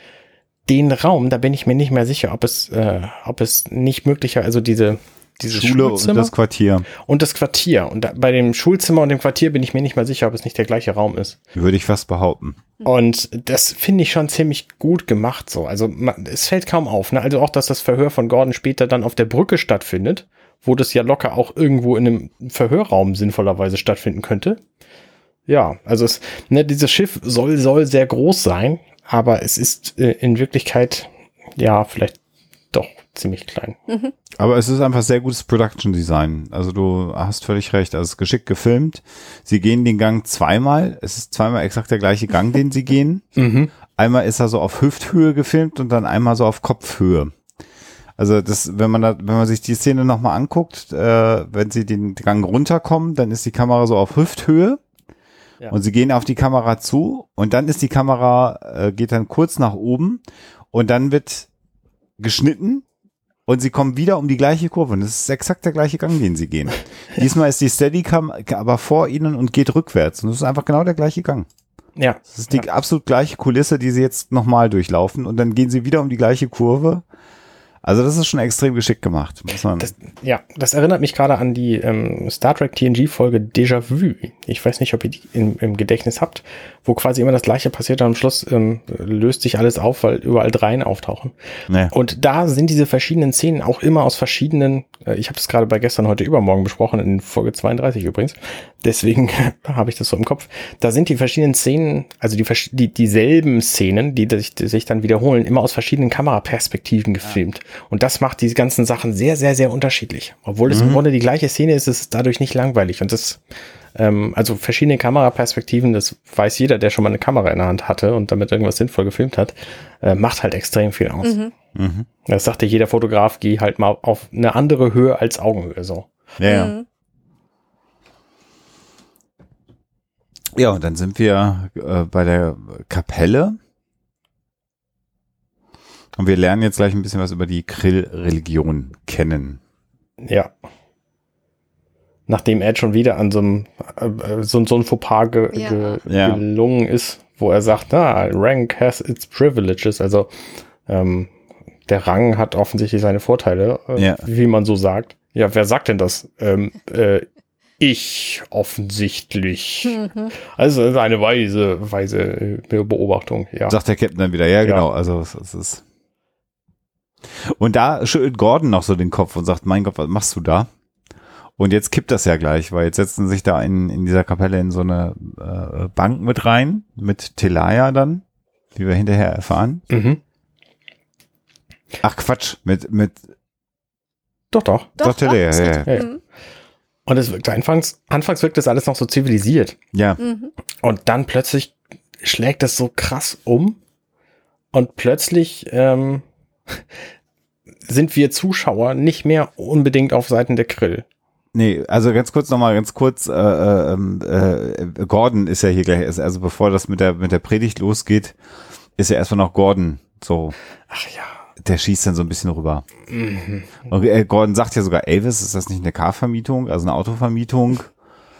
den Raum, da bin ich mir nicht mehr sicher, ob es, äh, ob es nicht möglicher, also diese, diese Schule und Schulzimmer das Quartier, und das Quartier. Und da, bei dem Schulzimmer und dem Quartier bin ich mir nicht mal sicher, ob es nicht der gleiche Raum ist. würde ich fast behaupten. Und das finde ich schon ziemlich gut gemacht so. Also man, es fällt kaum auf. Ne? Also auch, dass das Verhör von Gordon später dann auf der Brücke stattfindet, wo das ja locker auch irgendwo in einem Verhörraum sinnvollerweise stattfinden könnte. Ja, also es, ne, dieses Schiff soll, soll sehr groß sein, aber es ist äh, in Wirklichkeit, ja, vielleicht ziemlich klein. Aber es ist einfach sehr gutes Production Design. Also du hast völlig recht. Also es ist geschickt gefilmt. Sie gehen den Gang zweimal. Es ist zweimal exakt der gleiche Gang, den sie gehen. Mhm. Einmal ist er so auf Hüfthöhe gefilmt und dann einmal so auf Kopfhöhe. Also das, wenn man da, wenn man sich die Szene nochmal anguckt, äh, wenn sie den Gang runterkommen, dann ist die Kamera so auf Hüfthöhe. Ja. Und sie gehen auf die Kamera zu und dann ist die Kamera, äh, geht dann kurz nach oben und dann wird geschnitten und sie kommen wieder um die gleiche Kurve. Und das ist exakt der gleiche Gang, den sie gehen. Diesmal ist die Steadicam aber vor ihnen und geht rückwärts. Und das ist einfach genau der gleiche Gang. Ja, Das ist die absolut gleiche Kulisse, die sie jetzt nochmal durchlaufen. Und dann gehen sie wieder um die gleiche Kurve. Also das ist schon extrem geschickt gemacht. Das, ja, das erinnert mich gerade an die ähm, Star Trek TNG-Folge Déjà-vu. Ich weiß nicht, ob ihr die im, im Gedächtnis habt, wo quasi immer das Gleiche passiert und am Schluss ähm, löst sich alles auf, weil überall Dreien auftauchen. nee. Und da sind diese verschiedenen Szenen auch immer aus verschiedenen, äh, ich habe das gerade bei gestern, heute, übermorgen besprochen, in Folge 32 übrigens. Deswegen habe ich das so im Kopf. Da sind die verschiedenen Szenen, also die, die dieselben Szenen, die sich, die sich dann wiederholen, immer aus verschiedenen Kameraperspektiven gefilmt. Und das macht diese ganzen Sachen sehr, sehr, sehr unterschiedlich. Obwohl es im Grunde die gleiche Szene ist, ist es dadurch nicht langweilig. Und das, ähm, also verschiedene Kameraperspektiven, das weiß jeder, der schon mal eine Kamera in der Hand hatte und damit irgendwas sinnvoll gefilmt hat, äh, macht halt extrem viel aus. Mhm. Das sagte jeder Fotograf, geh halt mal auf eine andere Höhe als Augenhöhe, so. Ja, ja. Ja, und dann sind wir äh, bei der Kapelle. Und wir lernen jetzt gleich ein bisschen was über die Krill-Religion kennen. Ja. Nachdem Ed schon wieder an so einem äh, so, so ein Fauxpas ge, Ja. ge, Ja. gelungen ist, wo er sagt, na, Rank has its privileges, also ähm, der Rang hat offensichtlich seine Vorteile, äh, Ja. wie man so sagt. Ja, wer sagt denn das? Ähm, äh, ich offensichtlich. Mhm. Also das ist eine weise, weise äh, Beobachtung, ja. Sagt der Captain dann wieder, ja, genau, also es, ist. Und da schüttelt Gordon noch so den Kopf und sagt, mein Gott, was machst du da? Und jetzt kippt das ja gleich, weil jetzt setzen sich da in, in dieser Kapelle in so eine äh, Bank mit rein, mit Telaya dann, wie wir hinterher erfahren. Mhm. Ach Quatsch, mit, mit Doch, doch. Doch, ist ja, richtig. ja. Ja. Mhm. Und es wirkt anfangs, anfangs wirkt das alles noch so zivilisiert. ja, Mhm. Und dann plötzlich schlägt es so krass um. Und plötzlich ähm, sind wir Zuschauer nicht mehr unbedingt auf Seiten der Krill. Nee, also ganz kurz nochmal, ganz kurz, äh, äh, ähm, äh, Gordon ist ja hier gleich, also bevor das mit der, mit der Predigt losgeht, ist ja erstmal noch Gordon, so, Ach ja. Der schießt dann so ein bisschen rüber. Mhm. Und äh, Gordon sagt ja sogar, Elvis, ist das nicht eine Car-Vermietung, also eine Autovermietung?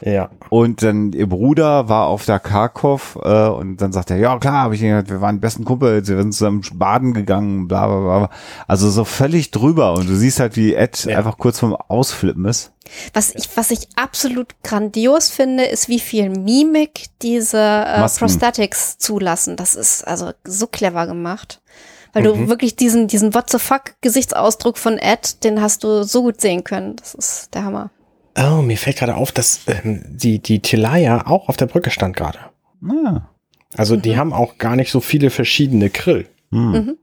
Ja. Und dann ihr Bruder war auf der Kharkov äh, und dann sagt er, ja klar, hab ich gehört, wir waren die besten Kumpels, wir sind zusammen baden gegangen, bla bla bla. Also so völlig drüber und du siehst halt, wie Ed Ja. einfach kurz vorm Ausflippen ist. Was ich, was ich absolut grandios finde, ist, wie viel Mimik diese äh. Prosthetics zulassen. Das ist also so clever gemacht. Weil Mhm. du wirklich diesen, diesen What the fuck Gesichtsausdruck von Ed, den hast du so gut sehen können. Das ist der Hammer. Oh, mir fällt gerade auf, dass ähm, die, die Telaya auch auf der Brücke stand gerade. Ah. Also die haben auch gar nicht so viele verschiedene Krill. Hm. Mhm.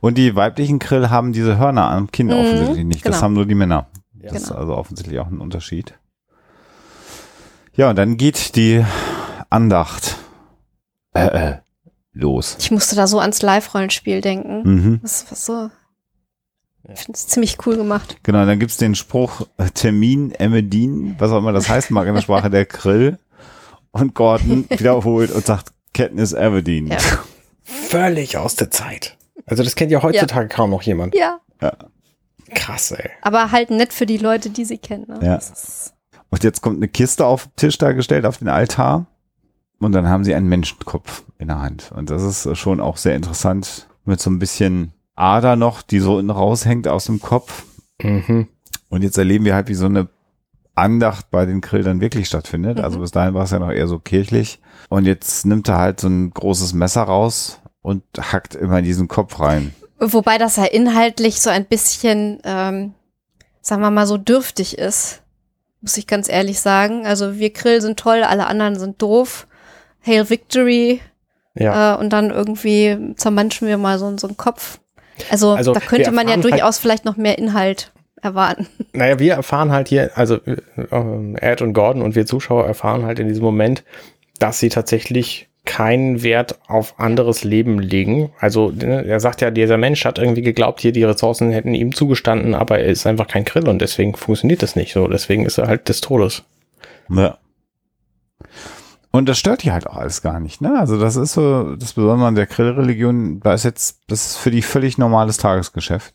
Und die weiblichen Krill haben diese Hörner am Kinn Mhm, offensichtlich nicht. Das genau. haben nur die Männer. Ja. Das ist Genau. also offensichtlich auch ein Unterschied. Ja, und dann geht die Andacht äh, äh, los. Ich musste da so ans Live-Rollenspiel denken. Mhm. Das war so. Ich finde es ziemlich cool gemacht. Genau, dann gibt's den Spruch äh, Termin Emedin, was auch immer das heißt, mag in der Sprache der Krill. Und Gordon wiederholt und sagt Katniss Everdeen. Ja. Völlig aus der Zeit. Also das kennt ja heutzutage kaum noch jemand. Ja. Krass, ey. Aber halt nett für die Leute, die sie kennen. Ne? Ja. Und jetzt kommt eine Kiste auf den Tisch dargestellt, auf den Altar. Und dann haben sie einen Menschenkopf in der Hand. Und das ist schon auch sehr interessant. Mit so ein bisschen Ader noch, die so innen raushängt aus dem Kopf. Mhm. Und jetzt erleben wir halt, wie so eine Andacht bei den Grill dann wirklich stattfindet. Also bis dahin war es ja noch eher so kirchlich. Und jetzt nimmt er halt so ein großes Messer raus und hackt immer in diesen Kopf rein. wobei das ja inhaltlich so ein bisschen, ähm, sagen wir mal, so dürftig ist. Muss ich ganz ehrlich sagen. Also wir Grill sind toll, alle anderen sind doof. Hail Victory. Ja. Äh, und dann irgendwie zermanschen wir mal so, so einen Kopf. Also, Also, da könnte man ja erfahren halt- durchaus vielleicht noch mehr Inhalt erwarten. Naja, wir erfahren halt hier, also äh, Ed und Gordon und wir Zuschauer erfahren halt in diesem Moment, dass sie tatsächlich keinen Wert auf anderes Leben legen. Also ne, er sagt ja, dieser Mensch hat irgendwie geglaubt, hier die Ressourcen hätten ihm zugestanden, aber er ist einfach kein Grill und deswegen funktioniert das nicht so. Deswegen ist er halt des Todes. Ja. Und das stört die halt auch alles gar nicht, ne? Also das ist so, das Besondere an der Grillreligion, da ist jetzt, das ist für die völlig normales Tagesgeschäft.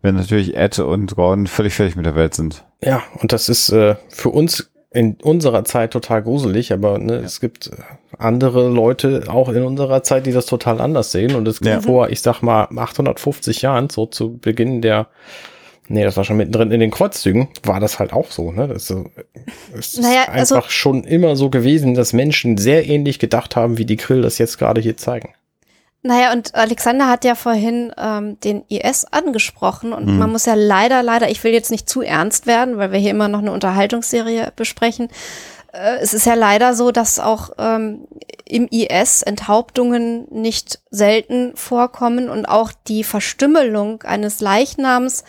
Wenn natürlich Ed und Gordon völlig fertig mit der Welt sind. Ja, und das ist äh, für uns in unserer Zeit total gruselig, aber ne, es gibt äh, andere Leute auch in unserer Zeit, die das total anders sehen. Und es gibt Ja. vor, ich sag mal, 850 Jahren, so zu Beginn der, nee, das war schon mittendrin in den Kreuzzügen, war das halt auch so. Ne? Das, so- es Naja, ist also- einfach schon immer so gewesen, dass Menschen sehr ähnlich gedacht haben, wie die Krill das jetzt gerade hier zeigen. Naja, und Alexander hat ja vorhin ähm, den IS angesprochen und Mhm. man muss ja leider, leider, ich will jetzt nicht zu ernst werden, weil wir hier immer noch eine Unterhaltungsserie besprechen. äh, es ist ja leider so, dass auch ähm, im IS Enthauptungen nicht selten vorkommen und auch die Verstümmelung eines Leichnams,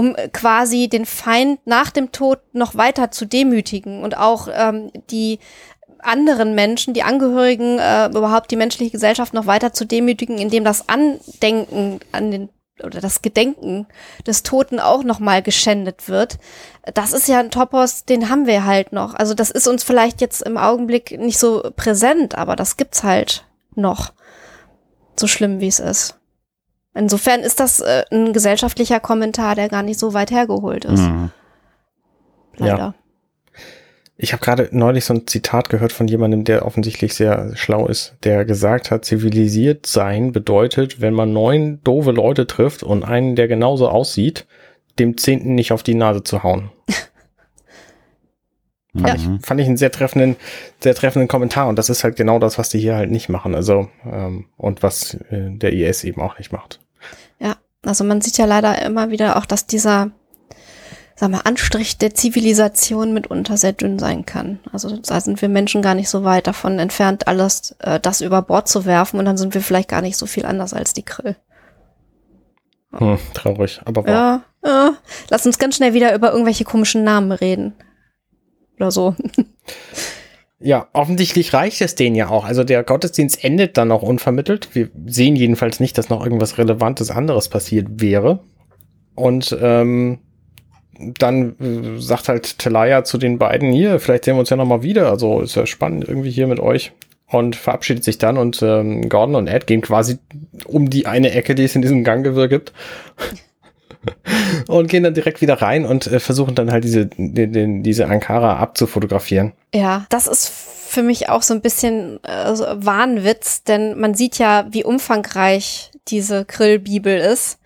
um quasi den Feind nach dem Tod noch weiter zu demütigen und auch ähm, die anderen Menschen, die Angehörigen, äh, überhaupt die menschliche Gesellschaft noch weiter zu demütigen, indem das Andenken an den oder das Gedenken des Toten auch nochmal geschändet wird. Das ist ja ein Topos, den haben wir halt noch. Also das ist uns vielleicht jetzt im Augenblick nicht so präsent, aber das gibt's halt noch. So schlimm wie es ist. Insofern ist das äh, ein gesellschaftlicher Kommentar, der gar nicht so weit hergeholt ist. Mhm. Leider. Ja. Ich habe gerade neulich so ein Zitat gehört von jemandem, der offensichtlich sehr schlau ist, der gesagt hat, zivilisiert sein bedeutet, wenn man neun doofe Leute trifft und einen, der genauso aussieht, dem zehnten nicht auf die Nase zu hauen. Fand, ja. ich, fand ich einen sehr treffenden, sehr treffenden Kommentar und das ist halt genau das, was die hier halt nicht machen. Also ähm, und was äh, der IS eben auch nicht macht. Ja, also man sieht ja leider immer wieder auch, dass dieser sag mal, Anstrich der Zivilisation mitunter sehr dünn sein kann. Also da sind wir Menschen gar nicht so weit davon entfernt, alles äh, das über Bord zu werfen und dann sind wir vielleicht gar nicht so viel anders als die Krill. Hm, traurig, aber wahr. Ja, ja, lass uns ganz schnell wieder über irgendwelche komischen Namen reden. Oder so. Ja, offensichtlich reicht es denen ja auch. Also der Gottesdienst endet dann auch unvermittelt. Wir sehen jedenfalls nicht, dass noch irgendwas Relevantes anderes passiert wäre. Und ähm, dann äh, sagt halt Telaya zu den beiden, hier, vielleicht sehen wir uns ja nochmal wieder. Also ist ja spannend irgendwie hier mit euch. Und verabschiedet sich dann und ähm, Gordon und Ed gehen quasi um die eine Ecke, die es in diesem Gangewirr gibt. und gehen dann direkt wieder rein und äh, versuchen dann halt diese, den, den, diese Ankara abzufotografieren. Ja, das ist für mich auch so ein bisschen äh, so Wahnwitz, denn man sieht ja, wie umfangreich diese Grillbibel ist.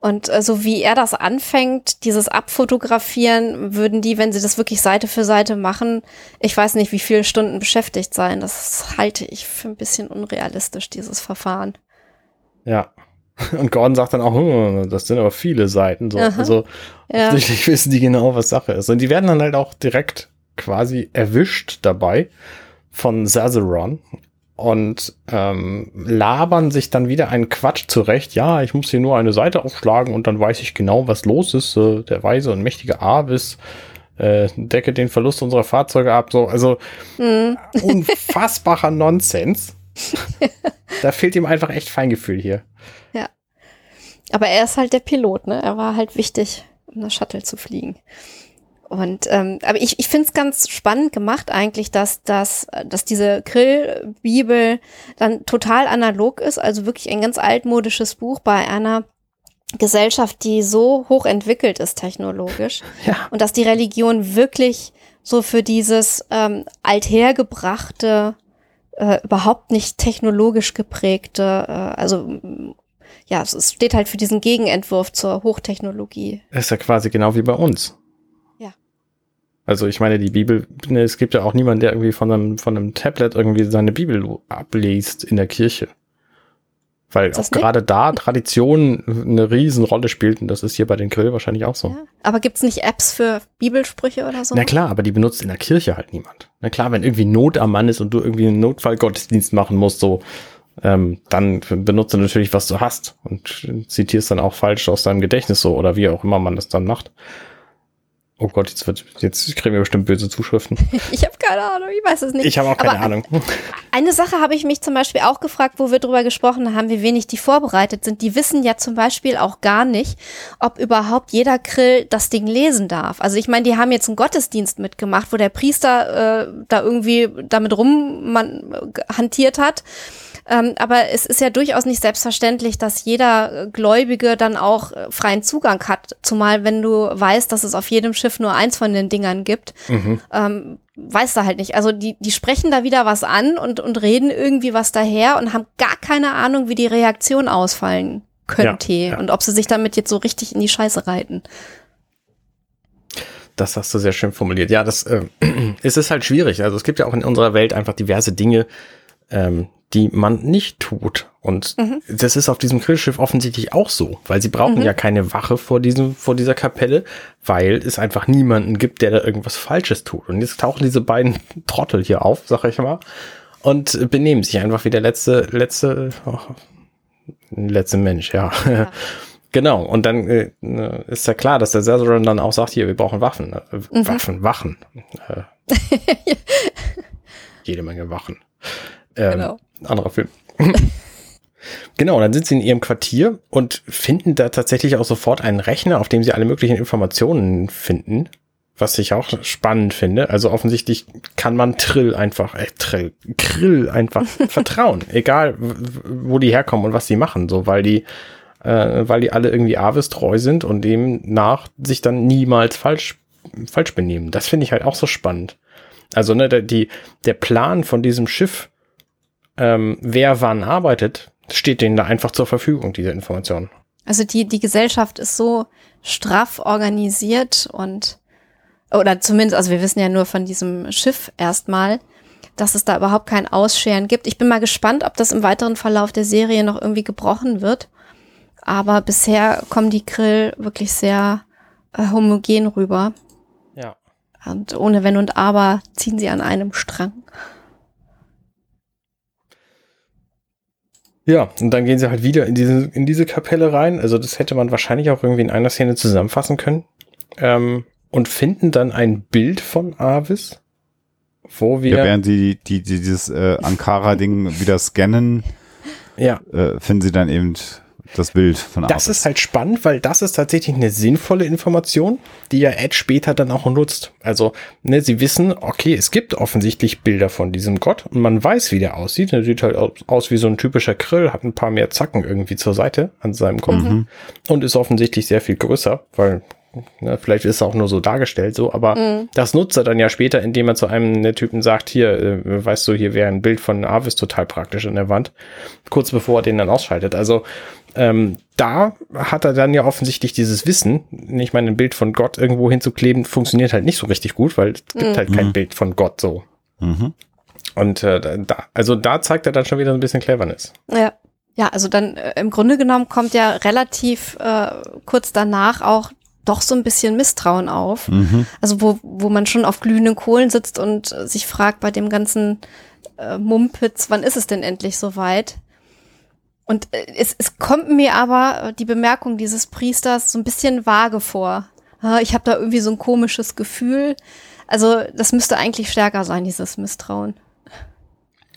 Und äh, so wie er das anfängt, dieses Abfotografieren, würden die, wenn sie das wirklich Seite für Seite machen, ich weiß nicht, wie viele Stunden beschäftigt sein. Das halte ich für ein bisschen unrealistisch, dieses Verfahren. Ja. Und Gordon sagt dann auch, hm, das sind aber viele Seiten. So. Also ja. offensichtlich wissen die genau, was Sache ist. Und die werden dann halt auch direkt quasi erwischt dabei von Zazeron und ähm, labern sich dann wieder einen Quatsch zurecht. Ja, ich muss hier nur eine Seite aufschlagen und dann weiß ich genau, was los ist. Äh, der weise und mächtige Avis äh, decke den Verlust unserer Fahrzeuge ab. So, also mhm. unfassbarer Nonsens. Da fehlt ihm einfach echt Feingefühl hier. Ja. Aber er ist halt der Pilot, ne? Er war halt wichtig, um das Shuttle zu fliegen. Und ähm, aber ich, ich finde es ganz spannend gemacht eigentlich, dass, dass, dass diese Grillbibel dann total analog ist, also wirklich ein ganz altmodisches Buch bei einer Gesellschaft, die so hoch entwickelt ist technologisch. Ja. Und dass die Religion wirklich so für dieses ähm, althergebrachte, äh, überhaupt nicht technologisch geprägte, äh, also ja, es steht halt für diesen Gegenentwurf zur Hochtechnologie. Das ist ja quasi genau wie bei uns. Also ich meine, die Bibel, ne, es gibt ja auch niemanden, der irgendwie von einem, von einem Tablet irgendwie seine Bibel abliest in der Kirche. Weil auch gerade da Tradition eine Riesenrolle spielt und das ist hier bei den Grill wahrscheinlich auch so. Ja, aber gibt's nicht Apps für Bibelsprüche oder so? Na klar, aber die benutzt in der Kirche halt niemand. Na klar, wenn irgendwie Not am Mann ist und du irgendwie einen Notfallgottesdienst machen musst, so, ähm, dann benutze natürlich, was du hast und zitierst dann auch falsch aus deinem Gedächtnis so oder wie auch immer man das dann macht. Oh Gott, jetzt wird, jetzt kriegen wir bestimmt böse Zuschriften. ich habe keine Ahnung, ich weiß es nicht. Ich habe auch keine Aber Ahnung. Eine Sache habe ich mich zum Beispiel auch gefragt, wo wir drüber gesprochen haben, wie wenig die vorbereitet sind. Die wissen ja zum Beispiel auch gar nicht, ob überhaupt jeder Krill das Ding lesen darf. Also ich meine, die haben jetzt einen Gottesdienst mitgemacht, wo der Priester äh, da irgendwie damit rum man, hantiert hat. Ähm, aber es ist ja durchaus nicht selbstverständlich, dass jeder Gläubige dann auch äh, freien Zugang hat. Zumal wenn du weißt, dass es auf jedem Schiff nur eins von den Dingern gibt, mhm. ähm, weißt du halt nicht. Also die, die sprechen da wieder was an und, und reden irgendwie was daher und haben gar keine Ahnung, wie die Reaktion ausfallen könnte ja, ja. und ob sie sich damit jetzt so richtig in die Scheiße reiten. Das hast du sehr schön formuliert. Ja, das äh, es ist halt schwierig. Also es gibt ja auch in unserer Welt einfach diverse Dinge, ähm, die man nicht tut. Und Mhm. das ist auf diesem Grillschiff offensichtlich auch so, weil sie brauchen Mhm. ja keine Wache vor diesem, vor dieser Kapelle, weil es einfach niemanden gibt, der da irgendwas Falsches tut. Und jetzt tauchen diese beiden Trottel hier auf, sag ich mal, und benehmen sich einfach wie der letzte, letzte, oh, letzte Mensch, ja. Ja. Genau, und dann äh, ist ja klar, dass der Cesaron dann auch sagt, hier, wir brauchen Waffen. Äh, Mhm. Waffen, Wachen. Äh, jede Menge Wachen. Ähm, Genau. Anderer Film. genau, dann sind sie in ihrem Quartier und finden da tatsächlich auch sofort einen Rechner, auf dem sie alle möglichen Informationen finden. Was ich auch spannend finde. Also offensichtlich kann man Trill einfach, äh, Trill, Krill einfach vertrauen. Egal, wo die herkommen und was sie machen. So, weil die, äh, weil die alle irgendwie Avis treu sind und demnach sich dann niemals falsch, falsch benehmen. Das finde ich halt auch so spannend. Also, ne, die, der Plan von diesem Schiff, ähm, wer wann arbeitet, steht denen da einfach zur Verfügung, diese Information. Also die, die Gesellschaft ist so straff organisiert und, oder zumindest, also wir wissen ja nur von diesem Schiff erstmal, dass es da überhaupt kein Ausscheren gibt. Ich bin mal gespannt, ob das im weiteren Verlauf der Serie noch irgendwie gebrochen wird. Aber bisher kommen die Grill wirklich sehr äh, homogen rüber. Ja. Und ohne Wenn und Aber ziehen sie an einem Strang. Ja, und dann gehen sie halt wieder in diese, in diese Kapelle rein. Also das hätte man wahrscheinlich auch irgendwie in einer Szene zusammenfassen können. Ähm, und finden dann ein Bild von Avis, wo wir, Ja, während sie die, die, dieses äh, Ankara-Ding wieder scannen, ja, äh, finden sie dann eben das Bild von Das Avis. ist halt spannend, weil das ist tatsächlich eine sinnvolle Information, die ja Ed später dann auch nutzt. Also, ne, sie wissen, okay, es gibt offensichtlich Bilder von diesem Gott und man weiß, wie der aussieht. Er sieht halt aus, wie so ein typischer Grill, hat ein paar mehr Zacken irgendwie zur Seite an seinem Kopf und ist offensichtlich sehr viel größer, weil ne, vielleicht ist er auch nur so dargestellt so, aber das nutzt er dann ja später, indem er zu einem der Typen sagt, hier, äh, weißt du, hier wäre ein Bild von Avis total praktisch an der Wand, kurz bevor er den dann ausschaltet. Also ähm, da hat er dann ja offensichtlich dieses Wissen. Ich meine, ein Bild von Gott irgendwo hinzukleben, funktioniert halt nicht so richtig gut, weil es gibt halt kein Bild von Gott so. Mhm. Und äh, da, also da zeigt er dann schon wieder so ein bisschen Cleverness. Ja. Ja, also dann äh, im Grunde genommen kommt ja relativ äh, kurz danach auch doch so ein bisschen Misstrauen auf. Mhm. Also wo, wo man schon auf glühenden Kohlen sitzt und äh, sich fragt bei dem ganzen äh, Mumpitz, wann ist es denn endlich soweit? Und äh, es, es kommt mir aber äh, die Bemerkung dieses Priesters so ein bisschen vage vor. Ah, Ich habe da irgendwie so ein komisches Gefühl. Also das müsste eigentlich stärker sein, dieses Misstrauen.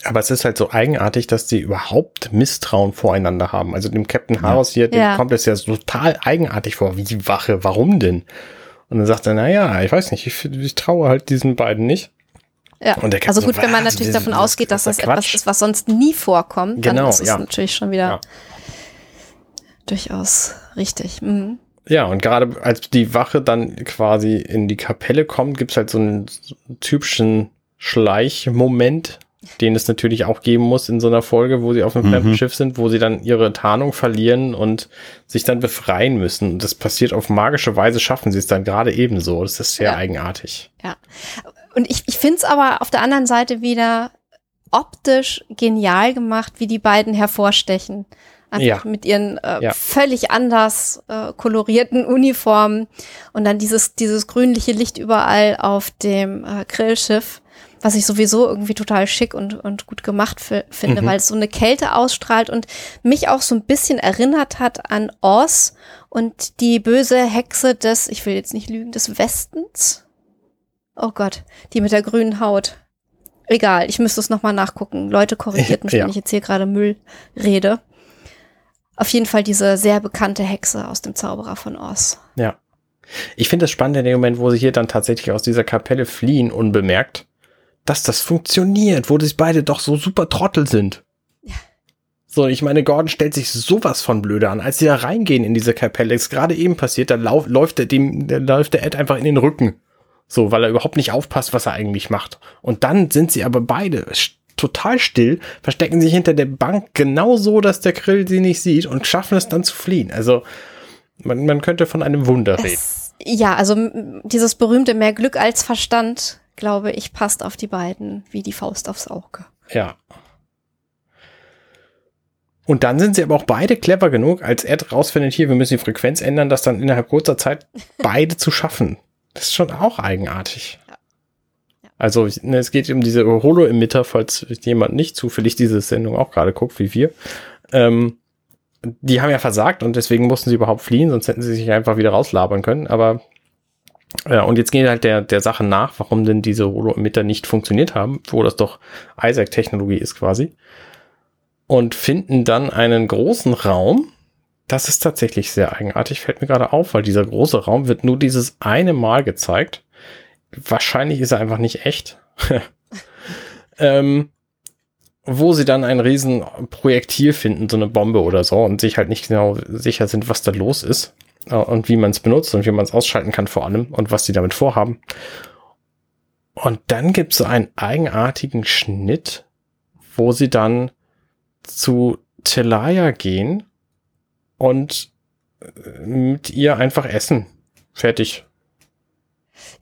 Aber es ist halt so eigenartig, dass die überhaupt Misstrauen voreinander haben. Also dem Captain Harris hier, dem Ja. kommt es ja total eigenartig vor. Wie Wache, warum denn? Und dann sagt er, na ja, ich weiß nicht, ich, ich traue halt diesen beiden nicht. Ja, Und der Captain also so, gut, wenn man natürlich davon das- ausgeht, dass das das etwas ist, was sonst nie vorkommt, dann Genau, ist es ja. natürlich schon wieder Ja. durchaus richtig. Mhm. Ja, und gerade als die Wache dann quasi in die Kapelle kommt, gibt's halt so einen typischen Schleichmoment, den es natürlich auch geben muss in so einer Folge, wo sie auf einem fremden Schiff sind, wo sie dann ihre Tarnung verlieren und sich dann befreien müssen. Und das passiert auf magische Weise, schaffen sie es dann gerade ebenso. Das ist sehr Ja. eigenartig. Ja. Und ich, ich finde es aber auf der anderen Seite wieder optisch genial gemacht, wie die beiden hervorstechen. Einfach Ja. mit ihren äh, Ja. völlig anders äh, kolorierten Uniformen und dann dieses, dieses grünliche Licht überall auf dem äh, Grillschiff, was ich sowieso irgendwie total schick und, und gut gemacht fi- finde, Mhm. weil es so eine Kälte ausstrahlt und mich auch so ein bisschen erinnert hat an Oz und die böse Hexe des, ich will jetzt nicht lügen, des Westens. Oh Gott, die mit der grünen Haut. Egal, ich müsste es nochmal nachgucken. Leute, korrigiert mich, Ja. wenn ich jetzt hier gerade Müll rede. Auf jeden Fall diese sehr bekannte Hexe aus dem Zauberer von Oz. Ja. Ich finde es spannend in dem Moment, wo sie hier dann tatsächlich aus dieser Kapelle fliehen, unbemerkt, dass das funktioniert, wo sie beide doch so super Trottel sind. So, ich meine, Gordon stellt sich sowas von blöde an. Als sie da reingehen in diese Kapelle, ist gerade eben passiert, da lau läuft der dem, da läuft der Ed einfach in den Rücken. So, weil er überhaupt nicht aufpasst, was er eigentlich macht. Und dann sind sie aber beide total still, verstecken sich hinter der Bank genau so, dass der Grill sie nicht sieht und schaffen es dann zu fliehen. Also, man, man könnte von einem Wunder reden. Es, ja, also dieses berühmte mehr Glück als Verstand, glaube ich, passt auf die beiden wie die Faust aufs Auge. Ja. Und dann sind sie aber auch beide clever genug, als Ed rausfindet, hier, wir müssen die Frequenz ändern, das dann innerhalb kurzer Zeit beide zu schaffen. Das ist schon auch eigenartig. Also ne, es geht um diese Holo-Emitter, falls jemand nicht zufällig diese Sendung auch gerade guckt, wie wir. Ähm, die haben ja versagt und deswegen mussten sie überhaupt fliehen, sonst hätten sie sich einfach wieder rauslabern können. Aber ja, und jetzt gehen halt der, der Sache nach, warum denn diese Holo-Emitter nicht funktioniert haben, wo das doch Isaac-Technologie ist quasi und finden dann einen großen Raum. Das ist tatsächlich sehr eigenartig, fällt mir gerade auf, weil dieser große Raum wird nur dieses eine Mal gezeigt. Wahrscheinlich ist er einfach nicht echt. ähm, wo sie dann ein riesen Projektil finden, so eine Bombe oder so, und sich halt nicht genau sicher sind, was da los ist äh, und wie man es benutzt und wie man es ausschalten kann vor allem und was sie damit vorhaben. Und dann gibt es so einen eigenartigen Schnitt, wo sie dann zu Telaya gehen und äh, mit ihr einfach essen. Fertig.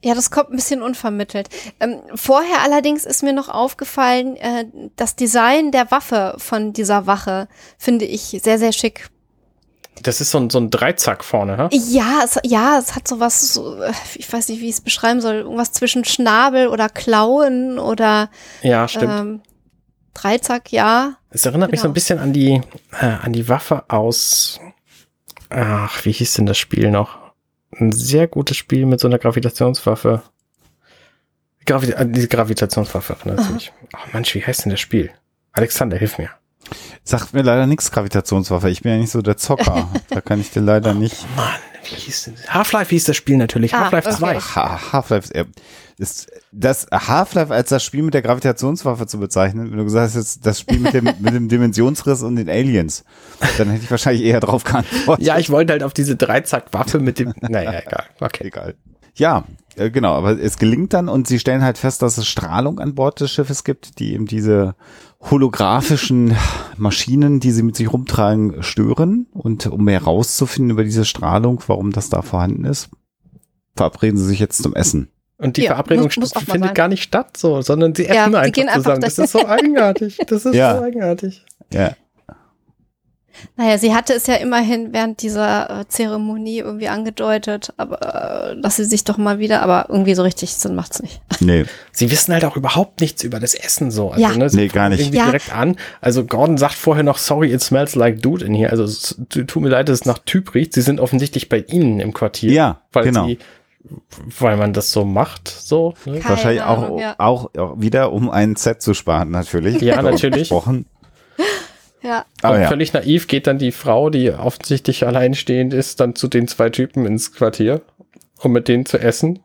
Ja, das kommt ein bisschen unvermittelt. Ähm, vorher allerdings ist mir noch aufgefallen, äh, das Design der Waffe von dieser Wache finde ich sehr, sehr schick. Das ist so ein, so ein Dreizack vorne, ha? Ja, es, ja, es hat sowas, so, äh, ich weiß nicht, wie ich es beschreiben soll, irgendwas zwischen Schnabel oder Klauen oder ja, stimmt. Ähm, Dreizack, ja. Es erinnert genau. mich so ein genau. bisschen an die, äh, an die Waffe aus, ach, wie hieß denn das Spiel noch? Ein sehr gutes Spiel mit so einer Gravitationswaffe. Gravi äh, diese Gravitationswaffe erinnert mich. Ach Mensch, wie heißt denn das Spiel? Alexander, hilf mir. Sagt mir leider nichts Gravitationswaffe. Ich bin ja nicht so der Zocker. da kann ich dir leider nicht. Oh Mann, wie hieß denn? Half-Life hieß das Spiel natürlich. Ah, Half-Life okay. 2. Half-Life ist das Half-Life als das Spiel mit der Gravitationswaffe zu bezeichnen, wenn du gesagt hast, das Spiel mit dem, mit dem Dimensionsriss und den Aliens, dann hätte ich wahrscheinlich eher drauf geantwortet. Ja, ich wollte halt auf diese Dreizack-Waffe mit dem, naja, egal, okay. Egal. Ja, äh, genau, aber es gelingt dann und sie stellen halt fest, dass es Strahlung an Bord des Schiffes gibt, die eben diese holographischen Maschinen, die sie mit sich rumtragen, stören. Und um mehr rauszufinden über diese Strahlung, warum das da vorhanden ist, verabreden sie sich jetzt zum Essen. Und die ja, Verabredung muss, muss findet gar nicht statt, so, sondern sie essen ja, einfach, einfach zusammen. Das ist so eigenartig. Das ist ja. so eigenartig. Ja. Naja, sie hatte es ja immerhin während dieser äh, Zeremonie irgendwie angedeutet, aber äh, dass sie sich doch mal wieder, aber irgendwie so richtig Sinn macht's nicht. Nee. Sie wissen halt auch überhaupt nichts über das Essen so. Also, ja. ne, nee, gar nicht. Irgendwie ja. direkt an. Also Gordon sagt vorher noch, sorry, it smells like dude in hier. Also es tut mir leid, dass es nach Typ riecht. Sie sind offensichtlich bei Ihnen im Quartier. Ja, weil genau. Sie weil man das so macht, so. Ne? Wahrscheinlich auch, ja. auch, auch wieder, um einen Set zu sparen, natürlich. Ja, natürlich. Ja. Aber ja. völlig naiv geht dann die Frau, die offensichtlich alleinstehend ist, dann zu den zwei Typen ins Quartier, um mit denen zu essen.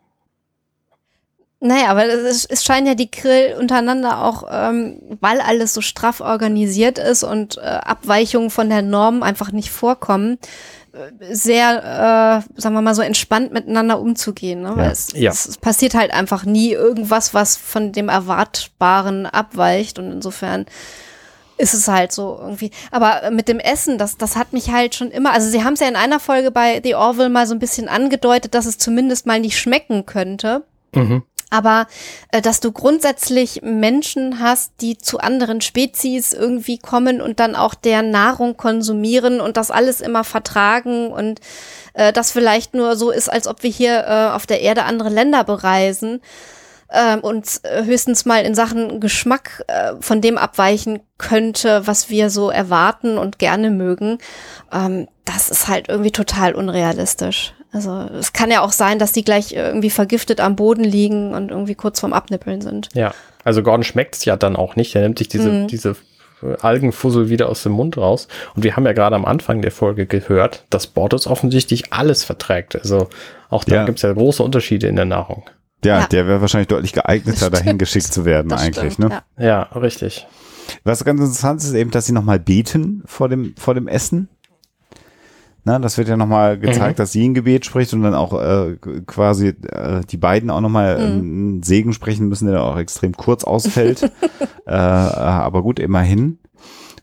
Naja, aber es, es scheinen ja die Grill untereinander auch, ähm, weil alles so straff organisiert ist und äh, Abweichungen von der Norm einfach nicht vorkommen, äh, sehr, äh, sagen wir mal so, entspannt miteinander umzugehen. Ne? Ja. Weil es, ja. es, passiert halt einfach nie irgendwas, was von dem Erwartbaren abweicht und insofern ist es halt so irgendwie. Aber mit dem Essen, das, das hat mich halt schon immer, also sie haben es ja in einer Folge bei The Orville mal so ein bisschen angedeutet, dass es zumindest mal nicht schmecken könnte. Mhm. Aber äh, dass du grundsätzlich Menschen hast, die zu anderen Spezies irgendwie kommen und dann auch deren Nahrung konsumieren und das alles immer vertragen und äh, das vielleicht nur so ist, als ob wir hier äh, auf der Erde andere Länder bereisen ähm, und äh, höchstens mal in Sachen Geschmack äh, von dem abweichen könnte, was wir so erwarten und gerne mögen, ähm, das ist halt irgendwie total unrealistisch. Also es kann ja auch sein, dass die gleich irgendwie vergiftet am Boden liegen und irgendwie kurz vorm Abnippeln sind. Ja, also Gordon schmeckt es ja dann auch nicht. Er nimmt sich diese, mhm. diese Algenfussel wieder aus dem Mund raus. Und wir haben ja gerade am Anfang der Folge gehört, dass Bortus offensichtlich alles verträgt. Also auch da ja. gibt es ja große Unterschiede in der Nahrung. Ja, ja. der wäre wahrscheinlich deutlich geeigneter, dahin geschickt zu werden, das eigentlich, stimmt, ne? Ja. ja, richtig. Was ganz interessant ist, ist eben, dass sie nochmal beten vor dem, vor dem Essen. Na, das wird ja nochmal gezeigt, mhm. dass sie ein Gebet spricht und dann auch äh, quasi äh, die beiden auch nochmal mhm. einen Segen sprechen müssen, der auch extrem kurz ausfällt. äh, aber gut, immerhin.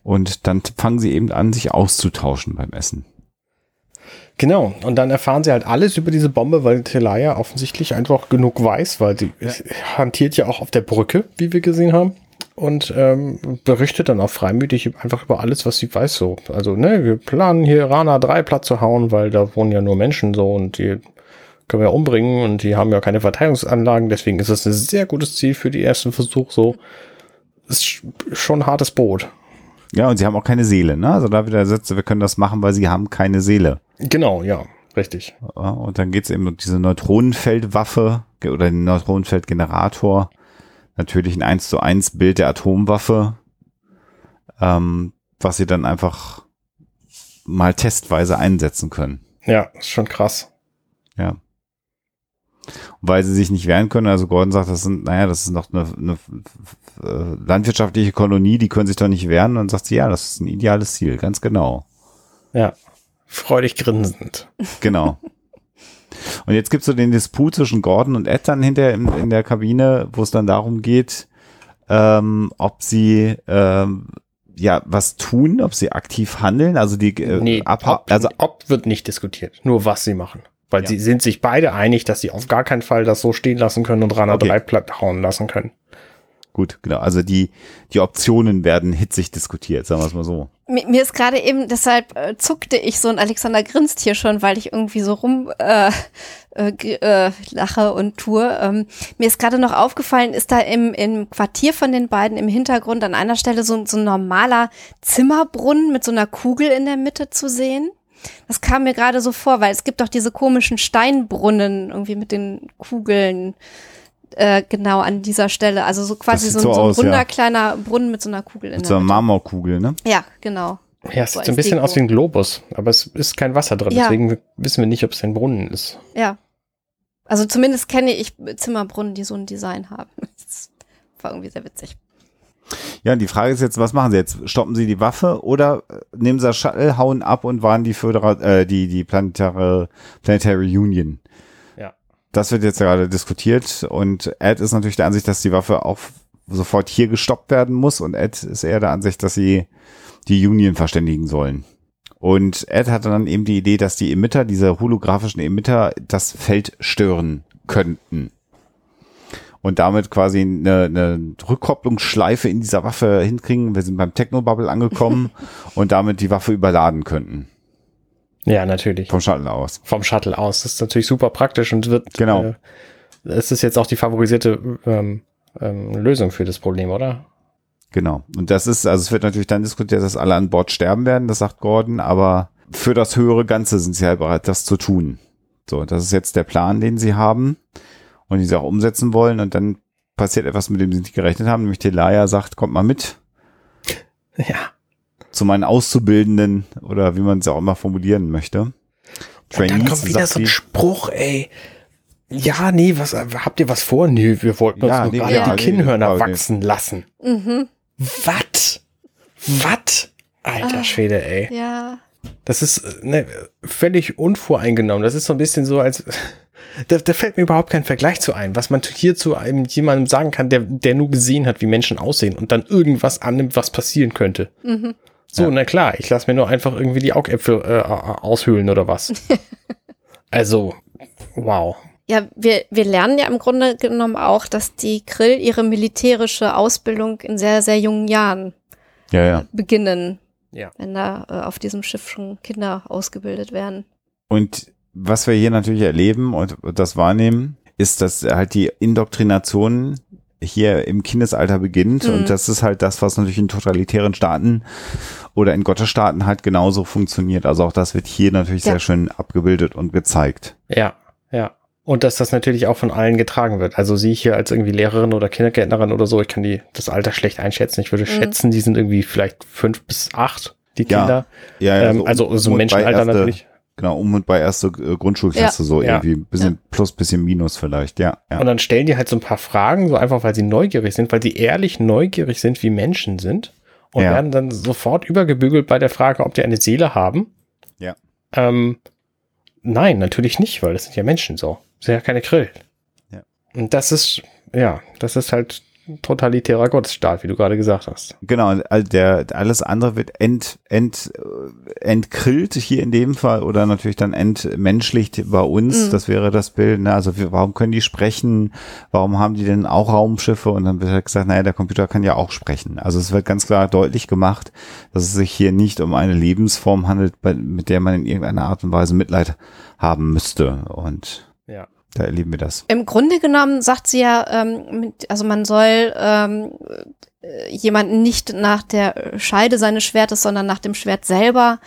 Und dann fangen sie eben an, sich auszutauschen beim Essen. Genau, und dann erfahren sie halt alles über diese Bombe, weil Telaya offensichtlich einfach genug weiß, weil sie ja. hantiert ja auch auf der Brücke, wie wir gesehen haben. und ähm, berichtet dann auch freimütig einfach über alles, was sie weiß. So, also ne, wir planen hier Rana 3 platt zu hauen, weil da wohnen ja nur Menschen so und die können wir umbringen und die haben ja keine Verteidigungsanlagen. Deswegen ist das ein sehr gutes Ziel für die ersten Versuch. So ist schon ein hartes Boot. Ja, und sie haben auch keine Seele, ne? Also da wieder Sätze, wir können das machen, weil sie haben keine Seele. Genau, ja, richtig. Und dann geht's eben um diese Neutronenfeldwaffe oder den Neutronenfeldgenerator. Natürlich ein 1 zu 1 Bild der Atomwaffe, ähm, was sie dann einfach mal testweise einsetzen können. Ja, ist schon krass. Ja. Weil sie sich nicht wehren können. Also Gordon sagt, das sind, naja, das ist noch eine, eine äh, landwirtschaftliche Kolonie, die können sich doch nicht wehren. Und dann sagt sie, ja, das ist ein ideales Ziel, ganz genau. Ja. Freudig grinsend. Genau. Und jetzt gibt's so den Disput zwischen Gordon und Ed dann hinterher in, in der Kabine, wo es dann darum geht, ähm, ob sie ähm, ja was tun, ob sie aktiv handeln, also die äh, Nee, ob, also ob wird nicht diskutiert, nur was sie machen. Weil Ja. sie sind sich beide einig, dass sie auf gar keinen Fall das so stehen lassen können und Rana Okay. 3 platt hauen lassen können. gut, genau, also die die Optionen werden hitzig diskutiert, sagen wir es mal so. Mir, mir ist gerade eben, deshalb äh, zuckte ich so und Alexander grinst hier schon, weil ich irgendwie so rum äh, äh, äh, lache und tue. Ähm, mir ist gerade noch aufgefallen, ist da im, im Quartier von den beiden im Hintergrund an einer Stelle so, so ein normaler Zimmerbrunnen mit so einer Kugel in der Mitte zu sehen. Das kam mir gerade so vor, weil es gibt doch diese komischen Steinbrunnen irgendwie mit den Kugeln äh, genau an dieser Stelle. Also so quasi so, so so ein aus, ja. runder kleiner Brunnen mit so einer Kugel in Mit der so einer Mitte. Marmorkugel, ne? Ja, genau. Ja, es So sieht so ein bisschen Deko. aus wie ein Globus, aber es ist kein Wasser drin, Ja. deswegen wissen wir nicht, ob es ein Brunnen ist. Ja. Also zumindest kenne ich Zimmerbrunnen, die so ein Design haben. Das war irgendwie sehr witzig. Ja, die Frage ist jetzt, was machen sie jetzt? Stoppen sie die Waffe oder äh, nehmen sie das Shuttle, hauen ab und waren die Födera äh, die die planetare Planetary Union? Das wird jetzt gerade diskutiert und Ed ist natürlich der Ansicht, dass die Waffe auch sofort hier gestoppt werden muss und Ed ist eher der Ansicht, dass sie die Union verständigen sollen. Und Ed hatte dann eben die Idee, dass die Emitter, diese holographischen Emitter, das Feld stören könnten. Und damit quasi eine, eine Rückkopplungsschleife in dieser Waffe hinkriegen. Wir sind beim Technobubble angekommen und damit die Waffe überladen könnten. Ja, natürlich. Vom Shuttle aus. Vom Shuttle aus. Das ist natürlich super praktisch und wird. Genau. Äh, es ist jetzt auch die favorisierte ähm, ähm, Lösung für das Problem, oder? Genau. Und das ist, also es wird natürlich dann diskutiert, dass alle an Bord sterben werden, das sagt Gordon, aber für das höhere Ganze sind sie halt bereit, das zu tun. So, das ist jetzt der Plan, den sie haben und den sie auch umsetzen wollen. Und dann passiert etwas, mit dem sie nicht gerechnet haben, nämlich Telaya sagt, kommt mal mit Ja. Zu meinen Auszubildenden oder wie man es auch immer formulieren möchte. Und dann Trainees, kommt wieder so ein. Spruch, ey. Ja, nee, was, habt ihr was vor? Nee, wir wollten uns Ja, nur nee, gerade ja, die nee, Kinnhörner nee. wachsen lassen. Mhm. Was? Was? Alter Ah. Schwede, ey. Ja. Das ist ne, völlig unvoreingenommen. Das ist so ein bisschen so, als da, da fällt mir überhaupt kein Vergleich zu ein, was man hier zu einem jemandem sagen kann, der, der nur gesehen hat, wie Menschen aussehen und dann irgendwas annimmt, was passieren könnte. Mhm. So, Ja. na klar, ich lasse mir nur einfach irgendwie die Augäpfel äh, aushöhlen oder was. also, wow. Ja, wir, wir lernen ja im Grunde genommen auch, dass die Krill ihre militärische Ausbildung in sehr, sehr jungen Jahren Ja, ja. beginnen. Ja. Wenn da äh, auf diesem Schiff schon Kinder ausgebildet werden. Und was wir hier natürlich erleben und das wahrnehmen, ist, dass halt die Indoktrination hier im Kindesalter beginnt. Mhm. Und das ist halt das, was natürlich in totalitären Staaten oder in Gottesstaaten halt genauso funktioniert. Also auch das wird hier natürlich Ja. sehr schön abgebildet und gezeigt. Ja, ja. Und dass das natürlich auch von allen getragen wird. Also sie hier als irgendwie Lehrerin oder Kindergärtnerin oder so, ich kann die das Alter schlecht einschätzen. Ich würde Mhm. schätzen, die sind irgendwie vielleicht fünf bis acht, die Ja. Kinder. Ja, ähm, also um- so und bei Menschenalter erste, natürlich. Genau, um und bei erste äh, Grundschulklasse so Ja. irgendwie. Bisschen plus, bisschen minus vielleicht, ja. ja. Und dann stellen die halt so ein paar Fragen, so einfach, weil sie neugierig sind, weil sie ehrlich neugierig sind, wie Menschen sind. Und Ja. werden dann sofort übergebügelt bei der Frage, ob die eine Seele haben. Ja. Ähm, nein, natürlich nicht, weil das sind ja Menschen so. Das sind ja keine Krill. Ja. Und das ist, ja, das ist halt totalitärer Gottesstaat, wie du gerade gesagt hast. Genau, der, alles andere wird ent, ent, äh, entkrillt hier in dem Fall oder natürlich dann entmenschlicht bei uns. Mhm. Das wäre das Bild. Ne? Also wir, warum können die sprechen? Warum haben die denn auch Raumschiffe? Und dann wird halt gesagt, naja, der Computer kann ja auch sprechen. Also es wird ganz klar deutlich gemacht, dass es sich hier nicht um eine Lebensform handelt, bei, mit der man in irgendeiner Art und Weise Mitleid haben müsste. Und Ja. Da erleben wir das. Im Grunde genommen sagt sie ja, ähm, also man soll ähm, äh, jemanden nicht nach der Scheide seines Schwertes, sondern nach dem Schwert selber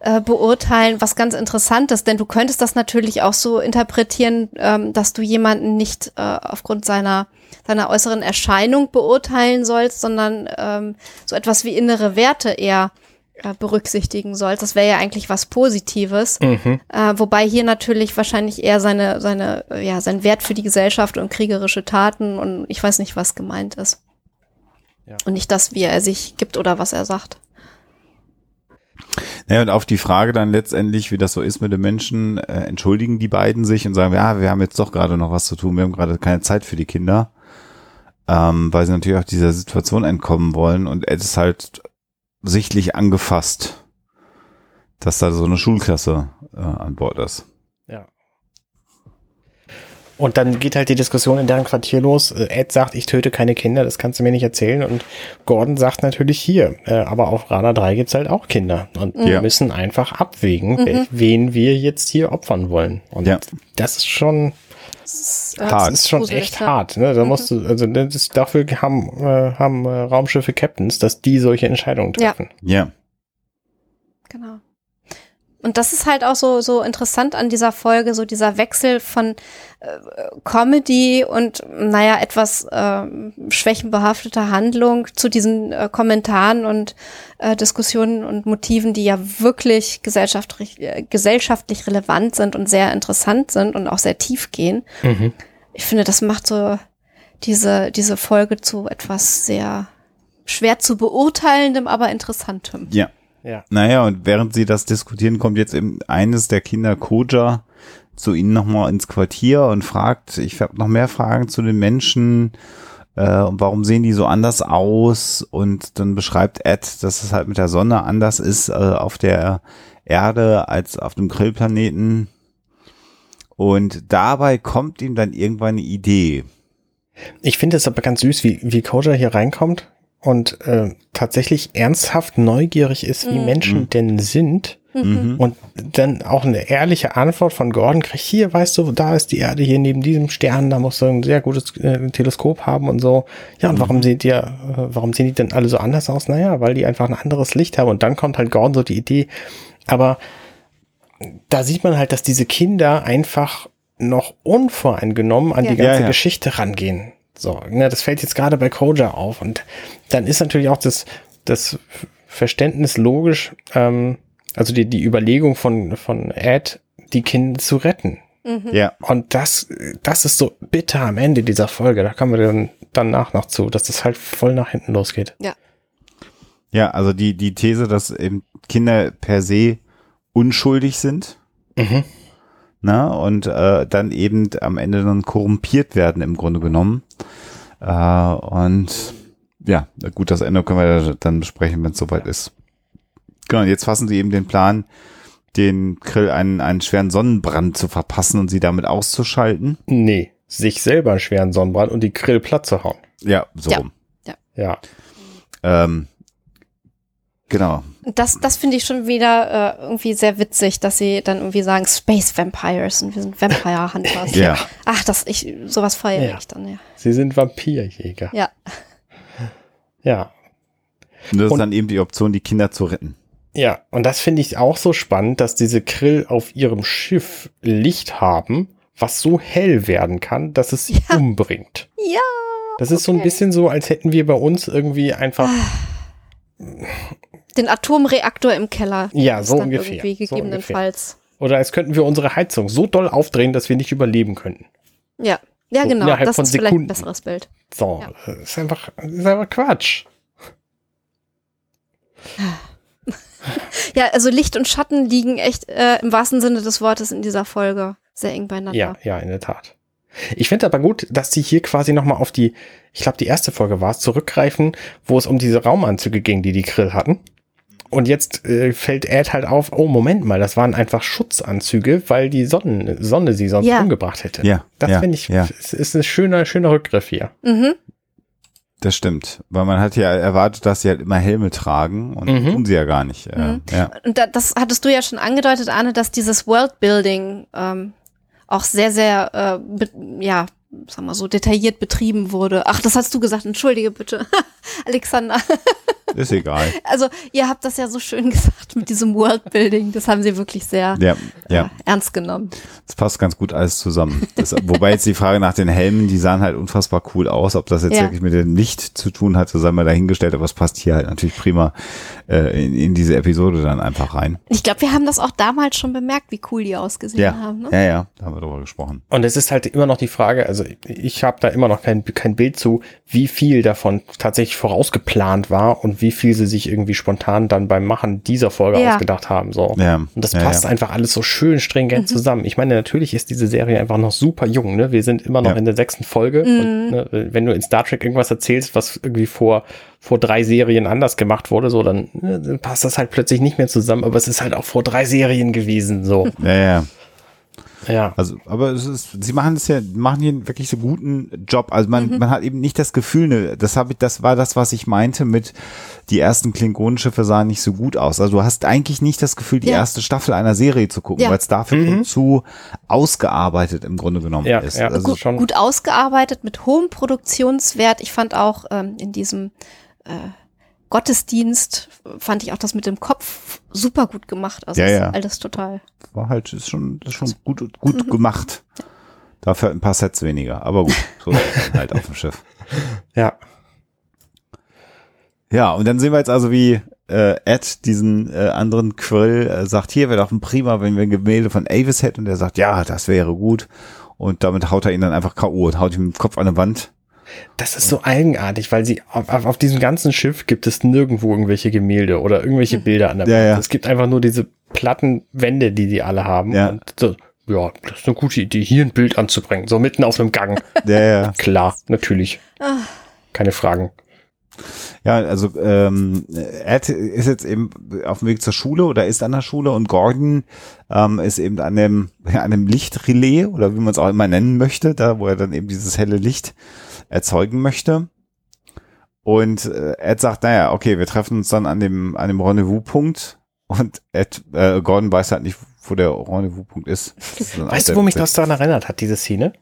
äh, beurteilen, was ganz interessant ist, denn du könntest das natürlich auch so interpretieren, ähm, dass du jemanden nicht äh, aufgrund seiner seiner äußeren Erscheinung beurteilen sollst, sondern ähm, so etwas wie innere Werte eher äh, berücksichtigen sollst. Das wäre ja eigentlich was Positives. Mhm. Äh, wobei hier natürlich wahrscheinlich eher seine, seine, äh, ja, sein Wert für die Gesellschaft und kriegerische Taten und ich weiß nicht, was gemeint ist. Ja. Und nicht das, wie er sich gibt oder was er sagt. Ja, und auf die Frage dann letztendlich, wie das so ist mit den Menschen, äh, entschuldigen die beiden sich und sagen, ja, wir haben jetzt doch gerade noch was zu tun, wir haben gerade keine Zeit für die Kinder, ähm, weil sie natürlich auch dieser Situation entkommen wollen und es ist halt sichtlich angefasst, dass da so eine Schulklasse äh, an Bord ist. Ja. Und dann geht halt die Diskussion in deren Quartier los. Äh, Ed sagt, ich töte keine Kinder, das kannst du mir nicht erzählen. Und Gordon sagt natürlich hier, äh, aber auf Rana 3 gibt's halt auch Kinder. Und wir Ja. müssen einfach abwägen, wel- wen wir jetzt hier opfern wollen. Und Ja. das ist schon, Das Hart. das ist schon gruselig, echt ja. hart. Ne? Da musst du, also das ist, dafür haben, äh, haben äh, Raumschiffe Captains, dass die solche Entscheidungen Ja. treffen. Ja, Genau. Und das ist halt auch so, so interessant an dieser Folge, so dieser Wechsel von äh, Comedy und, naja, etwas äh, schwächenbehafteter Handlung zu diesen äh, Kommentaren und äh, Diskussionen und Motiven, die ja wirklich gesellschaftlich, äh, gesellschaftlich relevant sind und sehr interessant sind und auch sehr tief gehen. Mhm. Ich finde, das macht so diese, diese Folge zu etwas sehr schwer zu beurteilendem, aber interessantem. ja. Ja. Naja, und während sie das diskutieren, kommt jetzt eben eines der Kinder, Koja, zu ihnen nochmal ins Quartier und fragt, ich habe noch mehr Fragen zu den Menschen, äh, und warum sehen die so anders aus? Und dann beschreibt Ed, dass es halt mit der Sonne anders ist äh, auf der Erde als auf dem Grillplaneten. Und dabei kommt ihm dann irgendwann eine Idee. Ich finde es aber ganz süß, wie, wie Koja hier reinkommt und äh, tatsächlich ernsthaft neugierig ist, wie Mhm. Menschen denn sind. Mhm. Und dann auch eine ehrliche Antwort von Gordon kriegt, hier, weißt du, da ist die Erde hier neben diesem Stern, da musst du ein sehr gutes äh, Teleskop haben und so. Ja, und warum seht ihr, äh, warum sehen die denn alle so anders aus? Naja, weil die einfach ein anderes Licht haben. Und dann kommt halt Gordon so die Idee, aber da sieht man halt, dass diese Kinder einfach noch unvoreingenommen an Ja. die ganze Ja, ja. Geschichte rangehen. So, ne, das fällt jetzt gerade bei Koja auf. Und dann ist natürlich auch das, das Verständnis logisch, ähm, also die, die Überlegung von, von Ed, die Kinder zu retten. Ja. Und das, das ist so bitter am Ende dieser Folge. Da kommen wir dann danach noch zu, dass das halt voll nach hinten losgeht. Ja, also die, die These, dass eben Kinder per se unschuldig sind, Mhm. Ne, und äh, dann eben am Ende dann korrumpiert werden im Grunde genommen. Äh, und ja, gut, das Ende können wir dann besprechen, wenn es soweit ist. Genau, und jetzt fassen sie eben den Plan, den Krill einen, einen schweren Sonnenbrand zu verpassen und sie damit auszuschalten. Nee, sich selber einen schweren Sonnenbrand und die Grill platt zu hauen. Ja, so Ja. rum. Ja. Ähm, genau. Das, das finde ich schon wieder äh, irgendwie sehr witzig, dass sie dann irgendwie sagen Space Vampires und wir sind Vampire Hunters. Ja. Ach, das ich sowas feiere Ja. ich dann ja. Sie sind Vampirjäger. Ja, Ja. Und das Und- ist dann eben die Option, die Kinder zu retten. Ja, und das finde ich auch so spannend, dass diese Krill auf ihrem Schiff Licht haben, was so hell werden kann, dass es sie Ja. umbringt. ja. Das ist so ein Okay. bisschen so, als hätten wir bei uns irgendwie einfach, Den Atomreaktor im Keller. Ja, so ungefähr, Irgendwie so gegebenenfalls. oder als könnten wir unsere Heizung so doll aufdrehen, dass wir nicht überleben könnten. Ja, ja So genau. Das von ist vielleicht ein Sekunden. besseres Bild. So, Ja. das ist einfach, das ist einfach Quatsch. Ja, also Licht und Schatten liegen echt äh, im wahrsten Sinne des Wortes in dieser Folge sehr eng beieinander. Ja, ja, in der Tat. Ich finde aber gut, dass sie hier quasi nochmal auf die, ich glaube, die erste Folge war es, zurückgreifen, wo es um diese Raumanzüge ging, die die Krill hatten. Und jetzt äh, fällt Ed halt auf, oh Moment mal, das waren einfach Schutzanzüge, weil die Sonne, Sonne sie sonst Ja. umgebracht hätte. Ja, Das ja, finde ich, ja. es ist ein schöner, schöner Rückgriff hier. Mhm. Das stimmt. Weil man hat ja erwartet, dass sie halt immer Helme tragen und Mhm. tun sie ja gar nicht. Äh, Mhm. ja. Und da, das hattest du ja schon angedeutet, Arne, dass dieses Worldbuilding ähm, auch sehr, sehr, äh, ja, sag mal so, detailliert betrieben wurde. Ach, das hast du gesagt, entschuldige bitte, Alexander. Ist egal. Also, ihr habt das ja so schön gesagt mit diesem Worldbuilding. Das haben sie wirklich sehr Ja, ja. äh, ernst genommen. Das passt ganz gut alles zusammen. Das, wobei jetzt die Frage nach den Helmen, die sahen halt unfassbar cool aus. Ob das jetzt Ja. wirklich mit dem Licht zu tun hatte, sei mal dahingestellt, aber es passt hier halt natürlich prima äh, in, in diese Episode dann einfach rein. Ich glaube, wir haben das auch damals schon bemerkt, wie cool die ausgesehen Ja, haben. Ne? ja, ja, da haben wir drüber gesprochen. Und es ist halt immer noch die Frage, also ich habe da immer noch kein, kein Bild zu, wie viel davon tatsächlich vorausgeplant war und wie viel sie sich irgendwie spontan dann beim Machen dieser Folge Ja. ausgedacht haben. So. Ja, Und das ja, passt ja. einfach alles so schön stringent zusammen. Ich meine, natürlich ist diese Serie einfach noch super jung. Ne? Wir sind immer noch Ja. in der sechsten Folge. Und, ne, wenn du in Star Trek irgendwas erzählst, was irgendwie vor, vor drei Serien anders gemacht wurde, so, dann, ne, dann passt das halt plötzlich nicht mehr zusammen. Aber es ist halt auch vor drei Serien gewesen. So. Ja, ja. Ja. Also, aber es ist, sie machen es ja, machen hier wirklich so guten Job. Also man, man hat eben nicht das Gefühl, ne, das habe ich, das war das, was ich meinte mit die ersten Klingonenschiffe sahen nicht so gut aus. Also du hast eigentlich nicht das Gefühl, die Ja. erste Staffel einer Serie zu gucken, Ja. weil es dafür schon zu ausgearbeitet im Grunde genommen Ja, ist. ja. Also gut, schon- gut ausgearbeitet, mit hohem Produktionswert. Ich fand auch ähm, in diesem äh, Gottesdienst, fand ich auch das mit dem Kopf super gut gemacht. Also Ja, ist ja. alles total. war halt, ist schon, ist schon gut, gut gemacht. Dafür ein paar Sets weniger. Aber gut, so ist es dann halt auf dem Schiff. ja. Ja, und dann sehen wir jetzt also, wie äh, Ed diesen äh, anderen Quill äh, sagt, hier wäre doch ein prima, wenn wir ein Gemälde von Avis hätten. Und er sagt, ja, das wäre gut. Und damit haut er ihn dann einfach K.O. und haut ihm den Kopf an die Wand. Das ist so eigenartig, weil sie auf, auf, auf diesem ganzen Schiff gibt es nirgendwo irgendwelche Gemälde oder irgendwelche Bilder an der Ja, Wand. ja. Es gibt einfach nur diese platten Wände, die die alle haben. Ja. Und so, ja, das ist eine gute Idee, hier ein Bild anzubringen, so mitten auf einem Gang. Ja, ja. Klar, natürlich. Keine Fragen. Ja, also ähm, Ed ist jetzt eben auf dem Weg zur Schule oder ist an der Schule und Gordon ähm, ist eben an dem, an dem Lichtrelais oder wie man es auch immer nennen möchte, da wo er dann eben dieses helle Licht erzeugen möchte. Und äh, Ed sagt, naja, okay, wir treffen uns dann an dem, an dem Rendezvous-Punkt und Ed, äh, Gordon weiß halt nicht, wo der Rendezvous-Punkt ist. Ist Weißt du, wo mich das daran erinnert hat, diese Szene?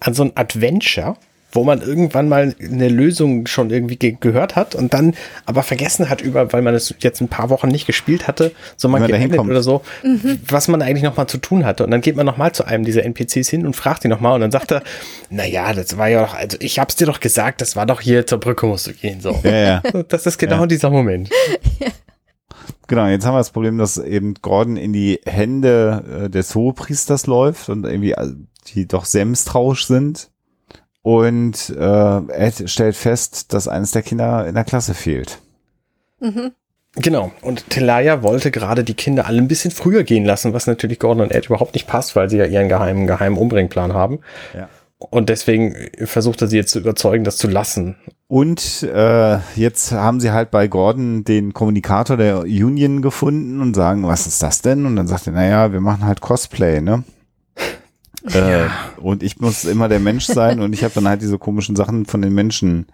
An so ein Adventure, wo man irgendwann mal eine Lösung schon irgendwie ge gehört hat und dann aber vergessen hat über, weil man es jetzt ein paar Wochen nicht gespielt hatte, so mal geendet hinkommt. oder so, was man eigentlich noch mal zu tun hatte. Und dann geht man noch mal zu einem dieser NPCs hin und fragt ihn noch mal und dann sagt er, na ja, das war ja doch, also ich hab's dir doch gesagt, das war doch hier zur Brücke musst du gehen, so. Ja, ja. Das ist genau Ja. dieser Moment. Genau, jetzt haben wir das Problem, dass eben Gordon in die Hände äh, des Hohepriesters läuft und irgendwie äh, die doch sehr misstrauisch sind. Und äh, Ed stellt fest, dass eines der Kinder in der Klasse fehlt. Mhm. Genau. Und Telaya wollte gerade die Kinder alle ein bisschen früher gehen lassen, was natürlich Gordon und Ed überhaupt nicht passt, weil sie ja ihren geheimen, geheimen Umbringplan haben. Ja. Und deswegen versucht er sie jetzt zu überzeugen, das zu lassen. Und äh, jetzt haben sie halt bei Gordon den Kommunikator der Union gefunden und sagen, was ist das denn? Und dann sagt er, naja, wir machen halt Cosplay, ne? Äh, und ich muss immer der Mensch sein und ich habe dann halt diese komischen Sachen von den Menschen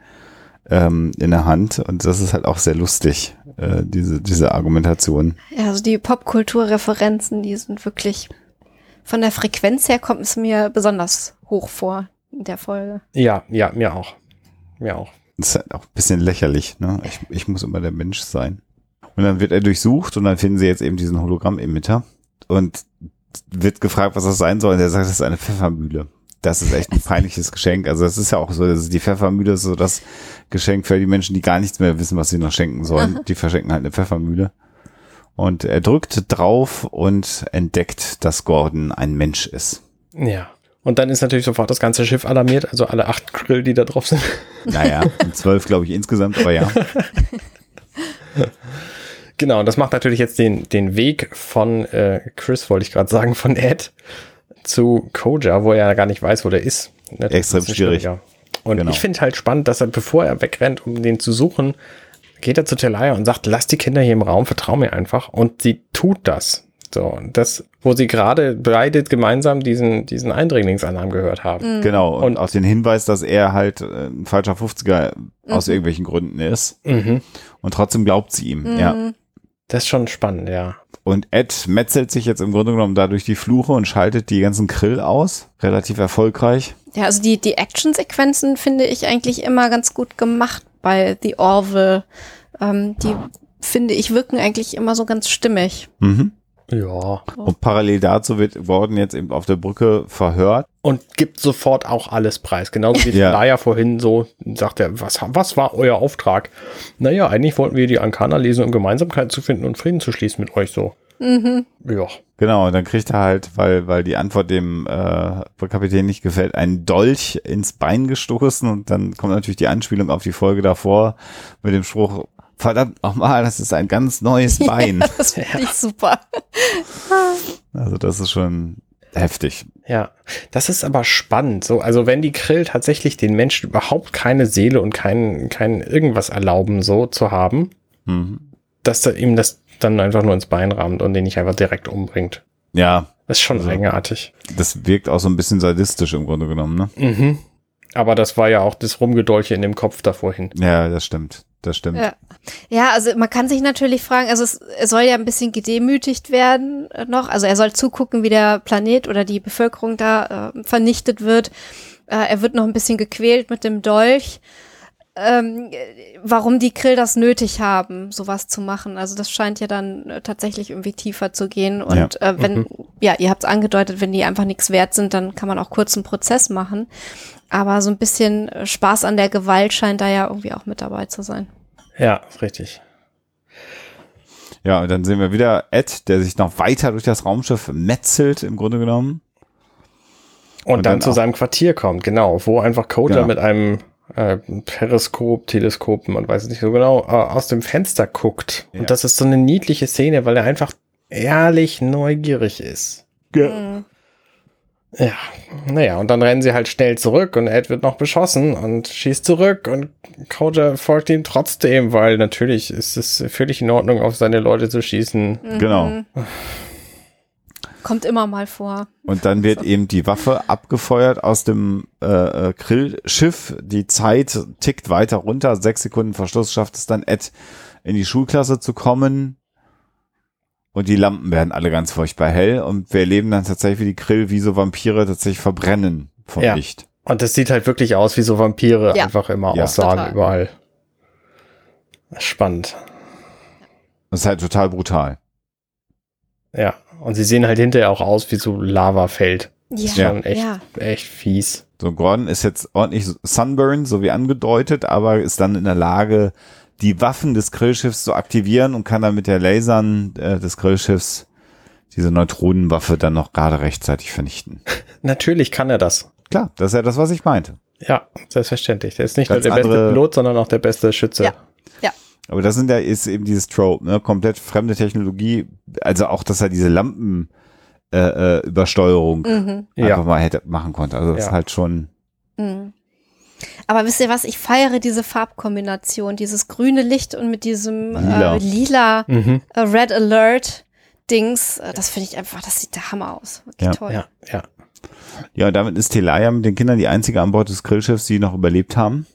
ähm, in der Hand und das ist halt auch sehr lustig, äh, diese, diese Argumentation. Ja, also die Popkulturreferenzen, die sind wirklich von der Frequenz her kommt es mir besonders hoch vor in der Folge. Ja, ja, mir auch. Mir auch. Das ist halt auch ein bisschen lächerlich, ne? Ich, ich muss immer der Mensch sein. Und dann wird er durchsucht und dann finden sie jetzt eben diesen Hologramm-Emitter und wird gefragt, was das sein soll. Und er sagt, das ist eine Pfeffermühle. Das ist echt ein peinliches Geschenk. Also das ist ja auch so, ist die Pfeffermühle ist so das Geschenk für die Menschen, die gar nichts mehr wissen, was sie noch schenken sollen. Die verschenken halt eine Pfeffermühle. Und er drückt drauf und entdeckt, dass Gordon ein Mensch ist. Ja. Und dann ist natürlich sofort das ganze Schiff alarmiert, also alle acht Grill, die da drauf sind. Naja, zwölf glaube ich insgesamt, aber ja. Genau, und das macht natürlich jetzt den, den Weg von äh, Chris, wollte ich gerade sagen, von Ed zu Koja, wo er gar nicht weiß, wo der ist. Ne, das Extrem ist schwierig. Und Genau. ich finde halt spannend, dass er, bevor er wegrennt, um den zu suchen, geht er zu Telaya und sagt, lass die Kinder hier im Raum, vertrau mir einfach. Und sie tut das. So, und das, wo sie gerade beide gemeinsam diesen, diesen Eindringlingsalarm gehört haben. Genau. Und, Und- auch den Hinweis, dass er halt äh, ein falscher 50er aus irgendwelchen Gründen ist. Mhm. Und trotzdem glaubt sie ihm. Ja. Das ist schon spannend, ja. Und Ed metzelt sich jetzt im Grunde genommen dadurch die Fluche und schaltet die ganzen Krill aus. Relativ erfolgreich. Ja, also die, die Actionsequenzen finde ich eigentlich immer ganz gut gemacht bei The Orville. Ähm, die finde ich wirken eigentlich immer so ganz stimmig. Mhm. Ja. Und parallel dazu wird Gordon jetzt eben auf der Brücke verhört. Und gibt sofort auch alles preis. Genauso wie Ja. Telaya vorhin so sagt er, was, was war euer Auftrag? Naja, eigentlich wollten wir die Ankana lesen, um Gemeinsamkeit zu finden und Frieden zu schließen mit euch so. Ja. Genau, und dann kriegt er halt, weil, weil die Antwort dem äh, Kapitän nicht gefällt, einen Dolch ins Bein gestoßen und dann kommt natürlich die Anspielung auf die Folge davor mit dem Spruch, verdammt nochmal, das ist ein ganz neues Bein. Das finde ich super. Also das ist schon heftig. Ja, das ist aber spannend. So, also wenn die Krill tatsächlich den Menschen überhaupt keine Seele und kein, kein irgendwas erlauben, so zu haben, Mhm. dass er ihm das dann einfach nur ins Bein rammt und den nicht einfach direkt umbringt. Ja, Das ist schon Also- eigenartig. das wirkt auch so ein bisschen sadistisch im Grunde genommen, ne? Mhm. Aber das war ja auch das Rumgedolche in dem Kopf davorhin. Ja, das stimmt. Das stimmt. Ja. ja, also man kann sich natürlich fragen, also es, er soll ja ein bisschen gedemütigt werden äh, noch. Also er soll zugucken, wie der Planet oder die Bevölkerung da äh, vernichtet wird. Äh, er wird noch ein bisschen gequält mit dem Dolch. Ähm, äh, warum die Krill das nötig haben, sowas zu machen. Also das scheint ja dann äh, tatsächlich irgendwie tiefer zu gehen. Und äh, wenn, ja, ihr habt es angedeutet, wenn die einfach nichts wert sind, dann kann man auch kurz einen Prozess machen. Aber so ein bisschen äh, Spaß an der Gewalt scheint da ja irgendwie auch mit dabei zu sein. Ja, ist richtig. Ja, und dann sehen wir wieder Ed, der sich noch weiter durch das Raumschiff metzelt, im Grunde genommen. Und, Und dann, dann zu seinem Quartier kommt, genau, wo einfach Coda Genau. mit einem äh, Periskop, Teleskop, man weiß es nicht so genau, äh, aus dem Fenster guckt. Ja. Und das ist so eine niedliche Szene, weil er einfach ehrlich neugierig ist. Mhm. Ja, naja, und dann rennen sie halt schnell zurück und Ed wird noch beschossen und schießt zurück und Coda folgt ihm trotzdem, weil natürlich ist es völlig in Ordnung, auf seine Leute zu schießen. Genau. Kommt immer mal vor. Und dann wird eben die Waffe abgefeuert aus dem äh, äh, Grillschiff. Die Zeit tickt weiter runter. Sechs Sekunden Verschluss schafft es dann Ed in die Schulklasse zu kommen. Und die Lampen werden alle ganz furchtbar hell. Und wir erleben dann tatsächlich, wie die Grill wie so Vampire tatsächlich verbrennen vom Ja. Licht. Und das sieht halt wirklich aus, wie so Vampire Ja. einfach immer Ja. aussahen Total. überall. Spannend. Das ist halt total brutal. Ja. Und sie sehen halt hinterher auch aus wie so Lavafeld. Ja, Schon echt, ja. echt fies. So, Gordon ist jetzt ordentlich Sunburn, so wie angedeutet, aber ist dann in der Lage, die Waffen des Grillschiffs zu aktivieren und kann dann mit der Lasern äh, des Grillschiffs diese Neutronenwaffe dann noch gerade rechtzeitig vernichten. Natürlich kann er das. Klar, das ist ja das, was ich meinte. Ja, selbstverständlich. Der ist nicht Ganz nur der beste Pilot, sondern auch der beste Schütze. Ja. Ja. Aber das sind ja, ist eben dieses Trope, ne? komplett fremde Technologie, also auch, dass er diese Lampen äh, äh, Übersteuerung Mhm. Ja. einfach mal hätte machen konnte. Also das Ja. ist halt schon, Mhm. Aber wisst ihr was? Ich feiere diese Farbkombination, dieses grüne Licht und mit diesem Lila. äh, lila Mhm. äh, Red Alert Dings. Äh, das finde ich einfach, das sieht der Hammer aus. Wirklich Ja. toll. Ja, ja. ja, und damit ist Telaya mit den Kindern die einzige an Bord des Grillschiffs, die noch überlebt haben.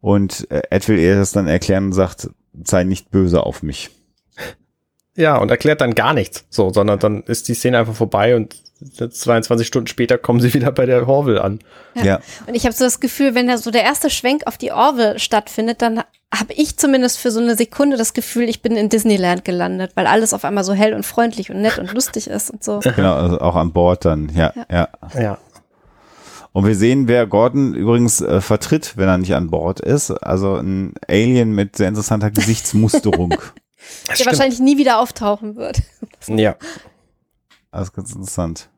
Und äh, Ed will ihr das dann erklären und sagt, sei nicht böse auf mich. Ja, und erklärt dann gar nichts. So, sondern dann ist die Szene einfach vorbei und 22 Stunden später kommen sie wieder bei der Horville an. Ja. Ja. Und ich habe so das Gefühl, wenn da so der erste Schwenk auf die Orville stattfindet, dann habe ich zumindest für so eine Sekunde das Gefühl, ich bin in Disneyland gelandet, weil alles auf einmal so hell und freundlich und nett und lustig ist und so. Genau, also auch an Bord dann, ja, ja. Ja. Und wir sehen, wer Gordon übrigens äh, vertritt, wenn er nicht an Bord ist. Also ein Alien mit sehr interessanter Gesichtsmusterung. Das Der stimmt. wahrscheinlich nie wieder auftauchen wird. Ja. Das ist ganz interessant.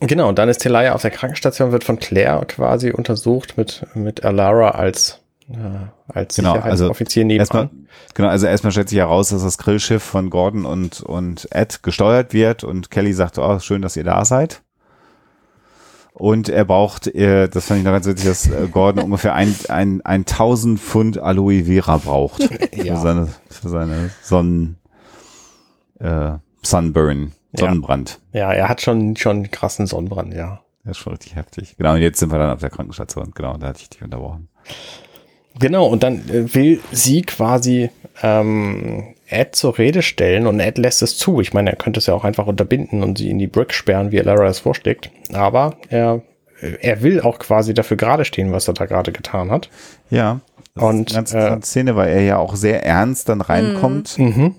Genau, und dann ist Telaya auf der Krankenstation, wird von Claire quasi untersucht mit, mit Alara als Ja, als Genau, Sicherheitsoffizier also erstmal, nebenan. genau, also erstmal stellt sich heraus, dass das Grillschiff von Gordon und, und Ed gesteuert wird und Kelly sagt, oh, schön, dass ihr da seid. Und er braucht, äh, das fand ich noch ganz witzig, dass äh, Gordon ungefähr ein, ein, ein 1000 Pfund Aloe Vera braucht Ja. für seine, für seine Sonnen, äh, Sunburn, Ja. Sonnenbrand. Ja, er hat schon, schon einen krassen Sonnenbrand, ja. Das ist schon richtig heftig. Genau, und jetzt sind wir dann auf der Krankenstation. Genau, da hatte ich dich unterbrochen. Genau, und dann äh, will sie quasi ähm, Ed zur Rede stellen und Ed lässt es zu. Ich meine, er könnte es ja auch einfach unterbinden und sie in die Brick sperren, wie Lara es vorschlägt. Aber er, er will auch quasi dafür gerade stehen, was er da gerade getan hat. Ja. Das Und, ist eine ganz äh, Szene, weil er ja auch sehr ernst dann reinkommt. Mhm.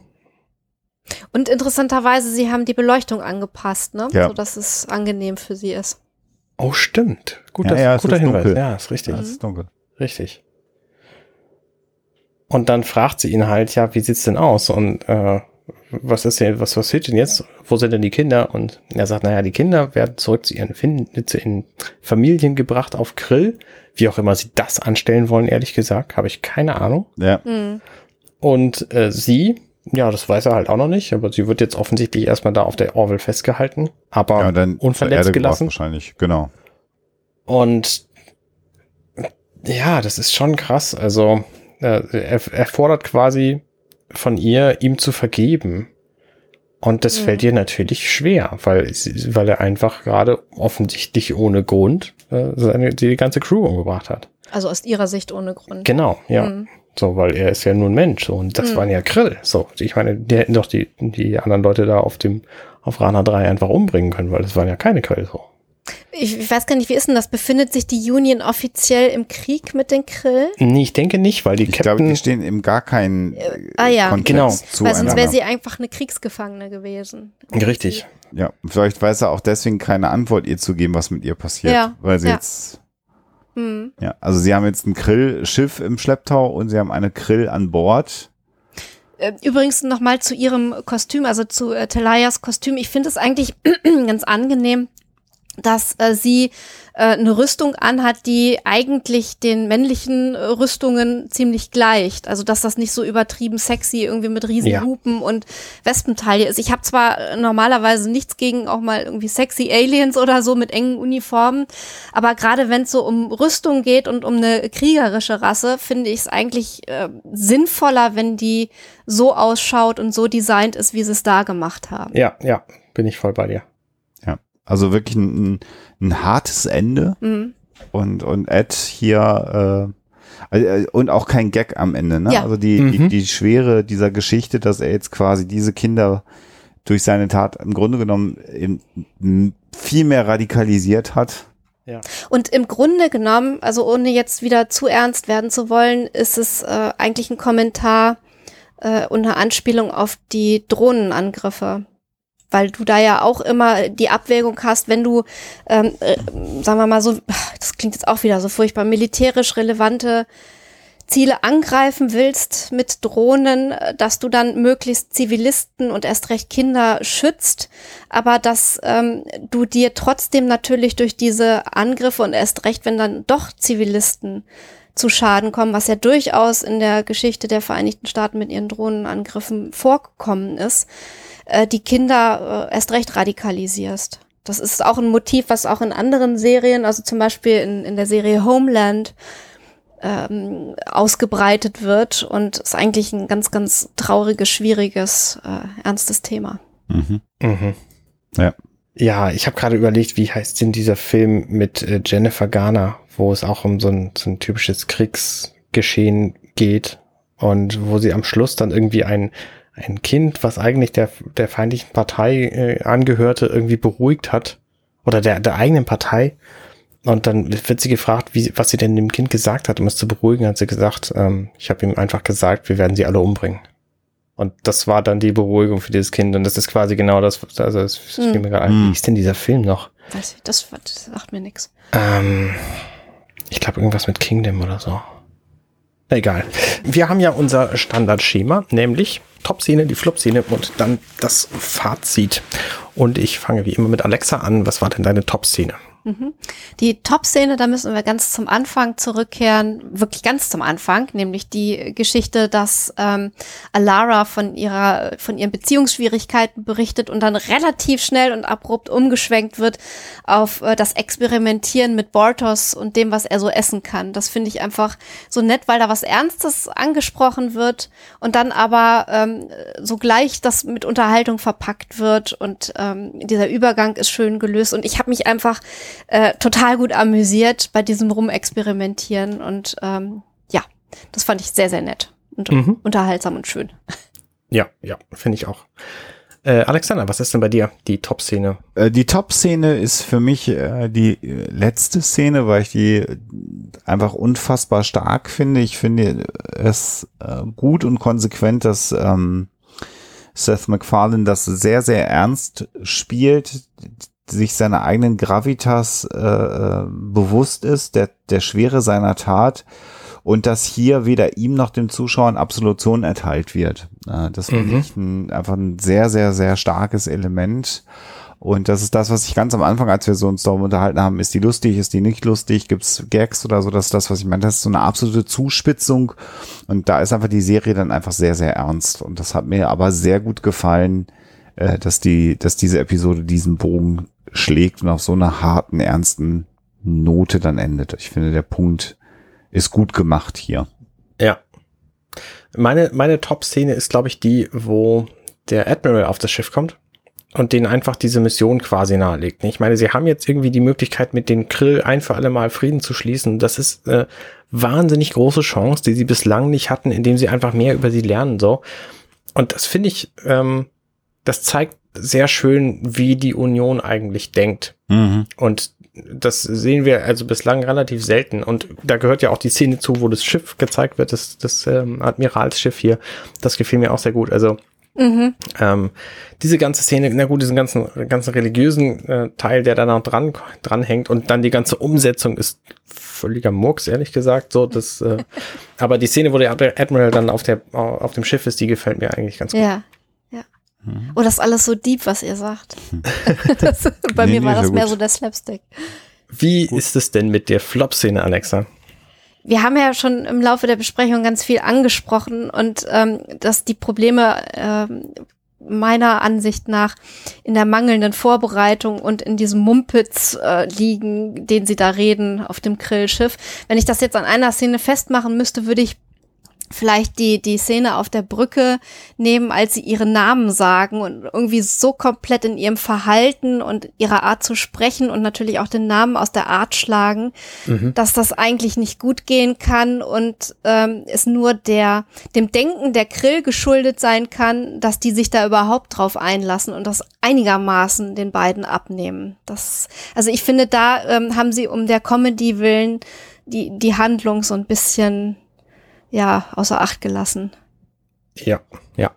Und interessanterweise, sie haben die Beleuchtung angepasst, ne? Ja. So dass es angenehm für sie ist. Oh, stimmt. Gut, Ja, das, ja, es guter ist Hinweis. dunkel. Ja, ist richtig. Das ist dunkel. Richtig. Und dann fragt sie ihn halt, ja, wie sieht's denn aus? Und äh, was ist denn, was passiert denn jetzt? Wo sind denn die Kinder? Und er sagt, naja, die Kinder werden zurück zu ihren, fin zu ihren Familien gebracht auf Grill. Wie auch immer sie das anstellen wollen, ehrlich gesagt, habe ich keine Ahnung. Ja. Hm. Und äh, sie, ja, das weiß er halt auch noch nicht, aber sie wird jetzt offensichtlich erstmal da auf der Orville festgehalten, aber ja, dann unverletzt gelassen. Wahrscheinlich, genau. Und ja, das ist schon krass. Also er, er fordert quasi von ihr, ihm zu vergeben. Und das Mhm. fällt ihr natürlich schwer, weil, weil er einfach gerade offensichtlich ohne Grund äh, seine, die ganze Crew umgebracht hat. Also aus ihrer Sicht ohne Grund. Genau, ja. Hm. So, weil er ist ja nur ein Mensch. Und das Mhm. waren ja Grill. So, ich meine, die hätten doch die, die anderen Leute da auf dem, auf Rana 3 einfach umbringen können, weil das waren ja keine Grill. So. Ich, ich weiß gar nicht, wie ist denn das? Befindet sich die Union offiziell im Krieg mit den Krill? Nee, ich denke nicht, weil die Ich glaube, Captain. die stehen im gar keinen äh, ah ja. Kontext Genau. Weil sonst wäre sie einfach eine Kriegsgefangene gewesen. richtig. Ja, vielleicht weiß er auch deswegen keine Antwort ihr zu geben, was mit ihr passiert. Ja, Weil sie ja. jetzt, Hm. ja, also sie haben jetzt ein Krill-Schiff im Schlepptau und sie haben eine Krill an Bord. Äh, Übrigens nochmal zu ihrem Kostüm, also zu äh, Talayas Kostüm. Ich finde es eigentlich ganz angenehm, dass äh, sie äh, eine Rüstung anhat, die eigentlich den männlichen äh, Rüstungen ziemlich gleicht. Also dass das nicht so übertrieben sexy irgendwie mit Riesenhupen und Wespentaille ist. Ich habe zwar äh, normalerweise nichts gegen auch mal irgendwie sexy Aliens oder so mit engen Uniformen, aber gerade wenn es so um Rüstung geht und um eine kriegerische Rasse, finde ich es eigentlich äh, sinnvoller, wenn die so ausschaut und so designt ist, wie sie es da gemacht haben. Ja, ja, bin ich voll bei dir. Ja, also wirklich ein, ein hartes Ende Mhm. und, und Ed hier, äh, äh, und auch kein Gag am Ende, ne? Ja. Also die, Mhm. die, die Schwere dieser Geschichte, dass er jetzt quasi diese Kinder durch seine Tat im Grunde genommen m- viel mehr radikalisiert hat. Und im Grunde genommen, also ohne jetzt wieder zu ernst werden zu wollen, ist es äh, eigentlich ein Kommentar äh, und eine Anspielung auf die Drohnenangriffe. Weil du da ja auch immer die Abwägung hast, wenn du, ähm, äh, sagen wir mal so, das klingt jetzt auch wieder so furchtbar, militärisch relevante Ziele angreifen willst mit Drohnen, dass du dann möglichst Zivilisten und erst recht Kinder schützt, aber dass ähm, du dir trotzdem natürlich durch diese Angriffe und erst recht, wenn dann doch Zivilisten zu Schaden kommen, was ja durchaus in der Geschichte der Vereinigten Staaten mit ihren Drohnenangriffen vorgekommen ist, äh, die Kinder äh, erst recht radikalisierst. Das ist auch ein Motiv, was auch in anderen Serien, also zum Beispiel in, in der Serie Homeland, ähm, ausgebreitet wird und ist eigentlich ein ganz, ganz trauriges, schwieriges, äh, ernstes Thema. Mhm. Mhm. Ja. Ja, ich habe gerade überlegt, wie heißt denn dieser Film mit äh, Jennifer Garner, wo es auch um so ein, so ein typisches Kriegsgeschehen geht und wo sie am Schluss dann irgendwie ein, ein Kind, was eigentlich der, der feindlichen Partei äh, angehörte, irgendwie beruhigt hat oder der, der eigenen Partei. Und dann wird sie gefragt, wie, was sie denn dem Kind gesagt hat, um es zu beruhigen, hat sie gesagt, ähm, ich habe ihm einfach gesagt, wir werden sie alle umbringen. Und das war dann die Beruhigung für dieses Kind. Und das ist quasi genau das, also das Hm. fiel mir gerade ein. Hm. Wie ist denn dieser Film noch? Weiß ich, das, das sagt mir nichts. Ähm, ich glaube irgendwas mit Kingdom oder so. Egal. Wir haben ja unser Standardschema, nämlich Top-Szene, die Flop-Szene und dann das Fazit. Und ich fange wie immer mit Alexa an. Was war denn deine Top-Szene? Mhm. Die Top-Szene, da müssen wir ganz zum Anfang zurückkehren, wirklich ganz zum Anfang, nämlich die Geschichte, dass ähm, Alara von ihrer, von ihren Beziehungsschwierigkeiten berichtet und dann relativ schnell und abrupt umgeschwenkt wird auf äh, das Experimentieren mit Bortos und dem, was er so essen kann. Das finde ich einfach so nett, weil da was Ernstes angesprochen wird und dann aber ähm, sogleich das mit Unterhaltung verpackt wird und ähm, dieser Übergang ist schön gelöst und ich habe mich einfach äh, total gut amüsiert bei diesem Rumexperimentieren und ähm, ja, das fand ich sehr, sehr nett und Mhm. unterhaltsam und schön. Ja, ja, finde ich auch. Äh, Alexander, was ist denn bei dir die Top-Szene? Äh, Die Top-Szene ist für mich äh, die letzte Szene, weil ich die einfach unfassbar stark finde. Ich finde es gut und konsequent, dass ähm, Seth MacFarlane das sehr, sehr ernst spielt, sich seiner eigenen Gravitas äh, äh, bewusst ist, der, der Schwere seiner Tat und dass hier weder ihm noch dem Zuschauer eine Absolution erteilt wird. Äh, das finde Mhm. ich ein, einfach ein sehr, sehr, sehr starkes Element. Und das ist das, was ich ganz am Anfang, als wir so uns darüber unterhalten haben, ist die lustig, ist die nicht lustig, gibt's Gags oder so, das ist das, was ich meine. Das ist so eine absolute Zuspitzung. Und da ist einfach die Serie dann einfach sehr, sehr ernst. Und das hat mir aber sehr gut gefallen, äh, dass die, dass diese Episode diesen Bogen schlägt und auf so einer harten, ernsten Note dann endet. Ich finde, der Punkt ist gut gemacht hier. Ja. Meine, meine Top-Szene ist, glaube ich, die, wo der Admiral auf das Schiff kommt und denen einfach diese Mission quasi nahelegt. Ich meine, sie haben jetzt irgendwie die Möglichkeit, mit den Krill ein für alle Mal Frieden zu schließen. Das ist äh, wahnsinnig große Chance, die sie bislang nicht hatten, indem sie einfach mehr über sie lernen. So. Und das finde ich, ähm, das zeigt sehr schön, wie die Union eigentlich denkt. Und das sehen wir also bislang relativ selten. Und da gehört ja auch die Szene zu, wo das Schiff gezeigt wird, das, das ähm, Admiralsschiff hier. Das gefiel mir auch sehr gut. Also Mhm. ähm, diese ganze Szene, na gut, diesen ganzen, ganzen religiösen äh, Teil, der da noch dran, dran hängt und dann die ganze Umsetzung ist völliger Murks, ehrlich gesagt. So, das, äh, aber die Szene, wo der Ad- Admiral dann auf, der, auf dem Schiff ist, die gefällt mir eigentlich ganz gut. Ja. Oh, das ist alles so deep, was ihr sagt. das, bei Nee, mir nee, war das sehr mehr gut. so der Slapstick. Wie ist es denn mit der Flop-Szene, Alexa? Wir haben ja schon im Laufe der Besprechung ganz viel angesprochen und ähm, dass die Probleme ähm, meiner Ansicht nach in der mangelnden Vorbereitung und in diesem Mumpitz äh, liegen, den sie da reden auf dem Grillschiff. Wenn ich das jetzt an einer Szene festmachen müsste, würde ich vielleicht die, die Szene auf der Brücke nehmen, als sie ihren Namen sagen und irgendwie so komplett in ihrem Verhalten und ihrer Art zu sprechen und natürlich auch den Namen aus der Art schlagen, dass das eigentlich nicht gut gehen kann und ähm, es nur der dem Denken der Krill geschuldet sein kann, dass die sich da überhaupt drauf einlassen und das einigermaßen den beiden abnehmen. Das, also ich finde, da ähm, haben sie um der Comedy willen die die Handlung so ein bisschen ja außer Acht gelassen. Ja, ja.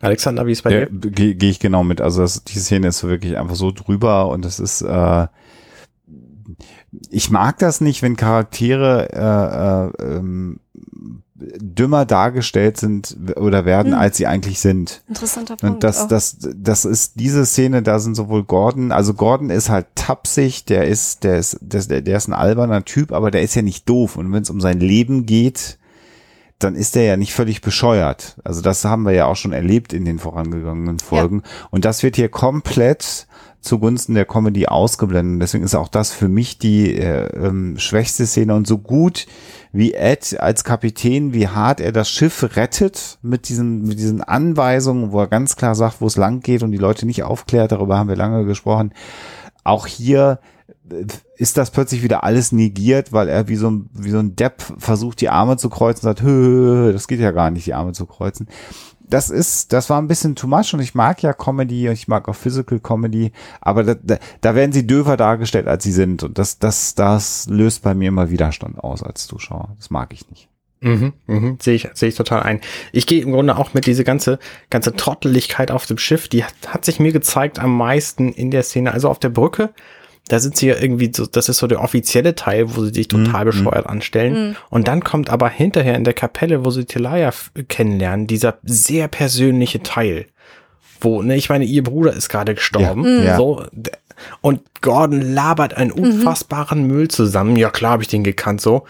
Alexander, wie ist bei Ja, dir? Gehe geh ich genau mit. Also das, die Szene ist so wirklich einfach so drüber und das ist, äh, ich mag das nicht, wenn Charaktere äh, äh, ähm, dümmer dargestellt sind oder werden, Hm. als sie eigentlich sind. Interessanter Punkt. Und das, auch. das, das ist diese Szene, da sind sowohl Gordon, also Gordon ist halt tapsig, der ist, der ist, der, der ist ein alberner Typ, aber der ist ja nicht doof. Und wenn es um sein Leben geht, dann ist er ja nicht völlig bescheuert. Also das haben wir ja auch schon erlebt in den vorangegangenen Folgen. Und das wird hier komplett zugunsten der Comedy ausgeblendet. Deswegen ist auch das für mich die äh, ähm, schwächste Szene. Und so gut wie Ed als Kapitän, wie hart er das Schiff rettet mit diesen, mit diesen Anweisungen, wo er ganz klar sagt, wo es lang geht und die Leute nicht aufklärt, darüber haben wir lange gesprochen. Auch hier ist das plötzlich wieder alles negiert, weil er wie so ein, wie so ein Depp versucht, die Arme zu kreuzen sagt, hö, das geht ja gar nicht, die Arme zu kreuzen. Das ist, das war ein bisschen too much und ich mag ja Comedy und ich mag auch Physical Comedy, aber da, da, da werden sie döver dargestellt, als sie sind und das, das, das löst bei mir immer Widerstand aus als Zuschauer. Das mag ich nicht. Mhm, mhm, sehe ich, sehe ich total ein. Ich gehe im Grunde auch mit diese ganze, ganze Trotteligkeit auf dem Schiff, die hat, hat sich mir gezeigt am meisten in der Szene. Also auf der Brücke, da sind sie ja irgendwie so, das ist so der offizielle Teil, wo sie sich total Mhm. bescheuert anstellen. Und dann kommt aber hinterher in der Kapelle, wo sie Telaya kennenlernen, dieser sehr persönliche Teil. Wo, ne, ich meine, ihr Bruder ist gerade gestorben. Ja, ja. So, Und Gordon labert einen unfassbaren Müll zusammen. Ja, klar habe ich den gekannt so.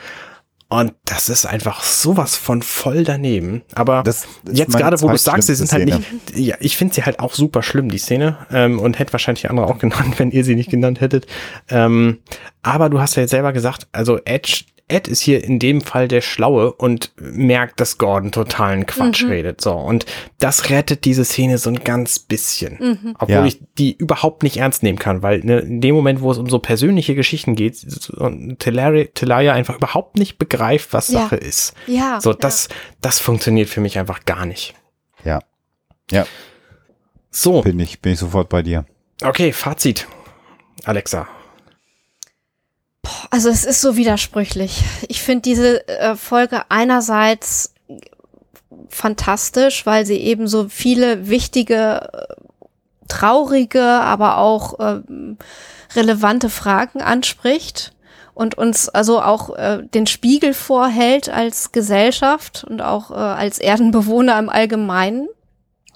Und das ist einfach sowas von voll daneben. Aber Das jetzt gerade, wo du sagst, sie sind halt zweitschlimmste nicht, ja, ich finde sie halt auch super schlimm, die Szene, ähm, und hätte wahrscheinlich andere auch genannt, wenn ihr sie nicht genannt hättet. Ähm, aber du hast ja jetzt selber gesagt, also Edge, Ed ist hier in dem Fall der Schlaue und merkt, dass Gordon totalen Quatsch redet. So. Und das rettet diese Szene so ein ganz bisschen. Obwohl Ja. ich die überhaupt nicht ernst nehmen kann, weil ne, in dem Moment, wo es um so persönliche Geschichten geht, und Telaya einfach überhaupt nicht begreift, was Ja. Sache ist. Ja. So, das, das funktioniert für mich einfach gar nicht. Ja. Ja, So, bin ich, bin ich sofort bei dir. okay, Fazit. Alexa. Also es ist so widersprüchlich. Ich finde diese äh, Folge einerseits fantastisch, weil sie eben so viele wichtige, äh, traurige, aber auch ähm, relevante Fragen anspricht und uns also auch äh, den Spiegel vorhält als Gesellschaft und auch äh, als Erdenbewohner im Allgemeinen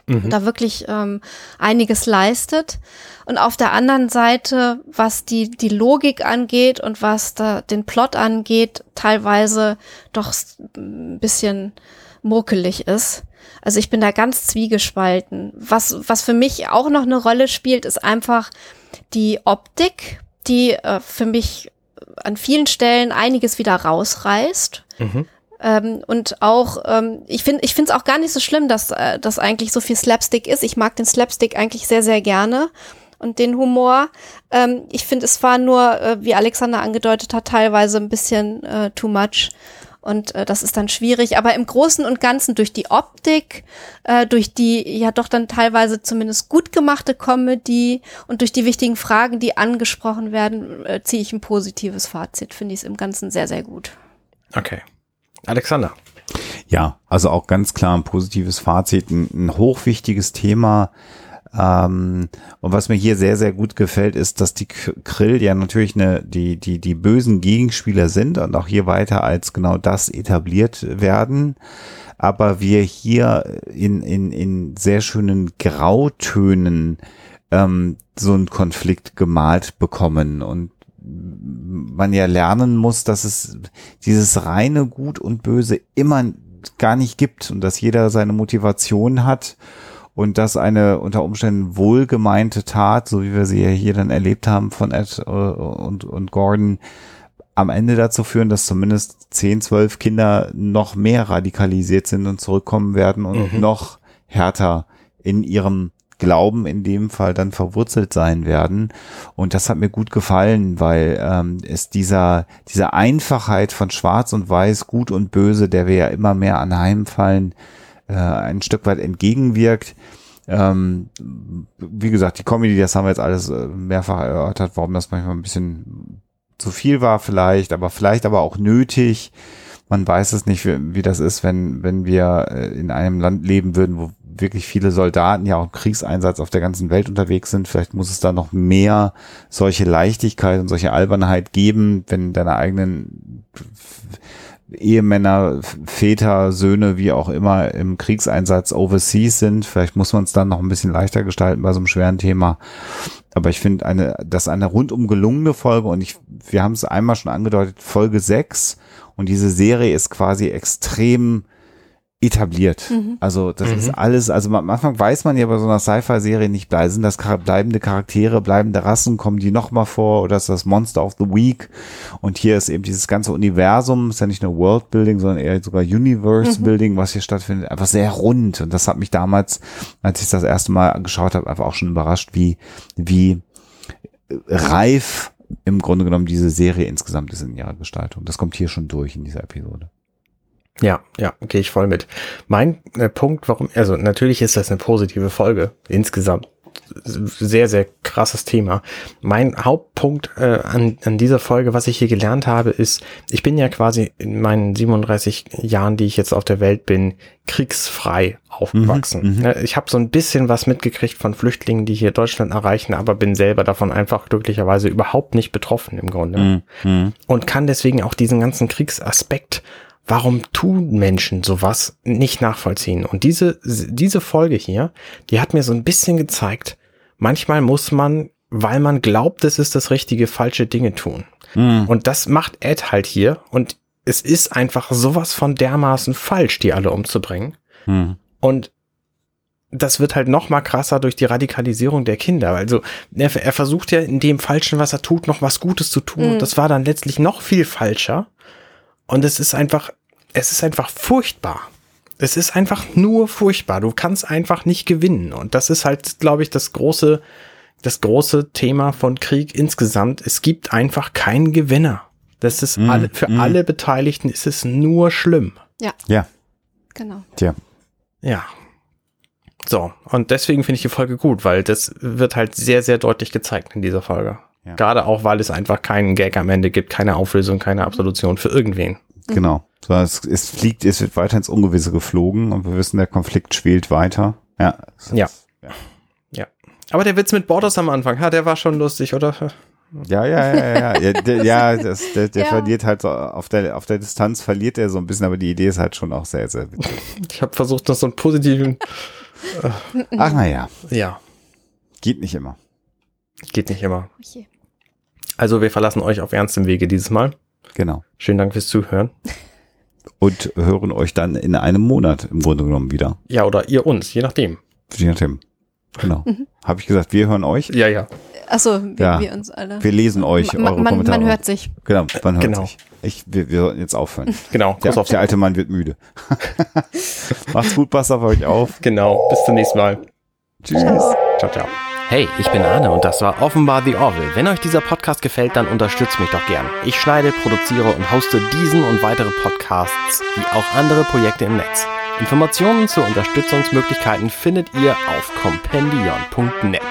Mhm. da wirklich ähm, einiges leistet. Und auf der anderen Seite, was die, die Logik angeht und was da den Plot angeht, teilweise doch ein bisschen muckelig ist. Also ich bin da ganz zwiegespalten. Was, was für mich auch noch eine Rolle spielt, ist einfach die Optik, die äh, für mich an vielen Stellen einiges wieder rausreißt. Mhm. Ähm, und auch, ähm, ich finde ich finde es auch gar nicht so schlimm, dass äh, das eigentlich so viel Slapstick ist. Ich mag den Slapstick eigentlich sehr, sehr gerne und den Humor. Ähm, ich finde, es war nur, äh, wie Alexander angedeutet hat, teilweise ein bisschen äh, too much. Und äh, das ist dann schwierig. Aber im Großen und Ganzen durch die Optik, äh, durch die ja doch dann teilweise zumindest gut gemachte Comedy und durch die wichtigen Fragen, die angesprochen werden, äh, ziehe ich ein positives Fazit. Finde ich es im Ganzen sehr, sehr gut. Okay. Alexander. Ja, also auch ganz klar ein positives Fazit, ein, ein hochwichtiges Thema. Ähm, und was mir hier sehr, sehr gut gefällt, ist, dass die Krill ja natürlich eine, die, die, die bösen Gegenspieler sind und auch hier weiter als genau das etabliert werden. Aber wir hier in, in, in sehr schönen Grautönen ähm, so einen Konflikt gemalt bekommen und man ja lernen muss, dass es dieses reine Gut und Böse immer gar nicht gibt und dass jeder seine Motivation hat und dass eine unter Umständen wohlgemeinte Tat, so wie wir sie ja hier dann erlebt haben von Ed äh, und, und Gordon, am Ende dazu führen, dass zumindest 10, 12 Kinder noch mehr radikalisiert sind und zurückkommen werden und Mhm. noch härter in ihrem Glauben in dem Fall dann verwurzelt sein werden. Und das hat mir gut gefallen, weil ähm, es dieser, dieser Einfachheit von Schwarz und Weiß, Gut und Böse, der wir ja immer mehr anheimfallen, äh, ein Stück weit entgegenwirkt. Ähm, wie gesagt, die Comedy, das haben wir jetzt alles äh, mehrfach erörtert, warum das manchmal ein bisschen zu viel war vielleicht, aber vielleicht aber auch nötig. Man weiß es nicht, wie, wie das ist, wenn, wenn wir äh, in einem Land leben würden, wo wirklich viele Soldaten ja auch im Kriegseinsatz auf der ganzen Welt unterwegs sind. Vielleicht muss es da noch mehr solche Leichtigkeit und solche Albernheit geben, wenn deine eigenen Ehemänner, Väter, Söhne, wie auch immer im Kriegseinsatz overseas sind. Vielleicht muss man es dann noch ein bisschen leichter gestalten bei so einem schweren Thema. Aber ich finde eine, das eine rundum gelungene Folge und ich, wir haben es einmal schon angedeutet, Folge 6 und diese Serie ist quasi extrem etabliert. Also das ist alles, also am Anfang weiß man ja bei so einer Sci-Fi-Serie nicht, sind das bleibende Charaktere, bleibende Rassen, kommen die nochmal vor oder ist das Monster of the Week? Und hier ist eben dieses ganze Universum, ist ja nicht nur Worldbuilding, sondern eher sogar Universe-Building, was hier stattfindet, einfach sehr rund. Und das hat mich damals, als ich das erste Mal geschaut habe, einfach auch schon überrascht, wie, wie reif im Grunde genommen diese Serie insgesamt ist in ihrer Gestaltung. Das kommt hier schon durch in dieser Episode. Ja, ja, gehe ich voll mit. Mein äh, Punkt, warum, also natürlich ist das eine positive Folge insgesamt. Sehr, sehr krasses Thema. Mein Hauptpunkt äh, an, an dieser Folge, was ich hier gelernt habe, ist, ich bin ja quasi in meinen 37 Jahren, die ich jetzt auf der Welt bin, kriegsfrei aufgewachsen. Ne, Ich habe so ein bisschen was mitgekriegt von Flüchtlingen, die hier Deutschland erreichen, aber bin selber davon einfach glücklicherweise überhaupt nicht betroffen im Grunde und kann deswegen auch diesen ganzen Kriegsaspekt, warum tun Menschen sowas, nicht nachvollziehen. Und diese, diese Folge hier, die hat mir so ein bisschen gezeigt, manchmal muss man weil man glaubt, es ist das richtige, falsche Dinge tun. Mhm. Und das macht Ed halt hier. Und es ist einfach sowas von dermaßen falsch, die alle umzubringen. Mhm. Und das wird halt noch mal krasser durch die Radikalisierung der Kinder. Also er, er versucht ja in dem Falschen, was er tut, noch was Gutes zu tun. Mhm. Und das war dann letztlich noch viel falscher. Und es ist einfach, es ist einfach furchtbar. Es ist einfach nur furchtbar. Du kannst einfach nicht gewinnen. Und das ist halt, glaube ich, das große, das große Thema von Krieg insgesamt. Es gibt einfach keinen Gewinner. Das ist Mhm. alle, für Mhm. alle Beteiligten ist es nur schlimm. Ja, Genau. tja. Ja. So, und deswegen finde ich die Folge gut, weil das wird halt sehr, sehr deutlich gezeigt in dieser Folge. Ja. Gerade auch, weil es einfach keinen Gag am Ende gibt, keine Auflösung, keine Absolution für irgendwen. Genau. Es, es fliegt, es wird weiter ins Ungewisse geflogen und wir wissen, der Konflikt schwelt weiter. Ja. es ist- Ja. Aber der Witz mit Borders am Anfang, ha, der war schon lustig, oder? Ja, ja, ja, ja, ja. ja, der, ja das, der, der Ja. verliert halt so auf der, auf der Distanz verliert er so ein bisschen, aber die Idee ist halt schon auch sehr, sehr witzig. Ich habe versucht, noch so einen positiven. Ach, naja, Ja, geht nicht immer. geht nicht immer. Okay. Also, wir verlassen euch auf ernstem Wege dieses Mal. Genau. Schönen Dank fürs Zuhören. Und hören euch dann in einem Monat im Grunde genommen wieder. Ja, oder ihr uns, je nachdem. Je nachdem. Genau. Habe ich gesagt, wir hören euch. Ja, ja. Achso, wir, Ja. wir uns alle. Wir lesen euch Ma- eure man, Kommentare. man hört sich. Genau, man hört Genau. sich. Ich, wir, wir sollten jetzt aufhören. Genau. Der, auf der alte Mann wird müde. Macht's gut, passt auf euch auf. Genau. Bis zum nächsten Mal. Tschüss. Ciao, ciao. Hey, ich bin Arne und das war offenbar The Orville. Wenn euch dieser Podcast gefällt, dann unterstützt mich doch gern. Ich schneide, produziere und hoste diesen und weitere Podcasts, wie auch andere Projekte im Netz. Informationen zu Unterstützungsmöglichkeiten findet ihr auf compendion.net.